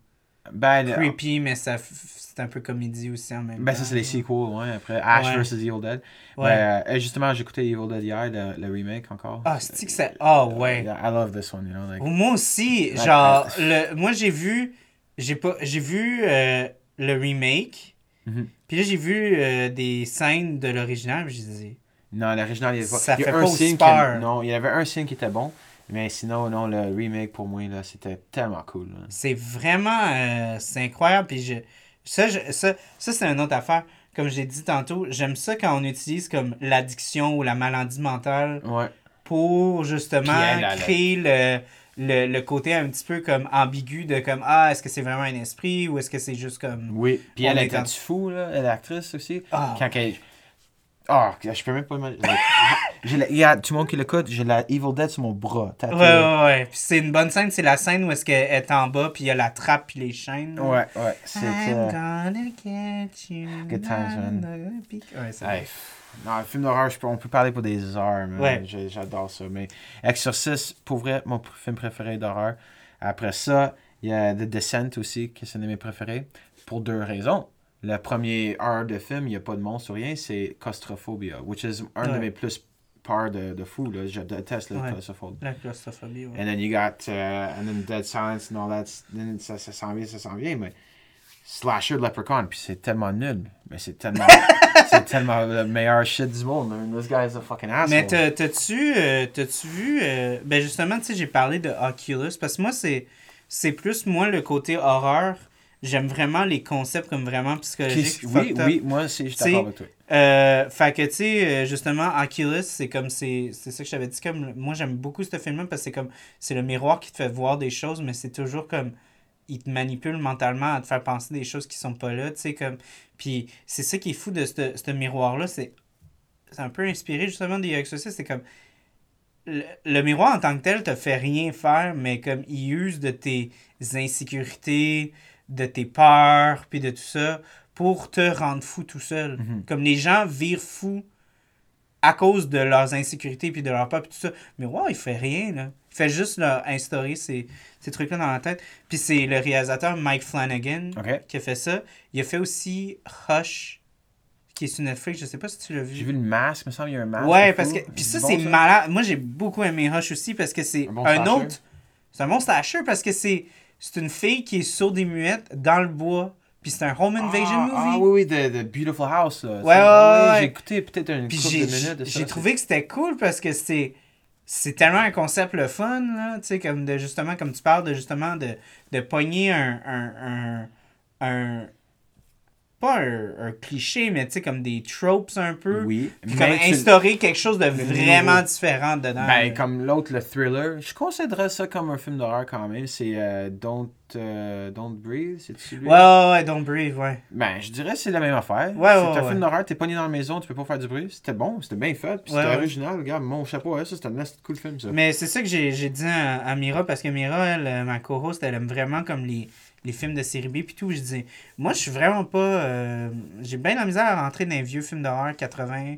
ben, euh, creepy, mais ça c'est un peu comédie aussi en même ben temps. ça, c'est les sequels, ouais. Après, Ash Ouais. vs. Evil Dead. Ouais. Mais, euh, justement, écouté Evil Dead hier, le, le remake encore. Ah, c'est que c'est. Ah, ouais. Yeah, I love this one, you know. Like, Moi aussi, Ouais, genre, le, moi j'ai vu, j'ai pas, j'ai vu euh, le remake, Mhm. puis là j'ai vu euh, des scènes de l'original, j'ai dit, Non, l'original, il pas. Ça il fait pas qui-. Non, il y avait un scene qui était bon. Mais sinon, non, le remake pour moi, là, c'était tellement cool. c'est vraiment, euh, c'est incroyable, puis je, ça, je- ça, ça c'est une autre affaire. Comme j'ai dit tantôt, j'aime ça quand on utilise comme l'addiction ou la maladie mentale Ouais. pour justement elle, elle créer le, le, le côté un petit peu comme ambigu de comme ah est-ce que c'est vraiment un esprit ou est-ce que c'est juste comme Oui. Puis elle était dans- fou, là, elle est actrice aussi. Ah. Quand elle. Ah, je peux même pas imaginer. Il y a tout le monde qui l'écoute, j'ai la Evil Dead sur mon bras. Ouais, ouais, ouais. Puis c'est une bonne scène, c'est la scène où est-ce qu'elle est en bas, puis il y a la trappe, puis les chaînes. Ouais, ouais. C'était. I'm gonna get you. Good times, man. Ouais, c'est Hey, non, un film d'horreur, on peut parler pour des heures. Ouais. J'adore ça. Mais Exorcist, pour vrai, mon film préféré d'horreur. Après ça, il y a The Descent aussi, qui est un de mes préférés, pour deux raisons. Le premier heure de film, il n'y a pas de monstre ou rien, c'est Claustrophobia, which is un de mes plus peurs de, de fou. Là. Je déteste le Ouais. claustrophobie. La claustrophobie, ouais. And then you got, uh, and then Dead Silence and all that. Then ça, ça s'en vient, ça s'en vient, mais Slasher de Leprechaun, puis c'est tellement nul. Mais c'est tellement, c'est tellement le meilleur shit du monde. man. This guy is a fucking asshole. Mais t'as- t'as-tu euh, t'as-tu vu. euh, ben justement, tu sais, j'ai parlé de Oculus, parce que moi, c'est c'est plus, moi, le côté horreur. J'aime vraiment les concepts comme vraiment psychologiques. Oui, moi aussi, je suis avec toi. Euh, fait que, tu sais, euh, justement, Oculus, c'est comme, c'est c'est ça que je t'avais dit, comme, moi, j'aime beaucoup ce film-là parce que c'est comme, c'est le miroir qui te fait voir des choses, mais c'est toujours comme, il te manipule mentalement à te faire penser des choses qui sont pas là, tu sais, comme, puis c'est ça qui est fou de ce miroir-là, c'est c'est un peu inspiré, justement, des Exorcistes, c'est comme, le, le miroir en tant que tel te fait rien faire, mais comme, il use de tes insécurités, de tes peurs, puis de tout ça, pour te rendre fou tout seul. Mhm. Comme les gens virent fous à cause de leurs insécurités puis de leur peur puis tout ça. Mais ouais, il fait rien, là. Il fait juste leur instaurer ces, ces trucs-là dans la tête. Puis c'est le réalisateur Mike Flanagan qui a fait ça. Il a fait aussi Hush, qui est sur Netflix. Je sais pas si tu l'as vu. J'ai vu le masque, il me semble qu'il y a un masque. Ouais, parce que. Puis ça, bon, c'est malade. Moi, j'ai beaucoup aimé Hush aussi parce que c'est Un bon un slasher. autre. C'est un bon slasher parce que c'est c'est une fille qui est sourde et muette dans le bois. Puis c'est un home invasion ah, movie. Ah oui, oui, The, the Beautiful House. Là. Ouais, C'est- ouais. J'ai écouté peut-être une Puis couple de minutes j'ai trouvé que c'était cool parce que c'est c'est tellement un concept le fun là, tu sais comme de justement comme tu parles de justement de de pogner un un, un, un- pas un, un cliché mais tu sais comme des tropes un peu. Oui. Puis comme instaurer quelque chose de vraiment nouveau. différent dedans. Ben, comme l'autre, le thriller, je considérerais ça comme un film d'horreur quand même. C'est euh, Don't, euh, Don't Breathe, c'est celui Ouais, ouais, ouais, Don't Breathe, ouais. Ben, je dirais que c'est la même affaire. Ouais, c'est ouais, un ouais. film d'horreur, t'es pogné dans la maison, tu peux pas faire du bruit. C'était bon, c'était bien fait, puis c'était ouais. original. Regarde, mon chapeau, ça, c'était un nasty cool film, ça. Mais c'est ça que j'ai dit à, à Mira, parce que Mira, elle, euh, ma co-host, elle aime vraiment comme les, les films de série B puis tout. Je dis, moi, je suis vraiment pas. euh, j'ai bien la misère à rentrer dans les vieux films d'horreur 80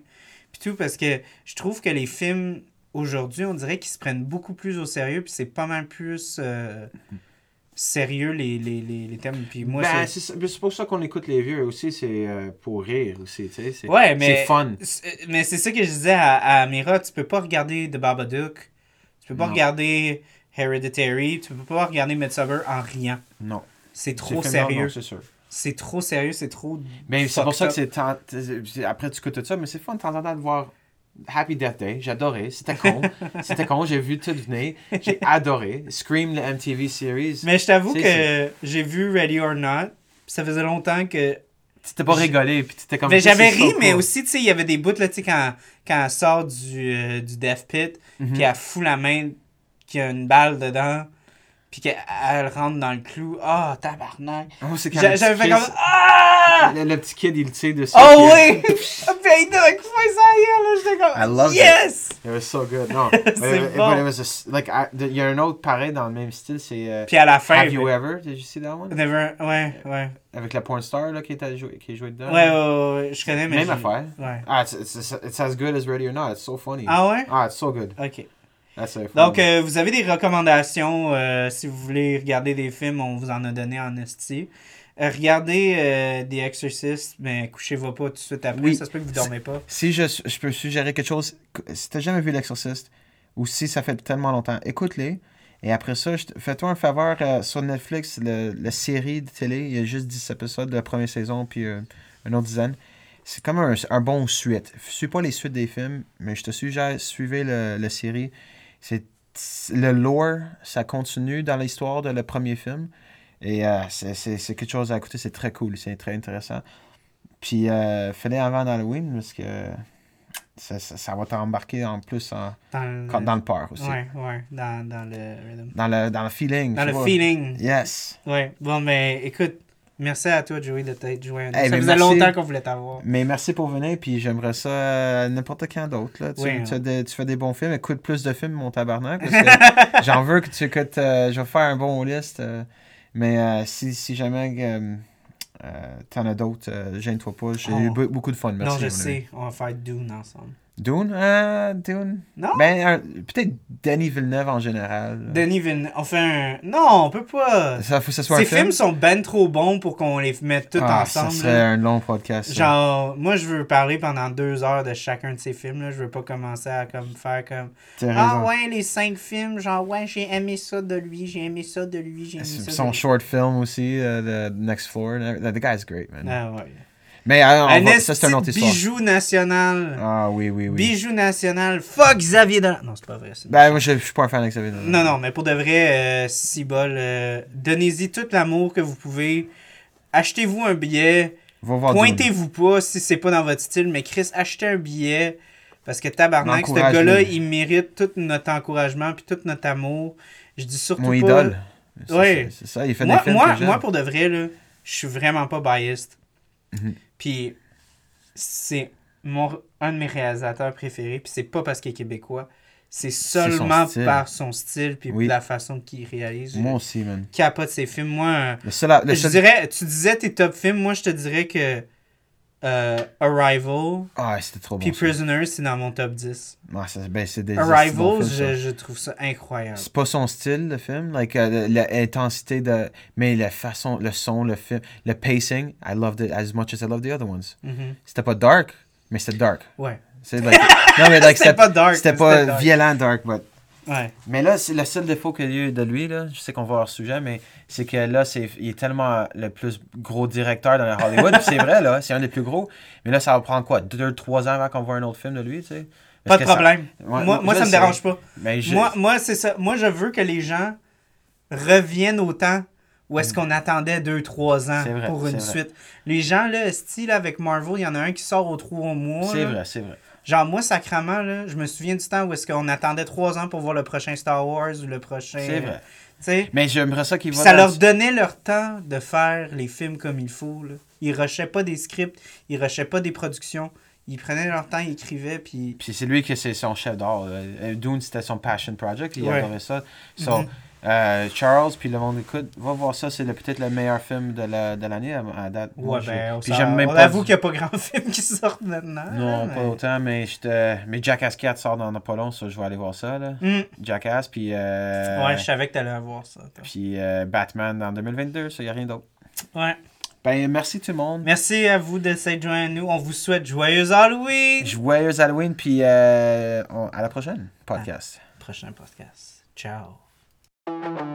puis tout, parce que je trouve que les films aujourd'hui, on dirait qu'ils se prennent beaucoup plus au sérieux, puis c'est pas mal plus euh, sérieux les, les, les, les thèmes. Puis moi, ben, c'est. c'est pour ça qu'on écoute les vieux aussi, c'est euh, pour rire aussi, tu sais. c'est- Ouais, mais. C'est fun. Mais c'est ça que je disais à, à Mira, tu peux pas regarder The Babadook, tu peux pas Non. regarder Hereditary, tu peux pas regarder Midsummer en riant. Non. C'est Ces trop sérieux. C'est sûr. C'est trop sérieux, c'est trop. Mais c'est pour ça que c'est tant- c'est- Après, tu écoutes tout ça, mais c'est fun de temps en temps de voir Happy Death Day. J'adorais. C'était con. C'était con. J'ai vu tout venir. J'ai adoré. Scream, le MTV series. Mais je t'avoue que j'ai vu Ready or Not, puis ça faisait longtemps que. T'étais pas J- rigolé. Puis t'étais comme. Mais j'avais ri, mais cool. aussi, tu sais, il y avait des bouts, là, tu sais, quand, quand elle sort du, euh, du Death Pit, Mhm. puis elle fout la main, qu'il y a une balle dedans, puis qu'elle rentre dans le clou. Ah, tabarnak. Oh, c'est J'avais fait comme. Ah! Le, le petit kid, il le tire dessus. Oh oui! Puis il donne un coup de là. J'étais comme. I loved it. yes! It was so good. Non. C'est but it, bon. it was a like, il y a un autre pareil dans le même style, c'est euh, Puis à la fin. Have You Ever? Did you see that one? Never. Ouais, ouais. Avec la porn star là, qui, joué, qui est joué dedans. Ouais, ouais, ouais, ouais, Je connais, mais. Même affaire. Ouais. Ah, it's, it's, it's, it's as good as Ready or Not. It's so funny. Ah ouais? Ah, it's so good. Ok. It. Donc, euh, vous avez des recommandations. euh, si vous voulez regarder des films, on vous en a donné en esti. Euh, regardez The Exorcist, mais couchez-vous pas tout de suite après. Oui. Ça se peut que vous dormez pas. Si je, je peux suggérer quelque chose, si t'as jamais vu L'Exorciste, ou si ça fait tellement longtemps, écoute-les. Et après ça, je fais-toi un faveur sur Netflix, le- la série de télé, il y a juste 10 épisodes de la première saison, puis une autre dizaine. C'est comme un, un bon suite. Suis pas les suites des films, mais je te suggère, suivez le- la série. C'est le lore, ça continue dans l'histoire de le premier film. Et euh, c'est- quelque chose à écouter, c'est très cool, c'est très intéressant. Puis euh, fais-les avant Halloween parce que ça, ça, ça va t'embarquer en plus en, Dans le, dans le peur aussi. Ouais, ouais, dans, dans le rhythm. Dans, le, dans le feeling. Dans le feeling. Yes. Ouais. Bon, mais écoute, merci à toi, Joey, de t'être joint. Eh, ça faisait merci. longtemps qu'on voulait t'avoir. Mais merci pour venir, puis j'aimerais ça euh, n'importe quand d'autre. là. Tu, Oui, tu hein. tu fais des bons films, écoute plus de films, mon tabarnak. J'en veux que tu écoutes. euh, je vais faire un bon liste. euh, mais euh, si, si jamais t'en as d'autres, gêne-toi pas. J'ai Oh. eu be- beaucoup de fun. Merci. non, je sais. On va faire Dune ensemble. Dune euh, Dune Non? Ben, peut-être Denis Villeneuve en général. Denis Villeneuve. Un. Non, on peut pas. Ça faut que ce soit Ces un film. films sont ben trop bons pour qu'on les mette tous Ah, ensemble. Ça serait là. un long podcast. ça. Genre, moi, je veux parler pendant deux heures de chacun de ces films. Là. Je veux pas commencer à comme, faire comme. Ah raison. ouais, les cinq films. Genre, ouais, j'ai aimé ça de lui, j'ai aimé ça de lui, j'ai aimé ça. Son de lui. short film aussi, euh, The Next Floor. The guy's great, man. Ah ouais. Mais euh, on va- ça, c'est une autre histoire. bijou national. Ah oui, oui, oui. Bijou national. Fuck Xavier Dolan. Non, c'est pas vrai. Ben, moi, je, je suis pas un fan de Xavier Dolan. Non, non, mais pour de vrai, euh, si bol, euh, donnez-y tout l'amour que vous pouvez. Achetez-vous un billet. Pointez-vous pas si c'est pas dans votre style, mais Chris, achetez un billet. Parce que tabarnak, ce gars-là, il mérite tout notre encouragement puis tout notre amour. Je dis surtout Mon pas... idole. Ça, C'est ça, il fait Moi, des films moi, moi, pour de vrai, là, je suis vraiment pas biased. Mhm. Puis c'est mon, un de mes réalisateurs préférés. Puis c'est pas parce qu'il est québécois. C'est seulement par son style puis Oui. la façon qu'il réalise. Moi aussi, man. Capote ses films. Moi, Le seul, le je dirais, tu disais tes top films. Moi, je te dirais que euh, Arrival Ah, c'était trop bon. puis. Prisoners, c'est dans mon top 10. Ah, ça- ben, c'est des Arrival, je, je trouve ça incroyable. C'est pas son style, le film. Like, euh, l'intensité de. Mais la façon, le son, le film, le pacing, I loved it as much as I loved the other ones. Mhm. C'était pas dark, mais c'était dark. Ouais. Like, non, mais like, C'était pas dark, C'était pas dark. violent dark, but. Ouais. Mais là, c'est le seul défaut qu'il y a eu de lui, là. Je sais qu'on va avoir sujet, mais c'est que là, c'est, il est tellement le plus gros directeur dans Hollywood. C'est vrai, là, c'est un des plus gros. Mais là, ça va prendre quoi? Deux, trois ans avant qu'on voit un autre film de lui, tu sais? Pas de ça- problème. Ouais, moi, moi ça me dérange pas. Mais je- Moi, moi c'est ça. Moi, je veux que les gens reviennent au temps où est-ce qu'on attendait 2-3 ans Mm. Vrai, pour une vrai. suite. Les gens, là, style avec Marvel, il y en a un qui sort aux 3 mois. c'est vrai, c'est vrai. Genre, moi, sacrament, là, je me souviens du temps où est-ce qu'on attendait 3 ans pour voir le prochain Star Wars ou le prochain. C'est vrai. Tu sais? Mais j'aimerais ça qu'il Puis va. ça leur donnait leur temps de faire les films comme il faut. Là. Ils rushaient pas des scripts, ils rushaient pas des productions. Ils prenaient leur temps, ils écrivaient, puis... Puis c'est lui qui c'est son chef d'art. euh, Dune, c'était son passion project. Il Ouais. adorait ça. So, Mhm. Euh, Charles, puis le monde écoute, va voir ça. C'est peut-être le meilleur film de la- de l'année à, à date. Moi, Ouais, ben, on, puis s'en- j'aime même on pas. avoue qu'il n'y a pas grand film qui sort maintenant. Non, mais- pas autant, mais, mais Jackass 4 sort dans long, ça, je vais aller voir ça. Là. Hmm. Jackass, puis, euh, Ouais, je savais que t'allais avoir ça. toi. puis euh, Batman en 2022, ça, y a rien d'autre. Ouais. Ben, merci tout le monde. Merci à vous de s'être joints à nous. On vous souhaite joyeux Halloween! Joyeux Halloween, puis on- à la prochaine podcast. Prochain podcast. Ciao. We'll